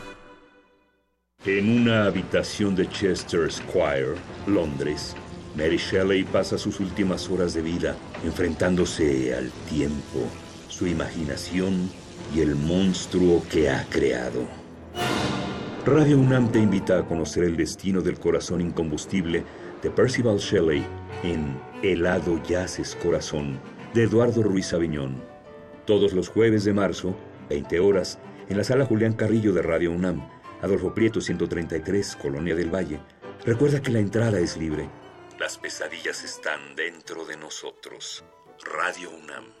En una habitación de Chester Square, Londres, Mary Shelley pasa sus últimas horas de vida enfrentándose al tiempo, su imaginación y el monstruo que ha creado. Radio UNAM te invita a conocer el destino del corazón incombustible de Percival Shelley en Helado Yaces Corazón de Eduardo Ruiz Aviñón. Todos los jueves de marzo, 20 horas, en la sala Julián Carrillo de Radio UNAM, Adolfo Prieto 133, Colonia del Valle. Recuerda que la entrada es libre. Las pesadillas están dentro de nosotros. Radio UNAM.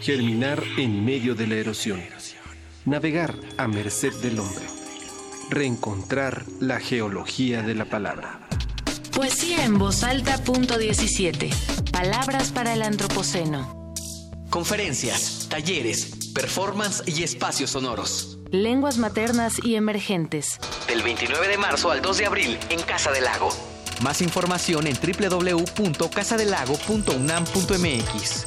Germinar en medio de la erosión. Navegar a merced del hombre. Reencontrar la geología de la palabra. Poesía en voz alta, punto 17. Palabras para el antropoceno. Conferencias, talleres, performance y espacios sonoros. Lenguas maternas y emergentes. Del 29 de marzo al 2 de abril en Casa del Lago. Más información en www.casadelago.unam.mx.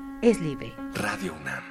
es libre. Radio UNAM.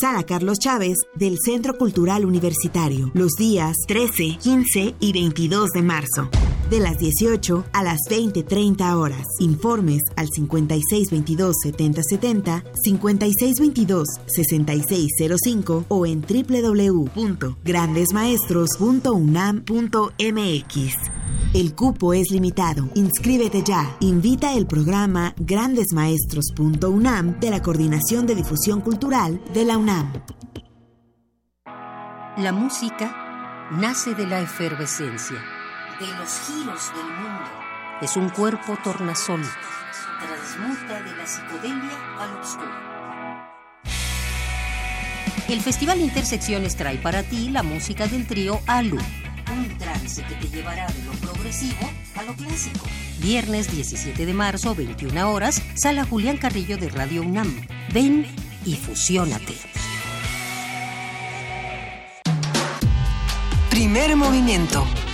Sala Carlos Chávez del Centro Cultural Universitario, los días 13, 15 y 22 de marzo, de las 18 a las 20.30 horas. Informes al 5622-7070, 5622-6605 o en www.grandesmaestros.unam.mx. El cupo es limitado. Inscríbete ya. Invita el programa grandesmaestros.unam de la Coordinación de Difusión Cultural de la UNAM. La música nace de la efervescencia, de los giros del mundo. Es un cuerpo tornasol. Transmuta de la psicodelia al oscuro. El Festival Intersecciones trae para ti la música del trío Alu. Un trance que te llevará de lo progresivo a lo clásico. Viernes 17 de marzo, 21 horas, Sala Julián Carrillo de Radio UNAM. Ven y fusiónate. Primer movimiento.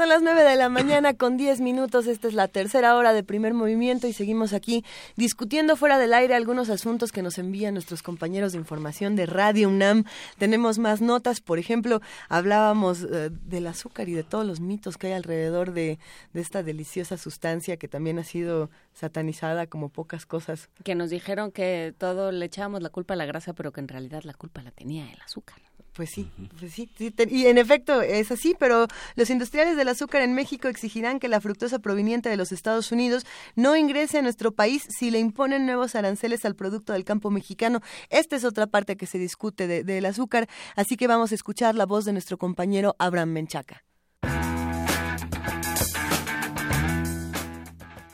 Son las 9 de la mañana con 10 minutos. Esta es la tercera hora de primer movimiento y seguimos aquí discutiendo fuera del aire algunos asuntos que nos envían nuestros compañeros de información de Radio UNAM. Tenemos más notas. Por ejemplo, hablábamos eh, del azúcar y de todos los mitos que hay alrededor de, de esta deliciosa sustancia que también ha sido satanizada como pocas cosas. Que nos dijeron que todo le echábamos la culpa a la grasa, pero que en realidad la culpa la tenía el azúcar. Pues sí, pues sí, y en efecto es así, pero los industriales del azúcar en México exigirán que la fructosa proveniente de los Estados Unidos no ingrese a nuestro país si le imponen nuevos aranceles al producto del campo mexicano. Esta es otra parte que se discute del azúcar, así que vamos a escuchar la voz de nuestro compañero Abraham Menchaca.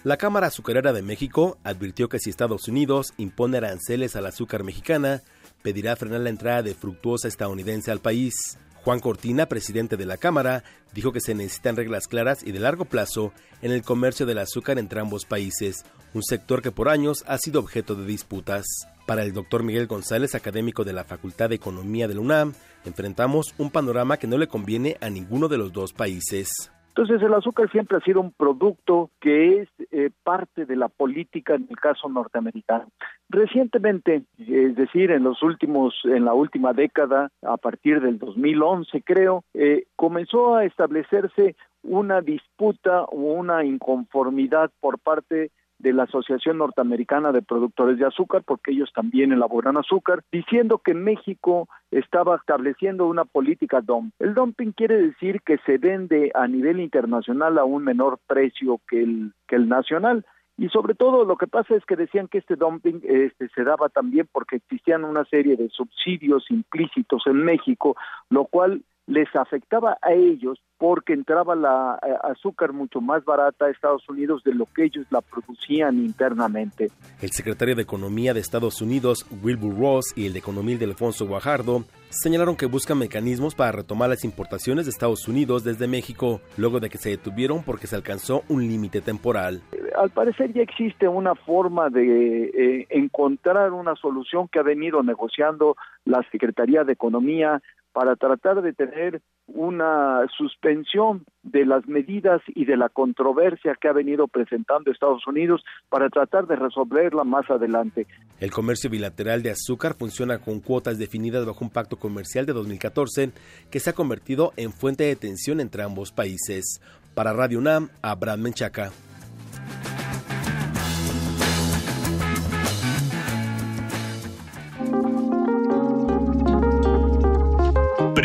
La Cámara Azucarera de México advirtió que si Estados Unidos impone aranceles al azúcar mexicana, pedirá frenar la entrada de fructuosa estadounidense al país. Juan Cortina, presidente de la Cámara, dijo que se necesitan reglas claras y de largo plazo en el comercio del azúcar entre ambos países, un sector que por años ha sido objeto de disputas. Para el doctor Miguel González, académico de la Facultad de Economía de la UNAM, enfrentamos un panorama que no le conviene a ninguno de los dos países. Entonces el azúcar siempre ha sido un producto que es eh, parte de la política en el caso norteamericano. Recientemente, es decir, en los últimos, en la última década, a partir del 2011 creo, eh, comenzó a establecerse una disputa o una inconformidad por parte la Asociación Norteamericana de Productores de Azúcar, porque ellos también elaboran azúcar, diciendo que México estaba estableciendo una política dumping. El dumping quiere decir que se vende a nivel internacional a un menor precio que el, que el nacional. Y sobre todo lo que pasa es que decían que este dumping este, se daba también porque existían una serie de subsidios implícitos en México, lo cual les afectaba a ellos porque entraba la eh, azúcar mucho más barata a Estados Unidos de lo que ellos la producían internamente. El secretario de Economía de Estados Unidos, Wilbur Ross, y el de Economía de Alfonso Guajardo señalaron que buscan mecanismos para retomar las importaciones de Estados Unidos desde México, luego de que se detuvieron porque se alcanzó un límite temporal. Al parecer ya existe una forma de eh, encontrar una solución que ha venido negociando la Secretaría de Economía para tratar de tener una suspensión de las medidas y de la controversia que ha venido presentando Estados Unidos para tratar de resolverla más adelante. El comercio bilateral de azúcar funciona con cuotas definidas bajo un pacto comercial de 2014 que se ha convertido en fuente de tensión entre ambos países. Para Radio UNAM, Abraham Menchaca.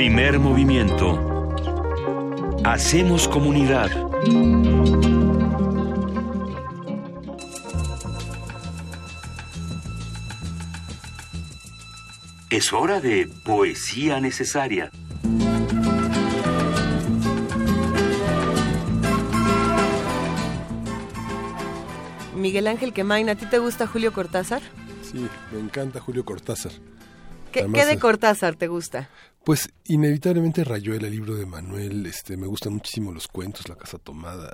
Primer movimiento. Hacemos comunidad. Es hora de poesía necesaria. Miguel Ángel Quemain, ¿a ti te gusta Julio Cortázar? Sí, me encanta Julio Cortázar. ¿Qué, de Cortázar te gusta? Pues inevitablemente Rayuela, el libro de Manuel, este, me gustan muchísimo los cuentos, La Casa Tomada.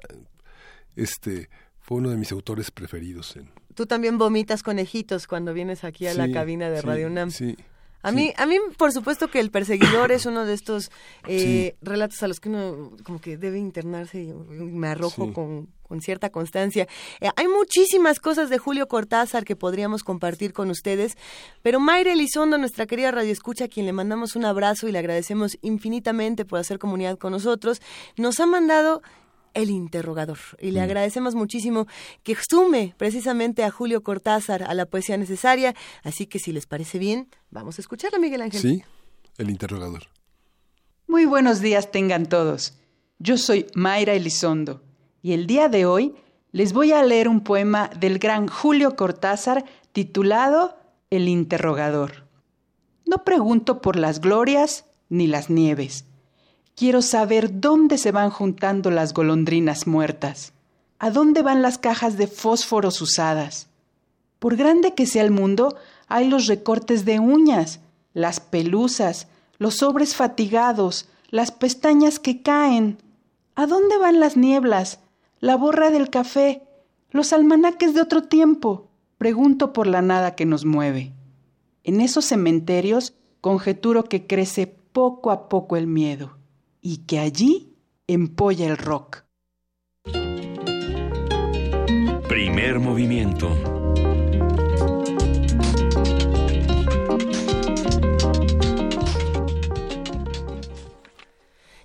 Este fue uno de mis autores preferidos. En... Tú también vomitas conejitos cuando vienes aquí a la cabina de Radio UNAM. Sí. A mí, a mí, por supuesto que El Perseguidor es uno de estos eh, relatos a los que uno como que debe internarse y me arrojo con, con, cierta constancia. Eh, hay muchísimas cosas de Julio Cortázar que podríamos compartir con ustedes, pero Mayra Elizondo, nuestra querida Radio Escucha, a quien le mandamos un abrazo y le agradecemos infinitamente por hacer comunidad con nosotros, nos ha mandado el interrogador. Y le mm. agradecemos muchísimo que sume precisamente a Julio Cortázar a la poesía necesaria. Así que si les parece bien, vamos a escucharla, Miguel Ángel. Sí, el interrogador. Muy buenos días tengan todos. Yo soy Mayra Elizondo y el día de hoy les voy a leer un poema del gran Julio Cortázar titulado El interrogador. No pregunto por las glorias ni las nieves Quiero saber dónde se van juntando las golondrinas muertas, a dónde van las cajas de fósforos usadas. Por grande que sea el mundo, hay los recortes de uñas, las pelusas, los sobres fatigados, las pestañas que caen. ¿A dónde van las nieblas, la borra del café, los almanaques de otro tiempo? Pregunto por la nada que nos mueve. En esos cementerios conjeturo que crece poco a poco el miedo y que allí empolla el rock. Primer movimiento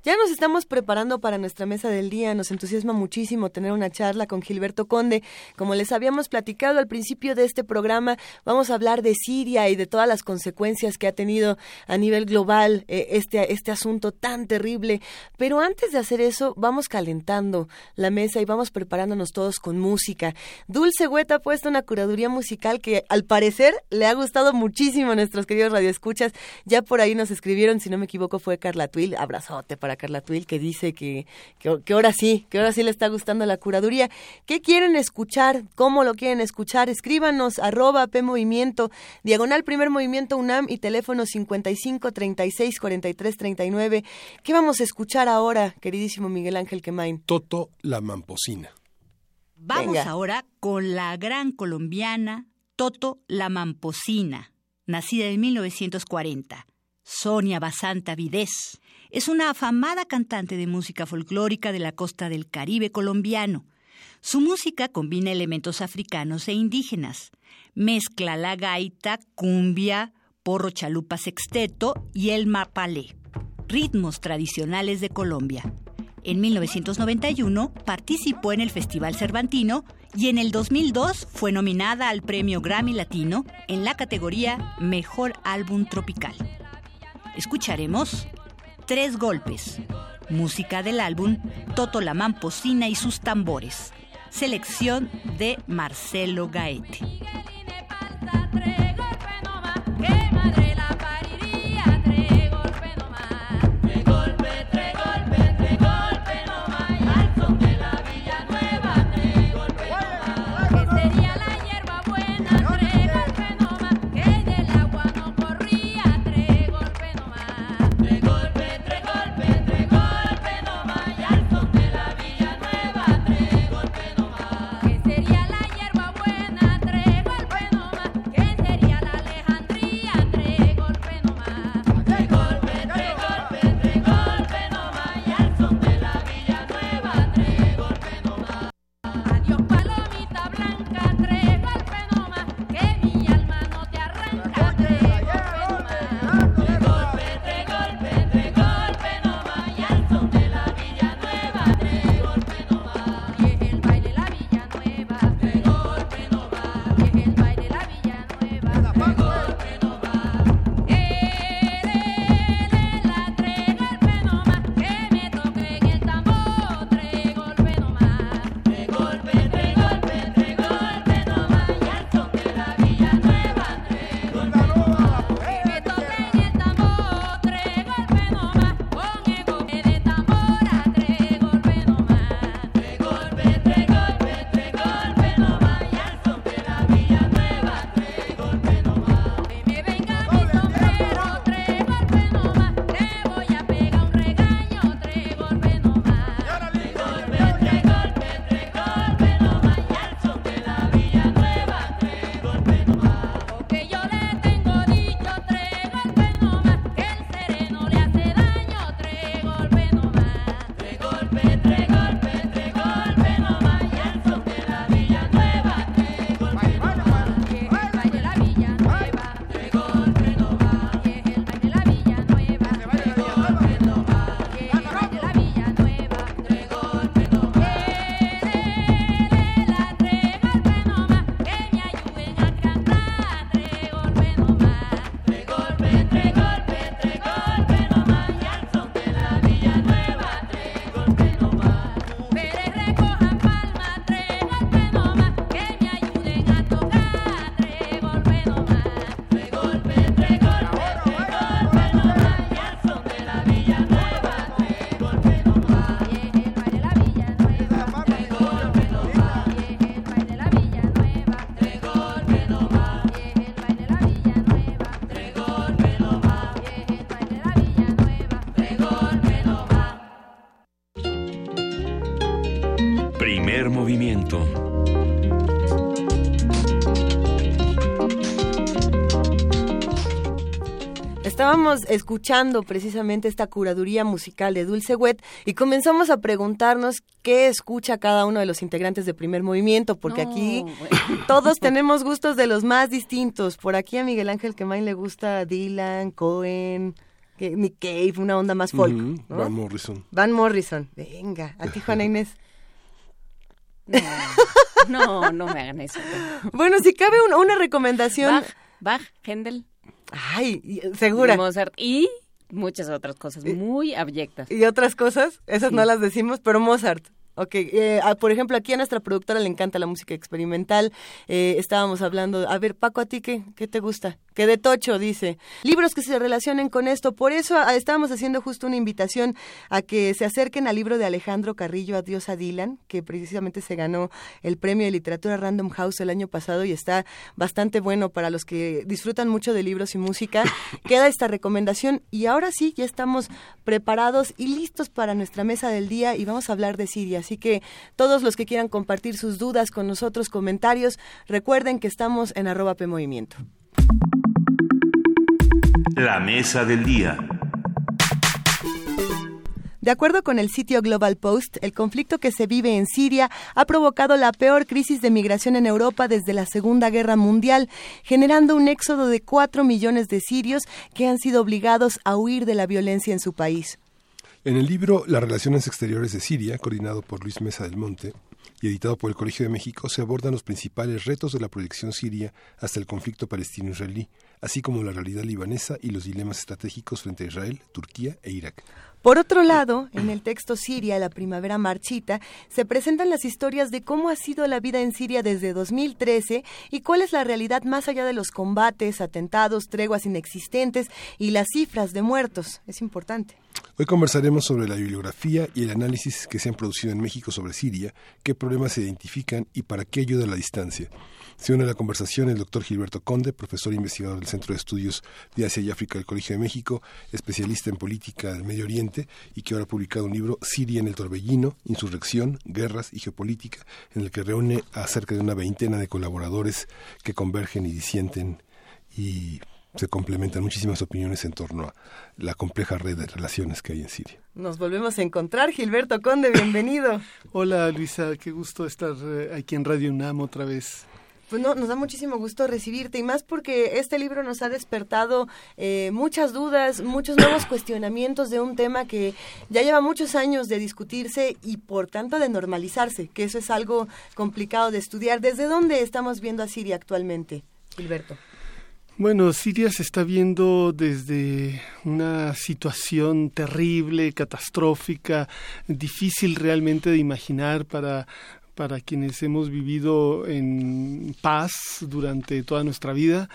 Ya nos estamos preparando para nuestra mesa del día. Nos entusiasma muchísimo tener una charla con Gilberto Conde. Como les habíamos platicado al principio de este programa, vamos a hablar de Siria y de todas las consecuencias que ha tenido a nivel global eh, este, este asunto tan terrible. Pero antes de hacer eso, vamos calentando la mesa y vamos preparándonos todos con música. Dulce Hueta ha puesto una curaduría musical que al parecer le ha gustado muchísimo a nuestros queridos radioescuchas. Ya por ahí nos escribieron, si no me equivoco, fue Carla Twill. Abrazote para Carla Tuil, que dice que, que, ahora sí, que ahora sí le está gustando la curaduría. ¿Qué quieren escuchar? ¿Cómo lo quieren escuchar? Escríbanos arroba P Movimiento, diagonal primer movimiento UNAM y teléfono 55 36 43 39. ¿Qué vamos a escuchar ahora, queridísimo Miguel Ángel Quemain? Toto la Mamposina. Vamos ahora con la gran colombiana Toto la Mamposina, nacida en 1940. Sonia Basanta Vidés es una afamada cantante de música folclórica de la costa del Caribe colombiano. Su música combina elementos africanos e indígenas. Mezcla la gaita, cumbia, porro chalupa sexteto y el mapalé, ritmos tradicionales de Colombia. En 1991 participó en el Festival Cervantino y en el 2002 fue nominada al Premio Grammy Latino en la categoría Mejor Álbum Tropical. Escucharemos Tres golpes. Música del álbum Toto la Mamposina y sus tambores. Selección de Marcelo Gaete. Estábamos escuchando precisamente esta curaduría musical de Dulce Wet y comenzamos a preguntarnos qué escucha cada uno de los integrantes de Primer Movimiento, porque aquí todos tenemos gustos de los más distintos. Por aquí a Miguel Ángel Quemain le gusta Dylan, Cohen, Nick Cave, una onda más folk. Van Morrison. Van Morrison. Venga, a ti Juana Inés. No, no, me hagan eso. Bueno, si cabe una, recomendación. Bach, Bach, Händel. Ay, segura. Mozart y muchas otras cosas muy abyectas. ¿Y otras cosas? Esas no las decimos, pero Mozart. Ok, eh, ah, por ejemplo, aquí a nuestra productora le encanta la música experimental. Eh, estábamos hablando, a ver, Paco, ¿a ti qué, qué te gusta? Que de tocho, dice. Libros que se relacionen con esto. Por eso ah, estábamos haciendo justo una invitación a que se acerquen al libro de Alejandro Carrillo, Adiós a Dylan, que precisamente se ganó el premio de literatura Random House el año pasado y está bastante bueno para los que disfrutan mucho de libros y música. Queda esta recomendación y ahora sí, ya estamos preparados y listos para nuestra mesa del día y vamos a hablar de Siria. Así que todos los que quieran compartir sus dudas con nosotros, comentarios, recuerden que estamos en arroba P Movimiento. La mesa del día. De acuerdo con el sitio Global Post, el conflicto que se vive en Siria ha provocado la peor crisis de migración en Europa desde la Segunda Guerra Mundial, generando un éxodo de cuatro millones de sirios que han sido obligados a huir de la violencia en su país. En el libro Las relaciones exteriores de Siria, coordinado por Luis Mesa del Monte y editado por el Colegio de México, se abordan los principales retos de la proyección siria hasta el conflicto palestino-israelí, así como la realidad libanesa y los dilemas estratégicos frente a Israel, Turquía e Irak. Por otro lado, en el texto Siria, la primavera marchita, se presentan las historias de cómo ha sido la vida en Siria desde 2013 y cuál es la realidad más allá de los combates, atentados, treguas inexistentes y las cifras de muertos. Es importante. Hoy conversaremos sobre la bibliografía y el análisis que se han producido en México sobre Siria, qué problemas se identifican y para qué ayuda la distancia. Se une a la conversación el doctor Gilberto Conde, profesor e investigador del Centro de Estudios de Asia y África del Colegio de México, especialista en política del Medio Oriente y que ahora ha publicado un libro Siria en el Torbellino, Insurrección, Guerras y Geopolítica, en el que reúne a cerca de una veintena de colaboradores que convergen y disienten y se complementan muchísimas opiniones en torno a la compleja red de relaciones que hay en Siria. Nos volvemos a encontrar, Gilberto Conde, bienvenido. Hola Luisa, qué gusto estar eh, aquí en Radio UNAM otra vez. Pues no, nos da muchísimo gusto recibirte y más porque este libro nos ha despertado eh, muchas dudas, muchos nuevos cuestionamientos de un tema que ya lleva muchos años de discutirse y por tanto de normalizarse, que eso es algo complicado de estudiar. ¿Desde dónde estamos viendo a Siria actualmente, Gilberto? Bueno, Siria se está viendo desde una situación terrible, catastrófica, difícil realmente de imaginar para para quienes hemos vivido en paz durante toda nuestra vida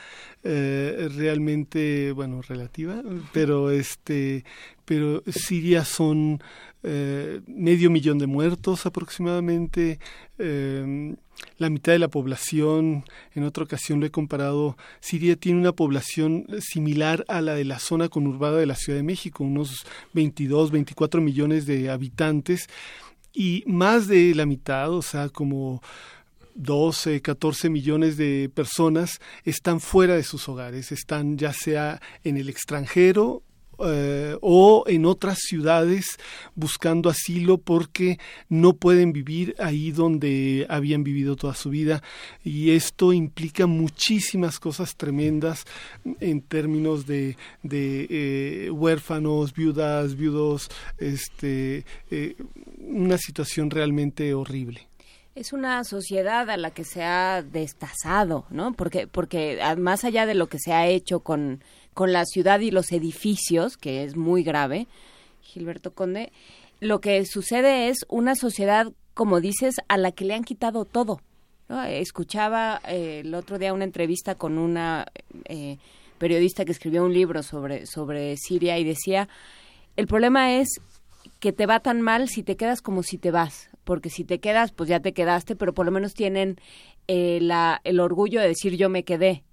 eh, realmente bueno relativa pero este pero Siria son eh, medio millón de muertos aproximadamente eh, la mitad de la población, en otra ocasión lo he comparado, Siria tiene una población similar a la de la zona conurbada de la Ciudad de México, unos 22, 24 millones de habitantes y más de la mitad, o sea, como 12, 14 millones de personas están fuera de sus hogares, están ya sea en el extranjero eh, o en otras ciudades buscando asilo porque no pueden vivir ahí donde habían vivido toda su vida y esto implica muchísimas cosas tremendas en términos de, de eh, huérfanos, viudas, viudos, este, eh, una situación realmente horrible es una sociedad a la que se ha destazado, ¿no? Porque, porque más allá de lo que se ha hecho con con la ciudad y los edificios, que es muy grave, Gilberto Conde, lo que sucede es una sociedad, como dices, a la que le han quitado todo. Escuchaba eh, el otro día una entrevista con una eh, periodista que escribió un libro sobre, sobre Siria y decía, el problema es que te va tan mal si te quedas como si te vas, porque si te quedas, pues ya te quedaste, pero por lo menos tienen eh, el orgullo de decir yo me quedé.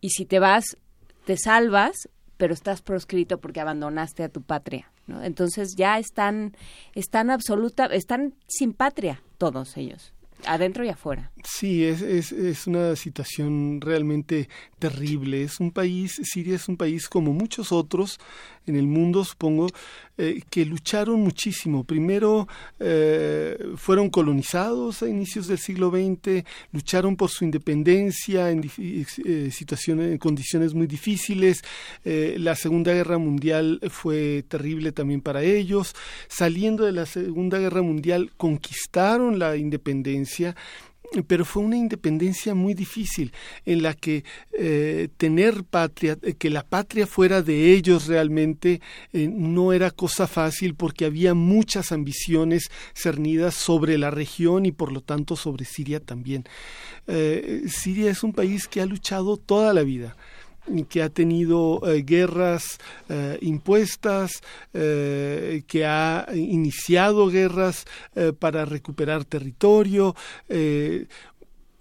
Y si te vas, te salvas, pero estás proscrito porque abandonaste a tu patria. ¿no? Entonces ya están, están absoluta, están sin patria todos ellos. adentro y afuera. Sí, es, es, es, una situación realmente terrible. Es un país, Siria es un país como muchos otros en el mundo, supongo, eh, que lucharon muchísimo. Primero eh, fueron colonizados a inicios del siglo XX, lucharon por su independencia en eh, situaciones, en condiciones muy difíciles. la Segunda Guerra Mundial fue terrible también para ellos. Saliendo de la Segunda Guerra Mundial, conquistaron la independencia pero fue una independencia muy difícil en la que eh, tener patria, eh, que la patria fuera de ellos realmente eh, no era cosa fácil porque había muchas ambiciones cernidas sobre la región y por lo tanto sobre Siria también. Siria es un país que ha luchado toda la vida que ha tenido eh, guerras eh, impuestas, eh, que ha iniciado guerras para recuperar territorio,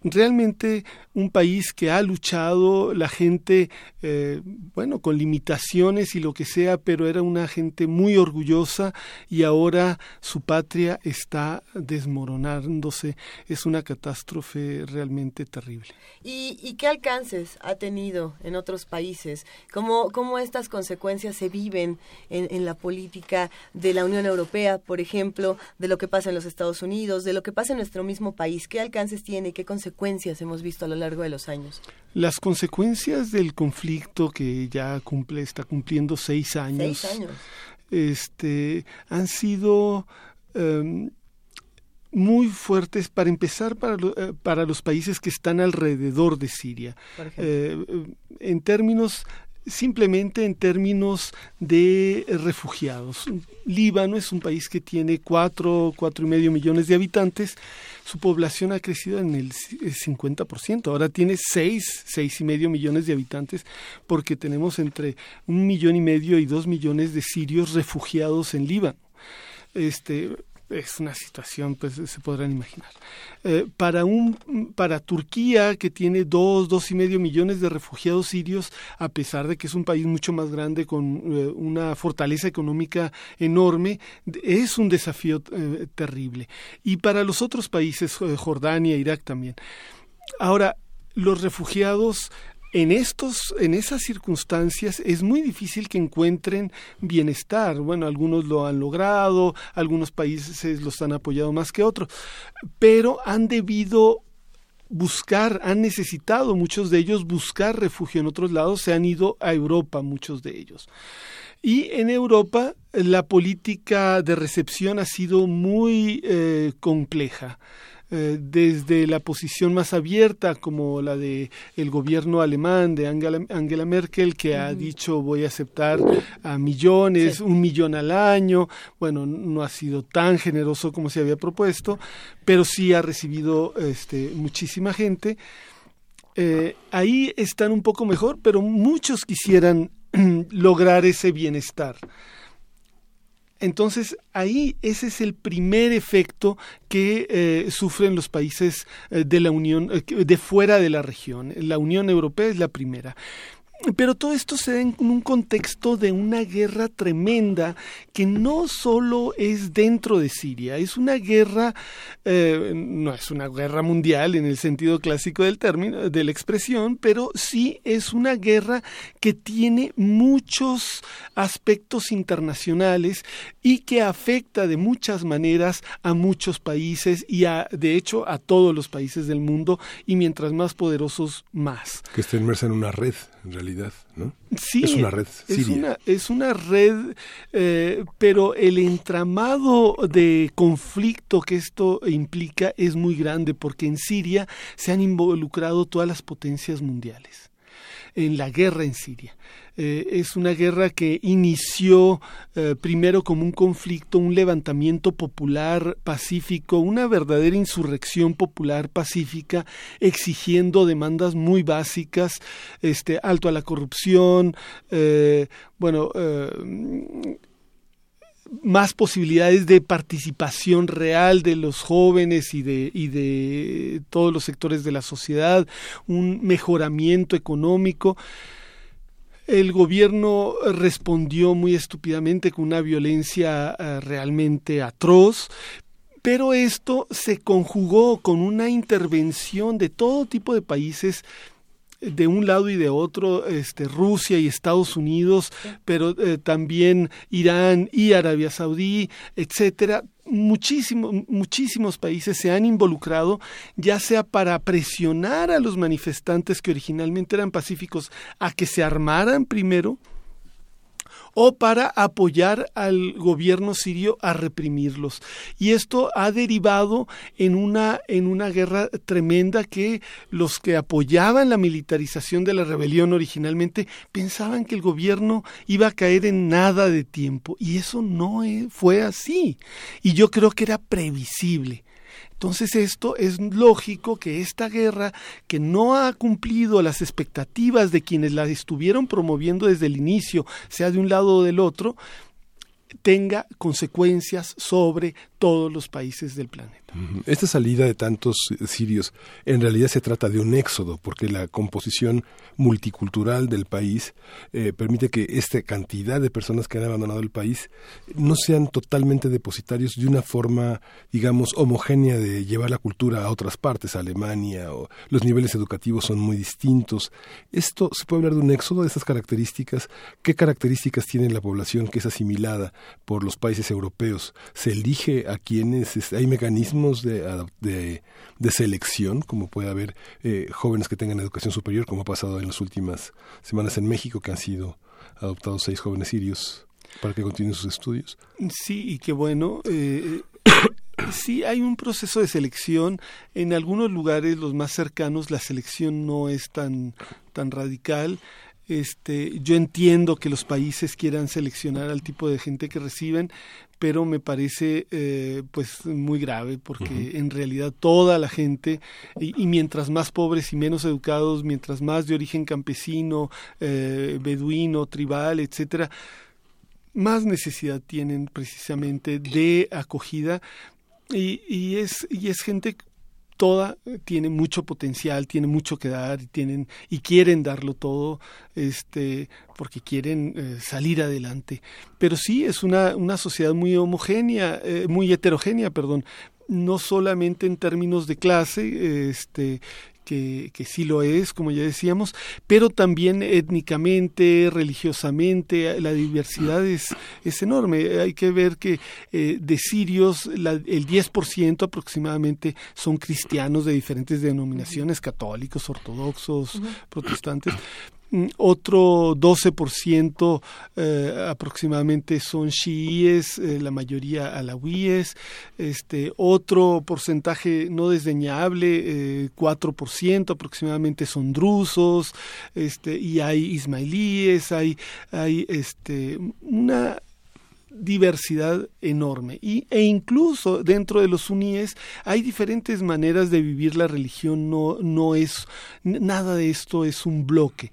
realmente un país que ha luchado, la gente, eh, bueno, con limitaciones y lo que sea, pero era una gente muy orgullosa y ahora su patria está desmoronándose. Es una catástrofe realmente terrible. ¿Y, qué alcances ha tenido en otros países? ¿Cómo, cómo estas consecuencias se viven en, en la política de la Unión Europea, por ejemplo, de lo que pasa en los Estados Unidos, de lo que pasa en nuestro mismo país? ¿Qué alcances tiene? ¿Qué consecuencias? Consecuencias hemos visto a lo largo de los años? Las consecuencias del conflicto que ya cumple, está cumpliendo seis años, Este, han sido em, muy fuertes para empezar para, eh, para, los países que están alrededor de Siria. Eh, en términos simplemente en términos de refugiados. Líbano es un país que tiene cuatro, cuatro y medio millones de habitantes. Su población ha crecido en el 50%. Ahora tiene seis, seis y medio millones de habitantes porque tenemos entre un millón y medio y dos millones de sirios refugiados en Líbano. Este, es una situación, pues se podrán imaginar. Eh, para, un, para Turquía, que tiene dos, dos y medio millones de refugiados sirios, a pesar de que es un país mucho más grande con eh, una fortaleza económica enorme, es un desafío eh, terrible. Y para los otros países, Jordania, Irak también. Ahora, los refugiados en estos en esas circunstancias es muy difícil que encuentren bienestar. Bueno algunos lo han logrado algunos países los han apoyado más que otros pero han debido buscar han necesitado muchos de ellos buscar refugio en otros lados se han ido a Europa muchos de ellos. Y en Europa la política de recepción ha sido muy eh, compleja eh, desde la posición más abierta como la de el gobierno alemán de Angela, Merkel que ha dicho voy a aceptar a millones, un millón al año, bueno, no ha sido tan generoso como se había propuesto, pero sí ha recibido este, muchísima gente. Eh, ahí están un poco mejor, pero muchos quisieran lograr ese bienestar. Entonces, ahí ese es el primer efecto que eh, sufren los países eh, de la Unión, eh, de fuera de la región. La Unión Europea es la primera. Pero todo esto se da en un contexto de una guerra tremenda que no solo es dentro de Siria, es una guerra, eh, no es una guerra mundial en el sentido clásico del término, de la expresión, pero sí es una guerra que tiene muchos aspectos internacionales y que afecta de muchas maneras a muchos países y a, de hecho, a todos los países del mundo y mientras más poderosos, más. Que está inmersa en una red en realidad, ¿no? Sí, es una red Es una, es una red, eh, pero el entramado de conflicto que esto implica es muy grande porque en Siria se han involucrado todas las potencias mundiales en la guerra en Siria. Eh, es una guerra que inició eh, primero como un conflicto, un levantamiento popular pacífico, una verdadera insurrección popular pacífica, exigiendo demandas muy básicas, este, alto a la corrupción, eh, bueno, más posibilidades de participación real de los jóvenes y de, y de todos los sectores de la sociedad, un mejoramiento económico. El gobierno respondió muy estúpidamente con una violencia eh, realmente atroz, pero esto se conjugó con una intervención de todo tipo de países de un lado y de otro, este, Rusia y Estados Unidos, pero eh, también Irán y Arabia Saudí, etcétera. Muchísimos, muchísimos países se han involucrado, ya sea para presionar a los manifestantes que originalmente eran pacíficos a que se armaran primero, o para apoyar al gobierno sirio a reprimirlos. Y esto ha derivado en una, en una guerra tremenda que los que apoyaban la militarización de la rebelión originalmente pensaban que el gobierno iba a caer en nada de tiempo. Y eso no e, fue así. Y yo creo que era previsible. Entonces esto es lógico que esta guerra, que no ha cumplido las expectativas de quienes la estuvieron promoviendo desde el inicio, sea de un lado o del otro, tenga consecuencias sobre todos los países del planeta. Esta salida de tantos sirios en realidad se trata de un éxodo, porque la composición multicultural del país eh, permite que esta cantidad de personas que han abandonado el país no sean totalmente depositarios de una forma, digamos, homogénea de llevar la cultura a otras partes, a Alemania, o los niveles educativos son muy distintos. Esto se puede hablar de un éxodo de estas características. ¿Qué características tiene la población que es asimilada por los países europeos? ¿Se elige a quienes hay mecanismos de, de, selección, como puede haber eh, jóvenes que tengan educación superior, como ha pasado en las últimas semanas en México, que han sido adoptados seis jóvenes sirios para que continúen sus estudios. Sí, y qué bueno. Eh, sí, hay un proceso de selección. En algunos lugares, los más cercanos, la selección no es tan, tan radical. Este, yo entiendo que los países quieran seleccionar al tipo de gente que reciben, pero me parece eh, pues muy grave porque en realidad toda la gente y, mientras más pobres y menos educados, mientras más de origen campesino, eh, beduino, tribal, etcétera, más necesidad tienen precisamente de acogida. Y, y es y es gente toda tiene mucho potencial, tiene mucho que dar y tienen y quieren darlo todo, este, porque quieren eh, salir adelante. Pero sí es una, una sociedad muy homogénea, eh, muy heterogénea, perdón, no solamente en términos de clase, este, que, que, sí lo es, como ya decíamos, pero también étnicamente, religiosamente, la diversidad es, es enorme. Hay que ver que eh, de sirios la, el 10% aproximadamente son cristianos de diferentes denominaciones, católicos, ortodoxos, protestantes, otro 12% eh, aproximadamente son chiíes, eh, la mayoría alawíes, este, otro porcentaje no desdeñable, eh, 4% aproximadamente son drusos, este, y hay ismailíes, hay, hay este, una diversidad enorme. Y, e incluso dentro de los suníes hay diferentes maneras de vivir la religión no, no es nada de esto es un bloque.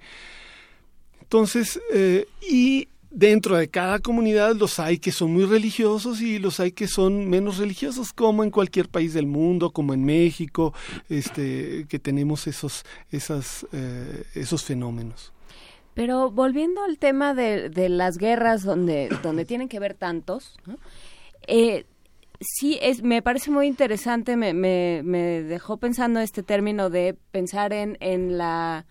Entonces eh, y dentro de cada comunidad los hay que son muy religiosos y los hay que son menos religiosos como en cualquier país del mundo como en México este que tenemos esos eh, esos fenómenos pero volviendo al tema de, de las guerras donde, donde tienen que ver tantos, eh, sí, es, me parece muy interesante, me, me, me, dejó pensando este término de pensar en, en la...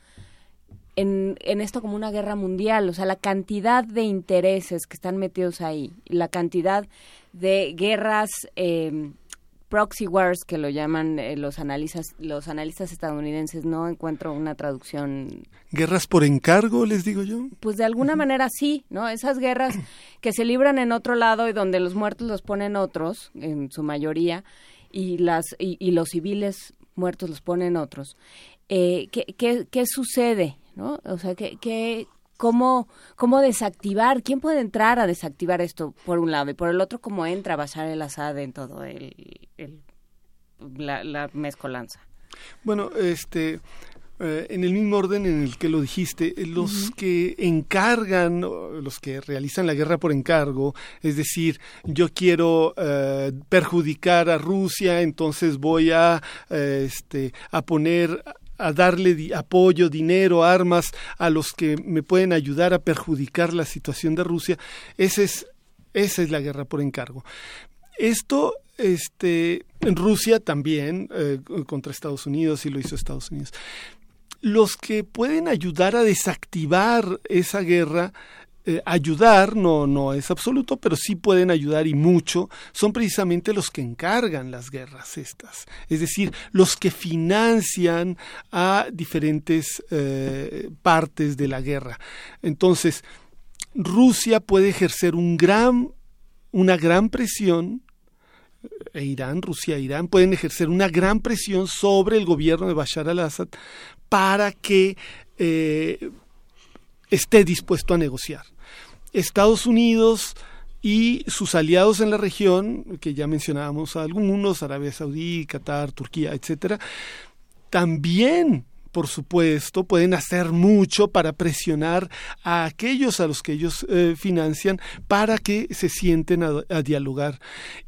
En, en, esto como una guerra mundial, o sea, la cantidad de intereses que están metidos ahí, la cantidad de guerras eh, proxy wars que lo llaman eh, los analistas los analistas estadounidenses no encuentro una traducción. Guerras por encargo les digo yo pues de alguna manera sí no esas guerras que se libran en otro lado y donde los muertos los ponen otros en su mayoría y las y, los civiles muertos los ponen otros. Eh, ¿qué, qué, qué sucede no o sea qué, qué cómo, cómo desactivar, quién puede entrar a desactivar esto por un lado y por el otro cómo entra Bashar el Assad en todo el, la, mezcolanza. Bueno, este, eh, en el mismo orden en el que lo dijiste, los que encargan, los que realizan la guerra por encargo, es decir, yo quiero eh, perjudicar a Rusia, entonces voy a, eh, este, a poner a darle apoyo, dinero, armas a los que me pueden ayudar a perjudicar la situación de Rusia, es, esa es la guerra por encargo. Esto este, Rusia también eh, contra Estados Unidos y lo hizo Estados Unidos. Los que pueden ayudar a desactivar esa guerra eh, ayudar, no, no es absoluto, pero sí pueden ayudar y mucho, son precisamente los que encargan las guerras estas, es decir, los que financian a diferentes eh, partes de la guerra. Entonces, Rusia puede ejercer un gran, una gran presión e Irán, Rusia e Irán pueden ejercer una gran presión sobre el gobierno de Bashar al-Assad para que eh, esté dispuesto a negociar. Estados Unidos y sus aliados en la región, que ya mencionábamos algunos, Arabia Saudí, Qatar, Turquía, etcétera, también por supuesto, pueden hacer mucho para presionar a aquellos a los que ellos eh, financian para que se sienten a, dialogar.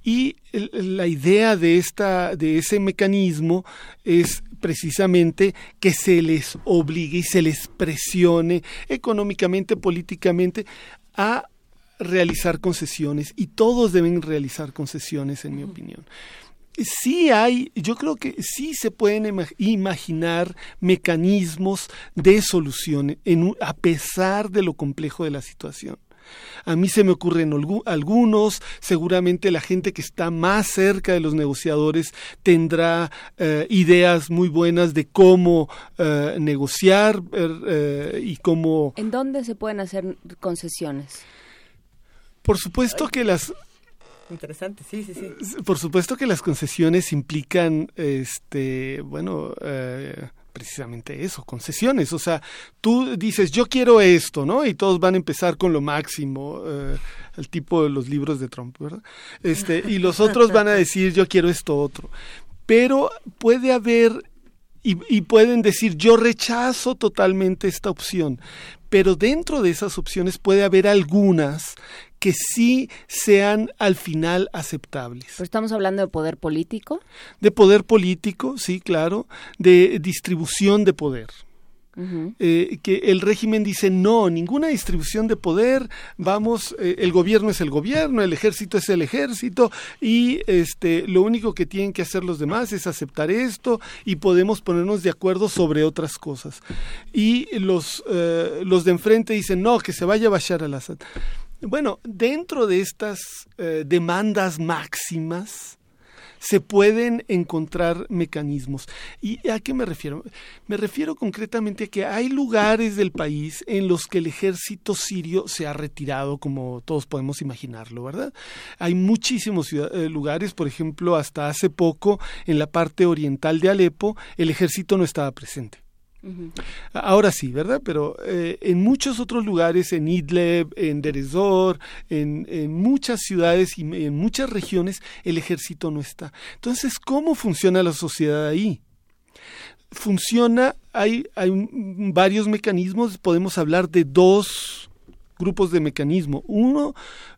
Y la idea de, esta, de ese mecanismo es precisamente que se les obligue y se les presione económicamente, políticamente, a realizar concesiones y todos deben realizar concesiones en mi opinión. Sí hay, yo creo que sí se pueden imaginar mecanismos de solución en, a pesar de lo complejo de la situación. A mí se me ocurren algunos, seguramente la gente que está más cerca de los negociadores tendrá eh, ideas muy buenas de cómo eh, negociar eh, y cómo... ¿En dónde se pueden hacer concesiones? Por supuesto que las interesante, sí, sí, sí. Por supuesto que las concesiones implican, este, bueno, eh, precisamente eso, concesiones. O sea, tú dices, yo quiero esto, ¿no? Y todos van a empezar con lo máximo, eh, el tipo de los libros de Trump, ¿verdad? Este, y los otros van a decir, yo quiero esto otro. Pero puede haber y, y, pueden decir yo rechazo totalmente esta opción, pero dentro de esas opciones puede haber algunas que sí sean al final aceptables. ¿Pero estamos hablando de poder político? De poder político, sí, claro, de distribución de poder. Eh, que el régimen dice no, ninguna distribución de poder, vamos, eh, el gobierno es el gobierno, el ejército es el ejército y este, lo único que tienen que hacer los demás es aceptar esto y podemos ponernos de acuerdo sobre otras cosas. Y los, eh, los de enfrente dicen no, que se vaya a Bashar al-Assad. Bueno, dentro de estas eh, demandas máximas se pueden encontrar mecanismos. ¿Y a qué me refiero? Me refiero concretamente a que hay lugares del país en los que el ejército sirio se ha retirado, como todos podemos imaginarlo, ¿verdad? Hay muchísimos eh, lugares, por ejemplo, hasta hace poco, en la parte oriental de Alepo, el ejército no estaba presente. Ahora sí, ¿verdad? Pero eh, en muchos otros lugares, en Idlib, en Derezor, en, en, muchas ciudades y en muchas regiones, el ejército no está. Entonces, ¿cómo funciona la sociedad ahí? Funciona, hay, hay varios mecanismos, podemos hablar de dos grupos de mecanismo. Uno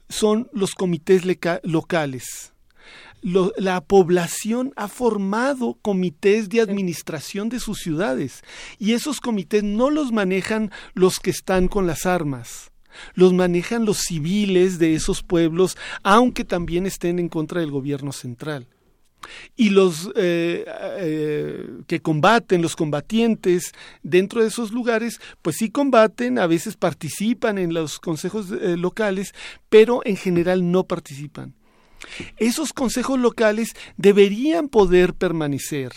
son los comités locales la población ha formado comités de administración de sus ciudades y esos comités no los manejan los que están con las armas. Los manejan los civiles de esos pueblos, aunque también estén en contra del gobierno central. Y los eh, eh, que combaten, los combatientes dentro de esos lugares, pues sí combaten, a veces participan en los consejos eh, locales, pero en general no participan esos consejos locales deberían poder permanecer.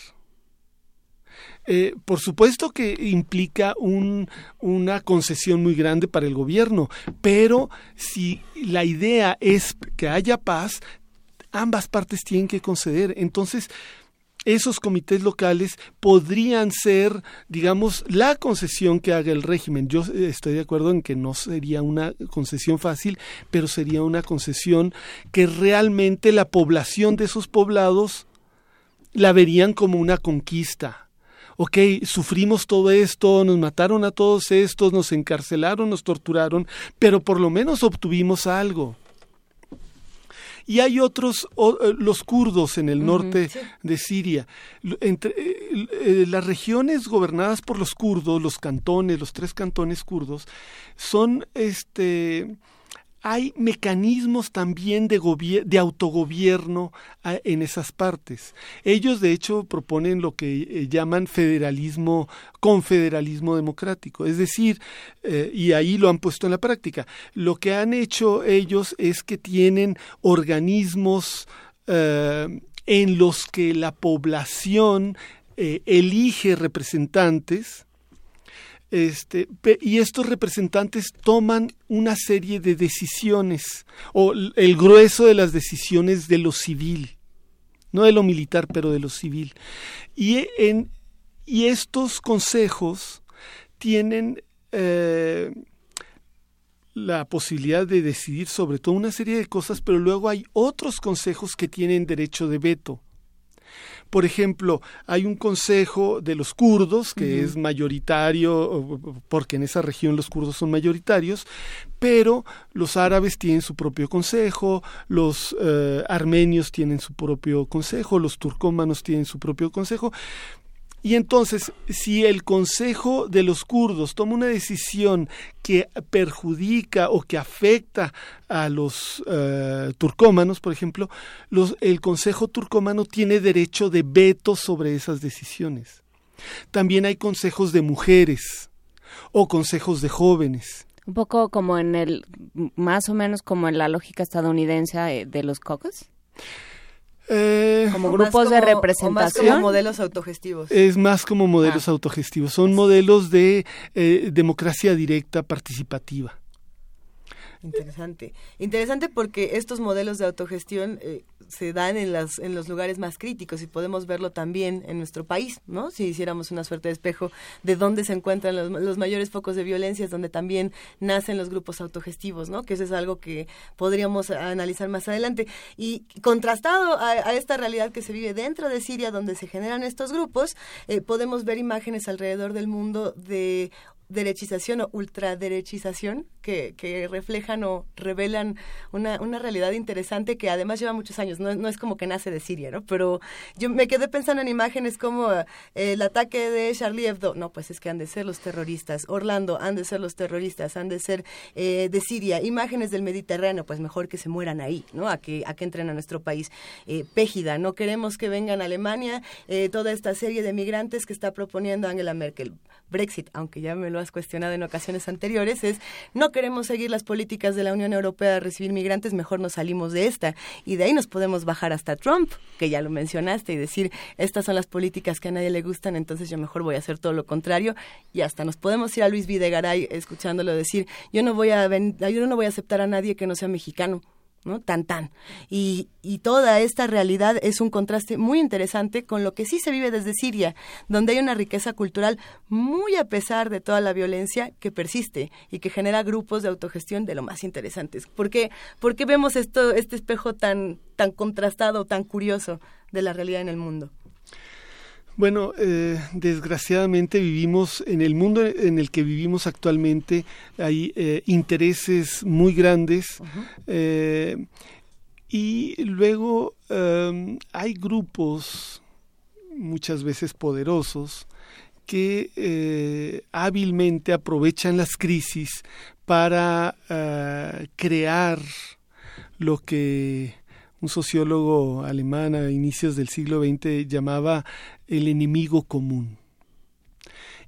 Eh, por supuesto que implica una concesión muy grande para el gobierno, pero si la idea es que haya paz, ambas partes tienen que conceder. Entonces, esos comités locales podrían ser, digamos, la concesión que haga el régimen. Yo estoy de acuerdo en que no sería una concesión fácil, pero sería una concesión que realmente la población de esos poblados la verían como una conquista. Ok, sufrimos todo esto, nos mataron a todos estos, nos encarcelaron, nos torturaron, pero por lo menos obtuvimos algo y hay otros, eh, los kurdos en el norte de Siria. Entre, eh, eh, las regiones gobernadas por los kurdos, los cantones, los tres cantones kurdos, son este hay mecanismos también de, de autogobierno en esas partes. Ellos, de hecho, proponen lo que eh, llaman federalismo, confederalismo democrático. Es decir, eh, y ahí lo han puesto en la práctica, lo que han hecho ellos es que tienen organismos eh, en los que la población elige representantes, este, y estos representantes toman una serie de decisiones, o el grueso de las decisiones de lo civil, no de lo militar, pero de lo civil. Y, en, y estos consejos tienen eh, la posibilidad de decidir sobre todo una serie de cosas, pero luego hay otros consejos que tienen derecho de veto. Por ejemplo, hay un consejo de los kurdos que es mayoritario, porque en esa región los kurdos son mayoritarios, pero los árabes tienen su propio consejo, los eh, armenios tienen su propio consejo, los turcómanos tienen su propio consejo, y entonces, si el Consejo de los Kurdos toma una decisión que perjudica o que afecta a los uh, turcómanos, por ejemplo, el Consejo turcómano tiene derecho de veto sobre esas decisiones. También hay consejos de mujeres o consejos de jóvenes. Un poco como en el, más o menos como en la lógica estadounidense de los caucus. Eh, como grupos de representación. más como modelos autogestivos. Es más como modelos ah. autogestivos. Son modelos de eh, democracia directa participativa. Interesante. Interesante porque estos modelos de autogestión eh, se dan en, las, en los lugares más críticos y podemos verlo también en nuestro país, ¿no? Si hiciéramos una suerte de espejo de dónde se encuentran los, mayores focos de violencia, es donde también nacen los grupos autogestivos, ¿no? Que eso es algo que podríamos analizar más adelante. Y contrastado a, esta realidad que se vive dentro de Siria, donde se generan estos grupos, eh, podemos ver imágenes alrededor del mundo de derechización o ultraderechización que, reflejan o revelan una, realidad interesante que además lleva muchos años, no, no, es como que nace de Siria, ¿no? Pero yo me quedé pensando en imágenes como eh, el ataque de Charlie Hebdo, no, pues es que han de ser los terroristas, Orlando, han de ser los terroristas, han de ser eh, de Siria, imágenes del Mediterráneo, pues mejor que se mueran ahí, ¿no? A que, a que entren a nuestro país. Eh, Pégida, no queremos que vengan a Alemania toda esta serie de migrantes que está proponiendo Angela Merkel. Brexit, aunque ya me lo cuestionado en ocasiones anteriores, es no queremos seguir las políticas de la Unión Europea de recibir migrantes, mejor nos salimos de esta. Y de ahí nos podemos bajar hasta Trump, que ya lo mencionaste, y decir, estas son las políticas que a nadie le gustan, entonces yo mejor voy a hacer todo lo contrario. Y hasta nos podemos ir a Luis Videgaray escuchándolo decir, yo no voy a, yo no voy a aceptar a nadie que no sea mexicano ¿no? Tan tan. Y, y, toda esta realidad es un contraste muy interesante con lo que sí se vive desde Siria, donde hay una riqueza cultural muy a pesar de toda la violencia que persiste y que genera grupos de autogestión de lo más interesantes. ¿Por qué, ¿Por qué vemos esto, este espejo tan, tan contrastado, tan curioso de la realidad en el mundo? Bueno, eh, desgraciadamente vivimos en el mundo en el que vivimos actualmente hay eh, intereses muy grandes eh, y luego em, hay grupos muchas veces poderosos que hábilmente aprovechan las crisis para crear lo que un sociólogo alemán a inicios del siglo XX llamaba el enemigo común.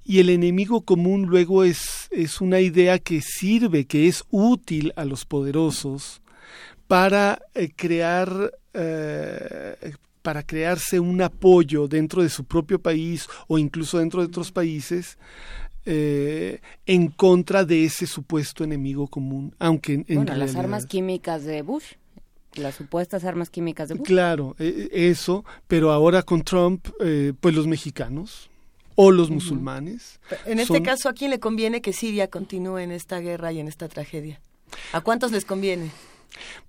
Y el enemigo común luego es, es una idea que sirve, que es útil a los poderosos para eh, crear eh, para crearse un apoyo dentro de su propio país o incluso dentro de otros países eh, en contra de ese supuesto enemigo común, aunque en, bueno, las armas químicas de Bush las supuestas armas químicas de Bush. Claro, e, e, eso, pero ahora con Trump, eh, pues los mexicanos o los musulmanes. En este caso, ¿a quién le conviene que Siria continúe en esta guerra y en esta tragedia? ¿A cuántos les conviene?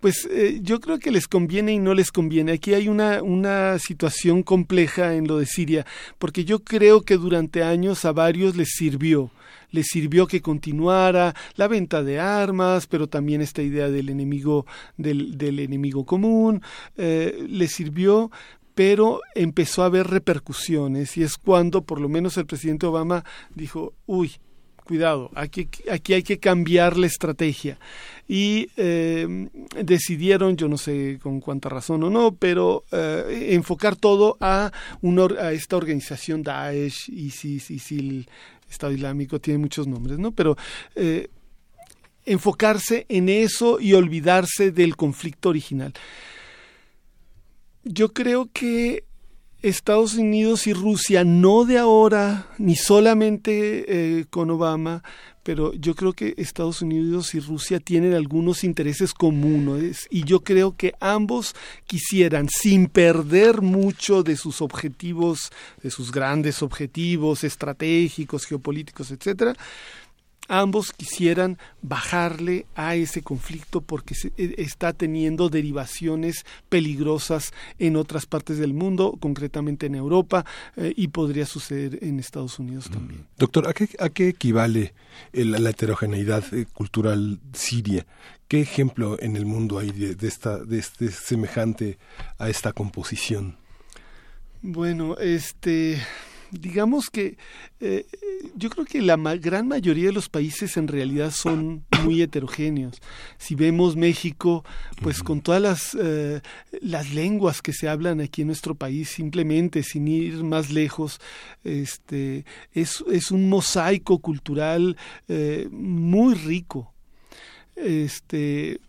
Pues eh, yo creo que les conviene y no les conviene. Aquí hay una, una situación compleja en lo de Siria, porque yo creo que durante años a varios les sirvió le sirvió que continuara la venta de armas, pero también esta idea del enemigo, del, enemigo común, eh, le sirvió pero empezó a haber repercusiones y es cuando por lo menos el presidente Obama dijo, uy, cuidado, aquí, aquí hay que cambiar la estrategia. Y eh, decidieron, yo no sé con cuánta razón o no, pero eh, enfocar todo a, a esta organización Daesh, ISIS, ISIL, Estado Islámico, tiene muchos nombres, ¿no? Pero eh, enfocarse en eso y olvidarse del conflicto original. Yo creo que Estados Unidos y Rusia, no de ahora, ni solamente eh, con Obama, pero yo creo que Estados Unidos y Rusia tienen algunos intereses comunes y yo creo que ambos quisieran, sin perder mucho de sus objetivos, de sus grandes objetivos estratégicos, geopolíticos, etcétera, ambos quisieran bajarle a ese conflicto porque e, está teniendo derivaciones peligrosas en otras partes del mundo, concretamente en Europa, eh, y podría suceder en Estados Unidos también. Doctor, ¿a qué, a qué equivale la heterogeneidad eh, cultural siria? ¿Qué ejemplo en el mundo hay de, esta, de este semejante a esta composición? Bueno, este digamos que eh, yo creo que la gran mayoría de los países en realidad son muy heterogéneos. Si vemos México, pues con todas las, eh, las lenguas que se hablan aquí en nuestro país, simplemente sin ir más lejos, este, es, es un mosaico cultural eh, muy rico. Este,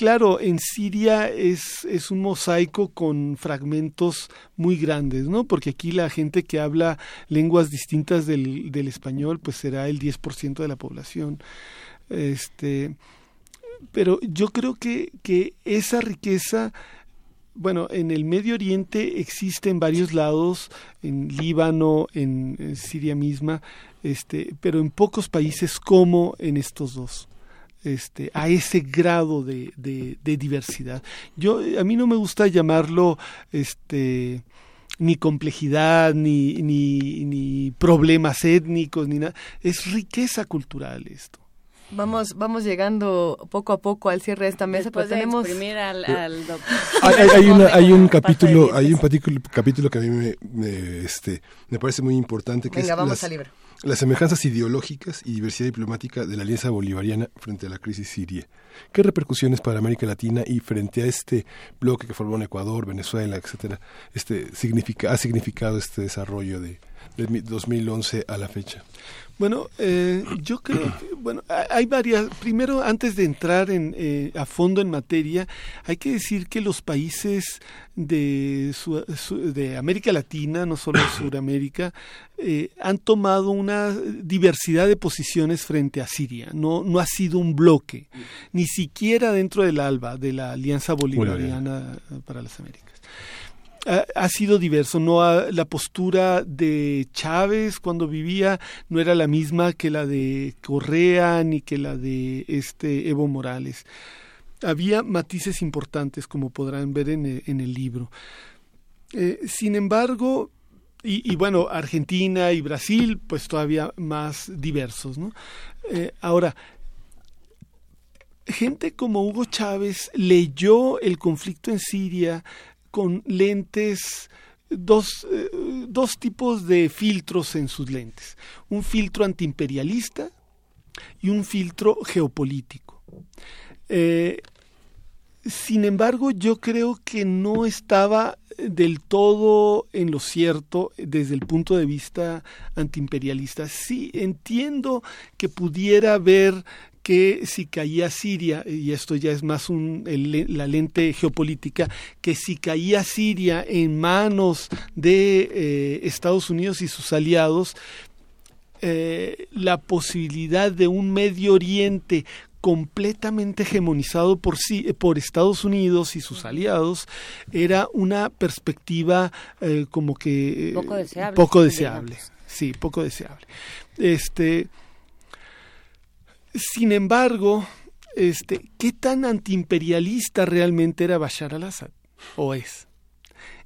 claro, en Siria es, es un mosaico con fragmentos muy grandes, ¿no? Porque aquí la gente que habla lenguas distintas del, del español, pues será el 10% de la población. Este, pero yo creo que, que esa riqueza bueno, en el Medio Oriente existe en varios lados, en Líbano, en, en, Siria misma, este, pero en pocos países como en estos dos este, a ese grado de, de, diversidad. Yo, a mí no me gusta llamarlo este, ni complejidad, ni, ni, ni problemas étnicos, ni nada. Es riqueza cultural esto. Vamos, vamos llegando poco a poco al cierre de esta mesa, pero tenemos al, al hay, hay, un capítulo, hay un capítulo que a mí me, me, este, me parece muy importante que Venga, es vamos las, al libro las semejanzas ideológicas y diversidad diplomática de la alianza bolivariana frente a la crisis siria. ¿Qué repercusiones para América Latina y frente a este bloque que formó en Ecuador, Venezuela, etcétera, este significa, ha significado este desarrollo de, de 2011 a la fecha? Bueno, eh, yo creo que, bueno, hay varias. Primero, antes de entrar en, eh, a fondo en materia, hay que decir que los países de, de América Latina, no solo de Sudamérica, eh, han tomado una diversidad de posiciones frente a Siria. No, no ha sido un bloque, ni siquiera dentro del ALBA, de la Alianza Bolivariana para las Américas ha, sido diverso. No la postura de Chávez cuando vivía no era la misma que la de Correa ni que la de este Evo Morales. Había matices importantes, como podrán ver en el, libro. Eh, sin embargo, y, bueno, Argentina y Brasil, pues todavía más diversos, ¿no? Eh, ahora, gente como Hugo Chávez leyó el conflicto en Siria con lentes, dos, eh, dos tipos de filtros en sus lentes. Un filtro antiimperialista y un filtro geopolítico. Eh, sin embargo, yo creo que no estaba del todo en lo cierto desde el punto de vista antiimperialista. Sí, entiendo que pudiera haber que si caía Siria, y esto ya es más un, la lente geopolítica, que si caía Siria en manos de eh, Estados Unidos y sus aliados, eh, la posibilidad de un Medio Oriente completamente hegemonizado por sí por Estados Unidos y sus aliados era una perspectiva eh, como que poco deseable, poco deseable. sí poco deseable. Este sin embargo, este, ¿qué tan antiimperialista realmente era Bashar al-Assad? ¿O es?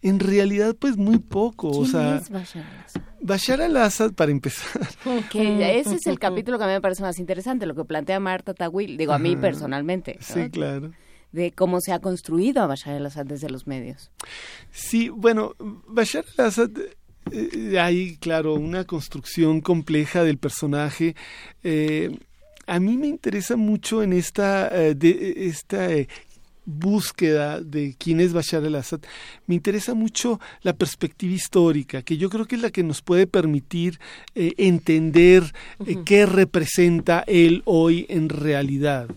En realidad, pues muy poco. ¿Quién o sea, es Bashar al-Assad? Bashar al-Assad, para empezar. Que ese es el capítulo que a mí me parece más interesante, lo que plantea Marta Tawil, digo a mí personalmente. Sí, claro. De cómo se ha construido a Bashar al-Assad desde los medios. Sí, bueno, Bashar al-Assad eh, hay, claro, una construcción compleja del personaje. Eh, a mí me interesa mucho en esta, eh, de, esta búsqueda de quién es Bashar al-Assad, me interesa mucho la perspectiva histórica, que yo creo que es la que nos puede permitir entender qué representa él hoy en realidad.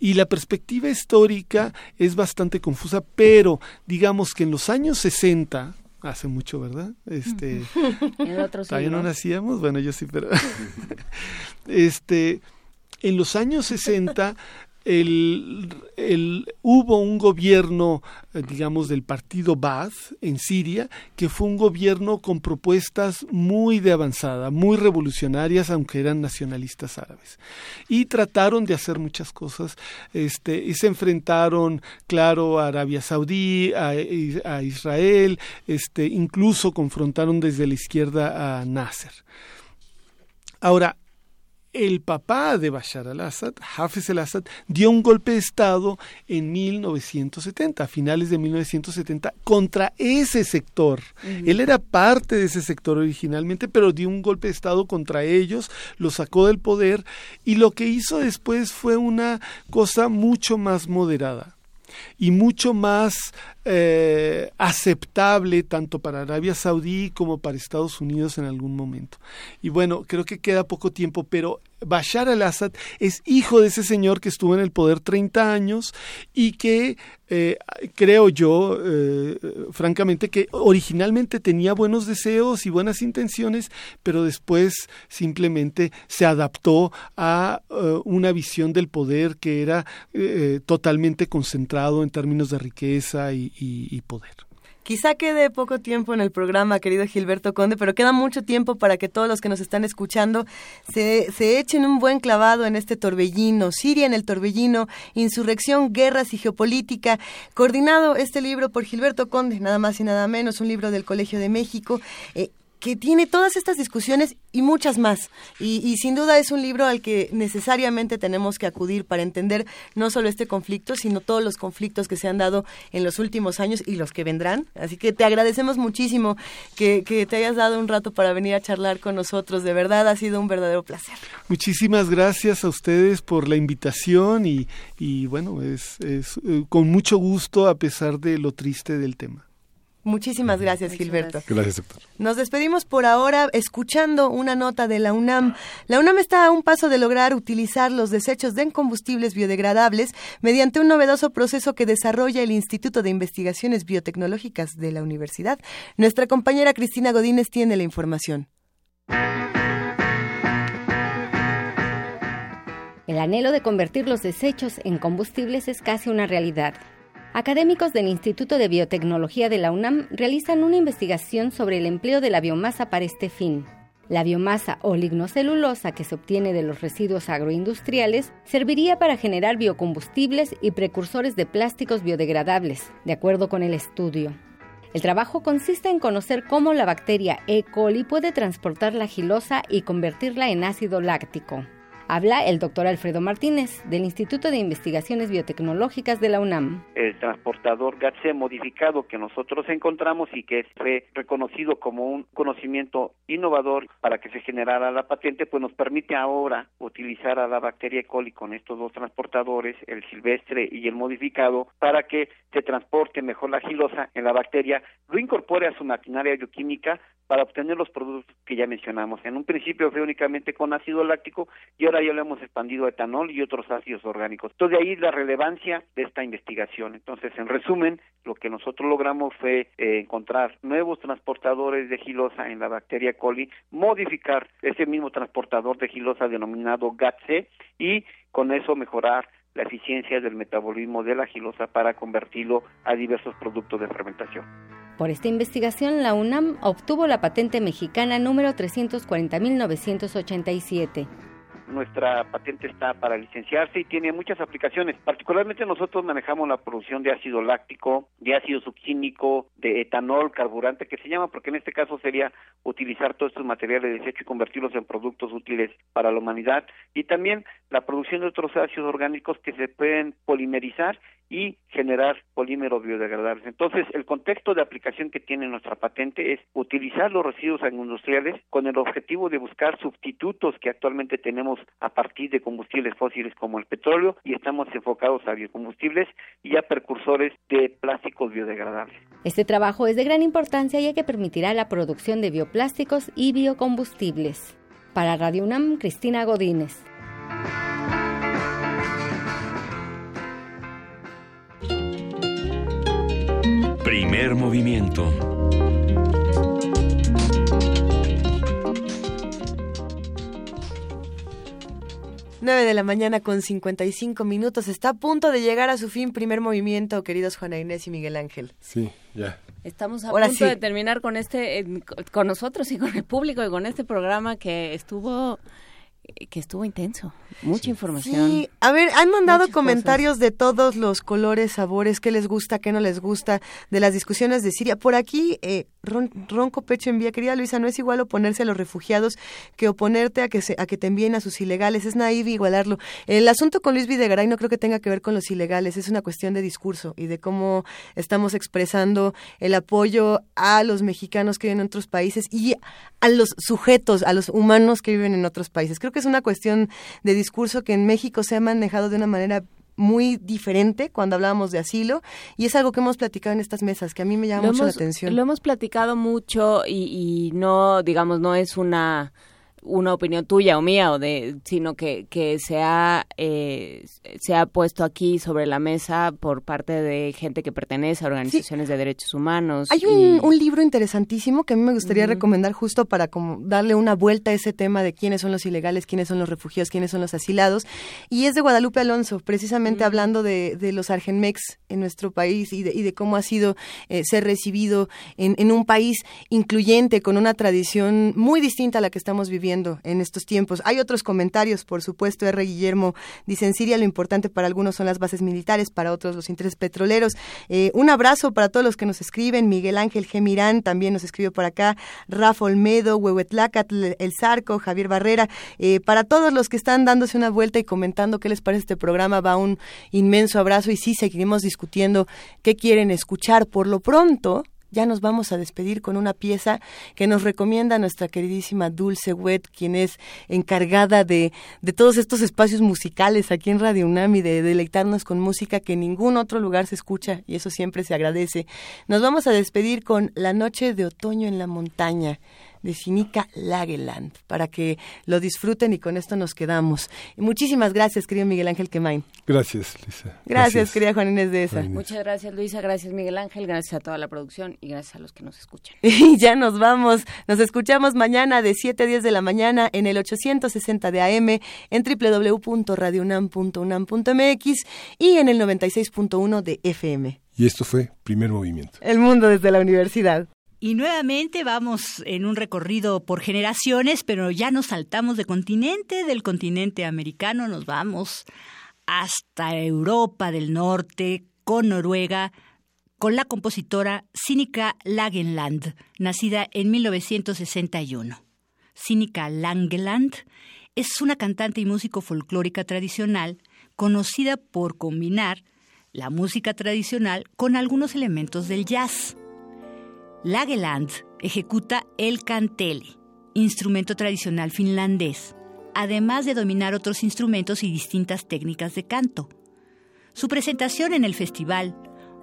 Y la perspectiva histórica es bastante confusa, pero digamos que en los años 60, hace mucho, ¿verdad? Este, todavía no nacíamos, bueno, yo sí, pero este, en los años 60 el, el, hubo un gobierno, eh, digamos, del partido Baath en Siria, que fue un gobierno con propuestas muy de avanzada, muy revolucionarias, aunque eran nacionalistas árabes. Y trataron de hacer muchas cosas, este, y se enfrentaron, claro, a Arabia Saudí, a, a Israel, este, incluso confrontaron desde la izquierda a Nasser. Ahora, el papá de Bashar al-Assad, Hafez al-Assad, dio un golpe de Estado en 1970, a finales de 1970, contra ese sector. Él era parte de ese sector originalmente, pero dio un golpe de Estado contra ellos, lo sacó del poder y lo que hizo después fue una cosa mucho más moderada y mucho más eh, aceptable tanto para Arabia Saudí como para Estados Unidos en algún momento. Y bueno, creo que queda poco tiempo, pero Bashar al-Assad es hijo de ese señor que estuvo en el poder 30 años y que eh, creo yo, eh, francamente, que originalmente tenía buenos deseos y buenas intenciones, pero después simplemente se adaptó a eh, una visión del poder que era totalmente concentrado en términos de riqueza y poder. Quizá quede poco tiempo en el programa, querido Gilberto Conde, pero queda mucho tiempo para que todos los que nos están escuchando se, se echen un buen clavado en este torbellino, Siria en el torbellino, insurrección, guerras y geopolítica, coordinado este libro por Gilberto Conde, nada más y nada menos, un libro del Colegio de México. Eh, que tiene todas estas discusiones y muchas más. Y, sin duda es un libro al que necesariamente tenemos que acudir para entender no solo este conflicto, sino todos los conflictos que se han dado en los últimos años y los que vendrán. Así que te agradecemos muchísimo que, te hayas dado un rato para venir a charlar con nosotros. De verdad ha sido un verdadero placer. Muchísimas gracias a ustedes por la invitación y, bueno, es, es eh, con mucho gusto a pesar de lo triste del tema. Muchísimas gracias, Gilberto. Gracias. doctor. Nos despedimos por ahora escuchando una nota de la UNAM. La UNAM está a un paso de lograr utilizar los desechos de combustibles biodegradables mediante un novedoso proceso que desarrolla el Instituto de Investigaciones Biotecnológicas de la Universidad. Nuestra compañera Cristina Godínez tiene la información. El anhelo de convertir los desechos en combustibles es casi una realidad. Académicos del Instituto de Biotecnología de la UNAM realizan una investigación sobre el empleo de la biomasa para este fin. La biomasa o lignocelulosa que se obtiene de los residuos agroindustriales serviría para generar biocombustibles y precursores de plásticos biodegradables, de acuerdo con el estudio. El trabajo consiste en conocer cómo la bacteria E. coli puede transportar la gilosa y convertirla en ácido láctico. Habla el doctor Alfredo Martínez del Instituto de Investigaciones Biotecnológicas de la UNAM. El transportador GATSE modificado que nosotros encontramos y que fue reconocido como un conocimiento innovador para que se generara la patente, pues nos permite ahora utilizar a la bacteria E. coli con estos dos transportadores, el silvestre y el modificado, para que se transporte mejor la gilosa en la bacteria, lo incorpore a su maquinaria bioquímica para obtener los productos que ya mencionamos. En un principio fue únicamente con ácido láctico y ahora ya lo hemos expandido a etanol y otros ácidos orgánicos. Entonces de ahí la relevancia de esta investigación. Entonces, en resumen, lo que nosotros logramos fue eh, encontrar nuevos transportadores de gilosa en la bacteria coli, modificar ese mismo transportador de gilosa denominado GATC y con eso mejorar la eficiencia del metabolismo de la gilosa para convertirlo a diversos productos de fermentación. Por esta investigación, la UNAM obtuvo la patente mexicana número 340.987 nuestra patente está para licenciarse y tiene muchas aplicaciones. Particularmente nosotros manejamos la producción de ácido láctico, de ácido succínico, de etanol, carburante, que se llama, porque en este caso sería utilizar todos estos materiales de desecho y convertirlos en productos útiles para la humanidad. Y también la producción de otros ácidos orgánicos que se pueden polimerizar y generar polímeros biodegradables. Entonces, el contexto de aplicación que tiene nuestra patente es utilizar los residuos agroindustriales con el objetivo de buscar sustitutos que actualmente tenemos a partir de combustibles fósiles como el petróleo y estamos enfocados a biocombustibles y a precursores de plásticos biodegradables. Este trabajo es de gran importancia ya que permitirá la producción de bioplásticos y biocombustibles. Para Radio UNAM, Cristina Godínez. Primer movimiento. Nueve de la mañana con 55 minutos. Está a punto de llegar a su fin primer movimiento, queridos Juana Inés y Miguel Ángel. Sí, ya. Estamos a punto de terminar con este, con nosotros y con el público y con este programa que estuvo que estuvo intenso, mucha información. Sí, a ver, han mandado comentarios de todos los colores, sabores, qué les gusta, qué no les gusta, de las discusiones de Siria. Por aquí, eh, Ronco Pecho envía, querida Luisa, no es igual oponerse a los refugiados que oponerte a que, se, a que te envíen a sus ilegales, es naive igualarlo. El asunto con Luis Videgaray no creo que tenga que ver con los ilegales, es una cuestión de discurso y de cómo estamos expresando el apoyo a los mexicanos que viven en otros países y a los sujetos, a los humanos que viven en otros países. Creo que es una cuestión de discurso que en México se ha manejado de una manera muy diferente cuando hablábamos de asilo y es algo que hemos platicado en estas mesas que a mí me llama mucho la atención. Lo hemos platicado mucho y, y no, digamos, no es una una opinión tuya o mía o de sino que, que se ha eh, se ha puesto aquí sobre la mesa por parte de gente que pertenece a organizaciones de derechos humanos hay un, un, libro interesantísimo que a mí me gustaría recomendar justo para como darle una vuelta a ese tema de quiénes son los ilegales quiénes son los refugiados quiénes son los asilados. Y es de Guadalupe Alonso precisamente hablando de, de, los argenmex en nuestro país y de, y de cómo ha sido eh, ser recibido en, en un país incluyente con una tradición muy distinta a la que estamos viviendo en estos tiempos. Hay otros comentarios, por supuesto, R. Guillermo dice en Siria lo importante para algunos son las bases militares, para otros los intereses petroleros. Eh, un abrazo para todos los que nos escriben. Miguel Ángel Gemirán también nos escribió por acá. Rafa Olmedo, Huehuetlacatl, El Zarco, Javier Barrera. Eh, para todos los que están dándose una vuelta y comentando qué les parece este programa, va un inmenso abrazo y sí, seguiremos discutiendo qué quieren escuchar. Por lo pronto, ya nos vamos a despedir con una pieza que nos recomienda nuestra queridísima Dulce Wet, quien es encargada de, de todos estos espacios musicales aquí en Radio UNAM y de deleitarnos con música que en ningún otro lugar se escucha y eso siempre se agradece. Nos vamos a despedir con La Noche de Otoño en la Montaña de Sinica Lageland, para que lo disfruten y con esto nos quedamos. muchísimas gracias, querido Miguel Ángel Quemain. Gracias, Luisa. Gracias, querida Juan Inés de esa. Muchas gracias, Luisa, gracias, Miguel Ángel, gracias a toda la producción y gracias a los que nos escuchan. Y ya nos vamos, nos escuchamos mañana de 7 a 10 de la mañana en el 860 de AM, en www.radiounam.unam.mx y en el 96.1 de FM. Y esto fue Primer Movimiento. El mundo desde la universidad. Y nuevamente vamos en un recorrido por generaciones, pero ya nos saltamos de continente, del continente americano, nos vamos hasta Europa del Norte, con Noruega, con la compositora Sinica Lagenland, nacida en 1961. Sinica Lageland es una cantante y músico folclórica tradicional conocida por combinar la música tradicional con algunos elementos del jazz. Lageland ejecuta el kantele, instrumento tradicional finlandés, además de dominar otros instrumentos y distintas técnicas de canto. Su presentación en el festival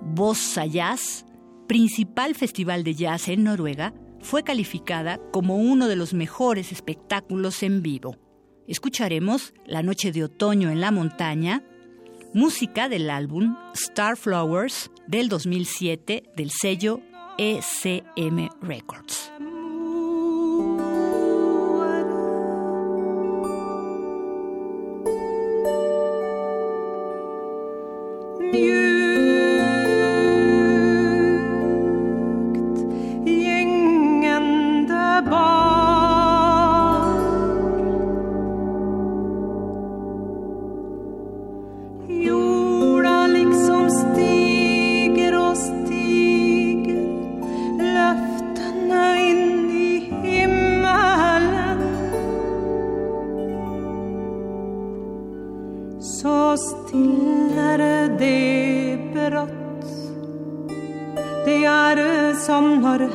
Bossa Jazz, principal festival de jazz en Noruega, fue calificada como uno de los mejores espectáculos en vivo. Escucharemos La Noche de Otoño en la Montaña, música del álbum Starflowers del 2007 del sello ECM Records.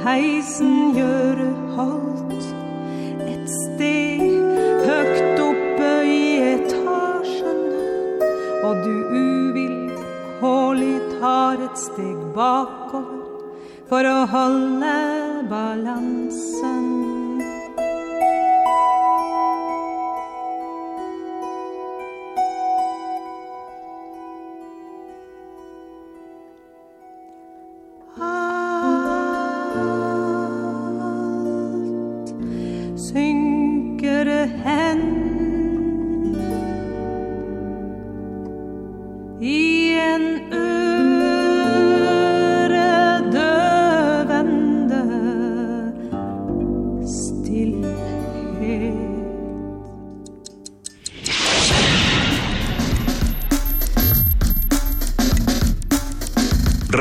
Heisen gjør halt et sted høgt oppe i etasjen, og du uvilkårlig tar et steg bakover for å holde balansen.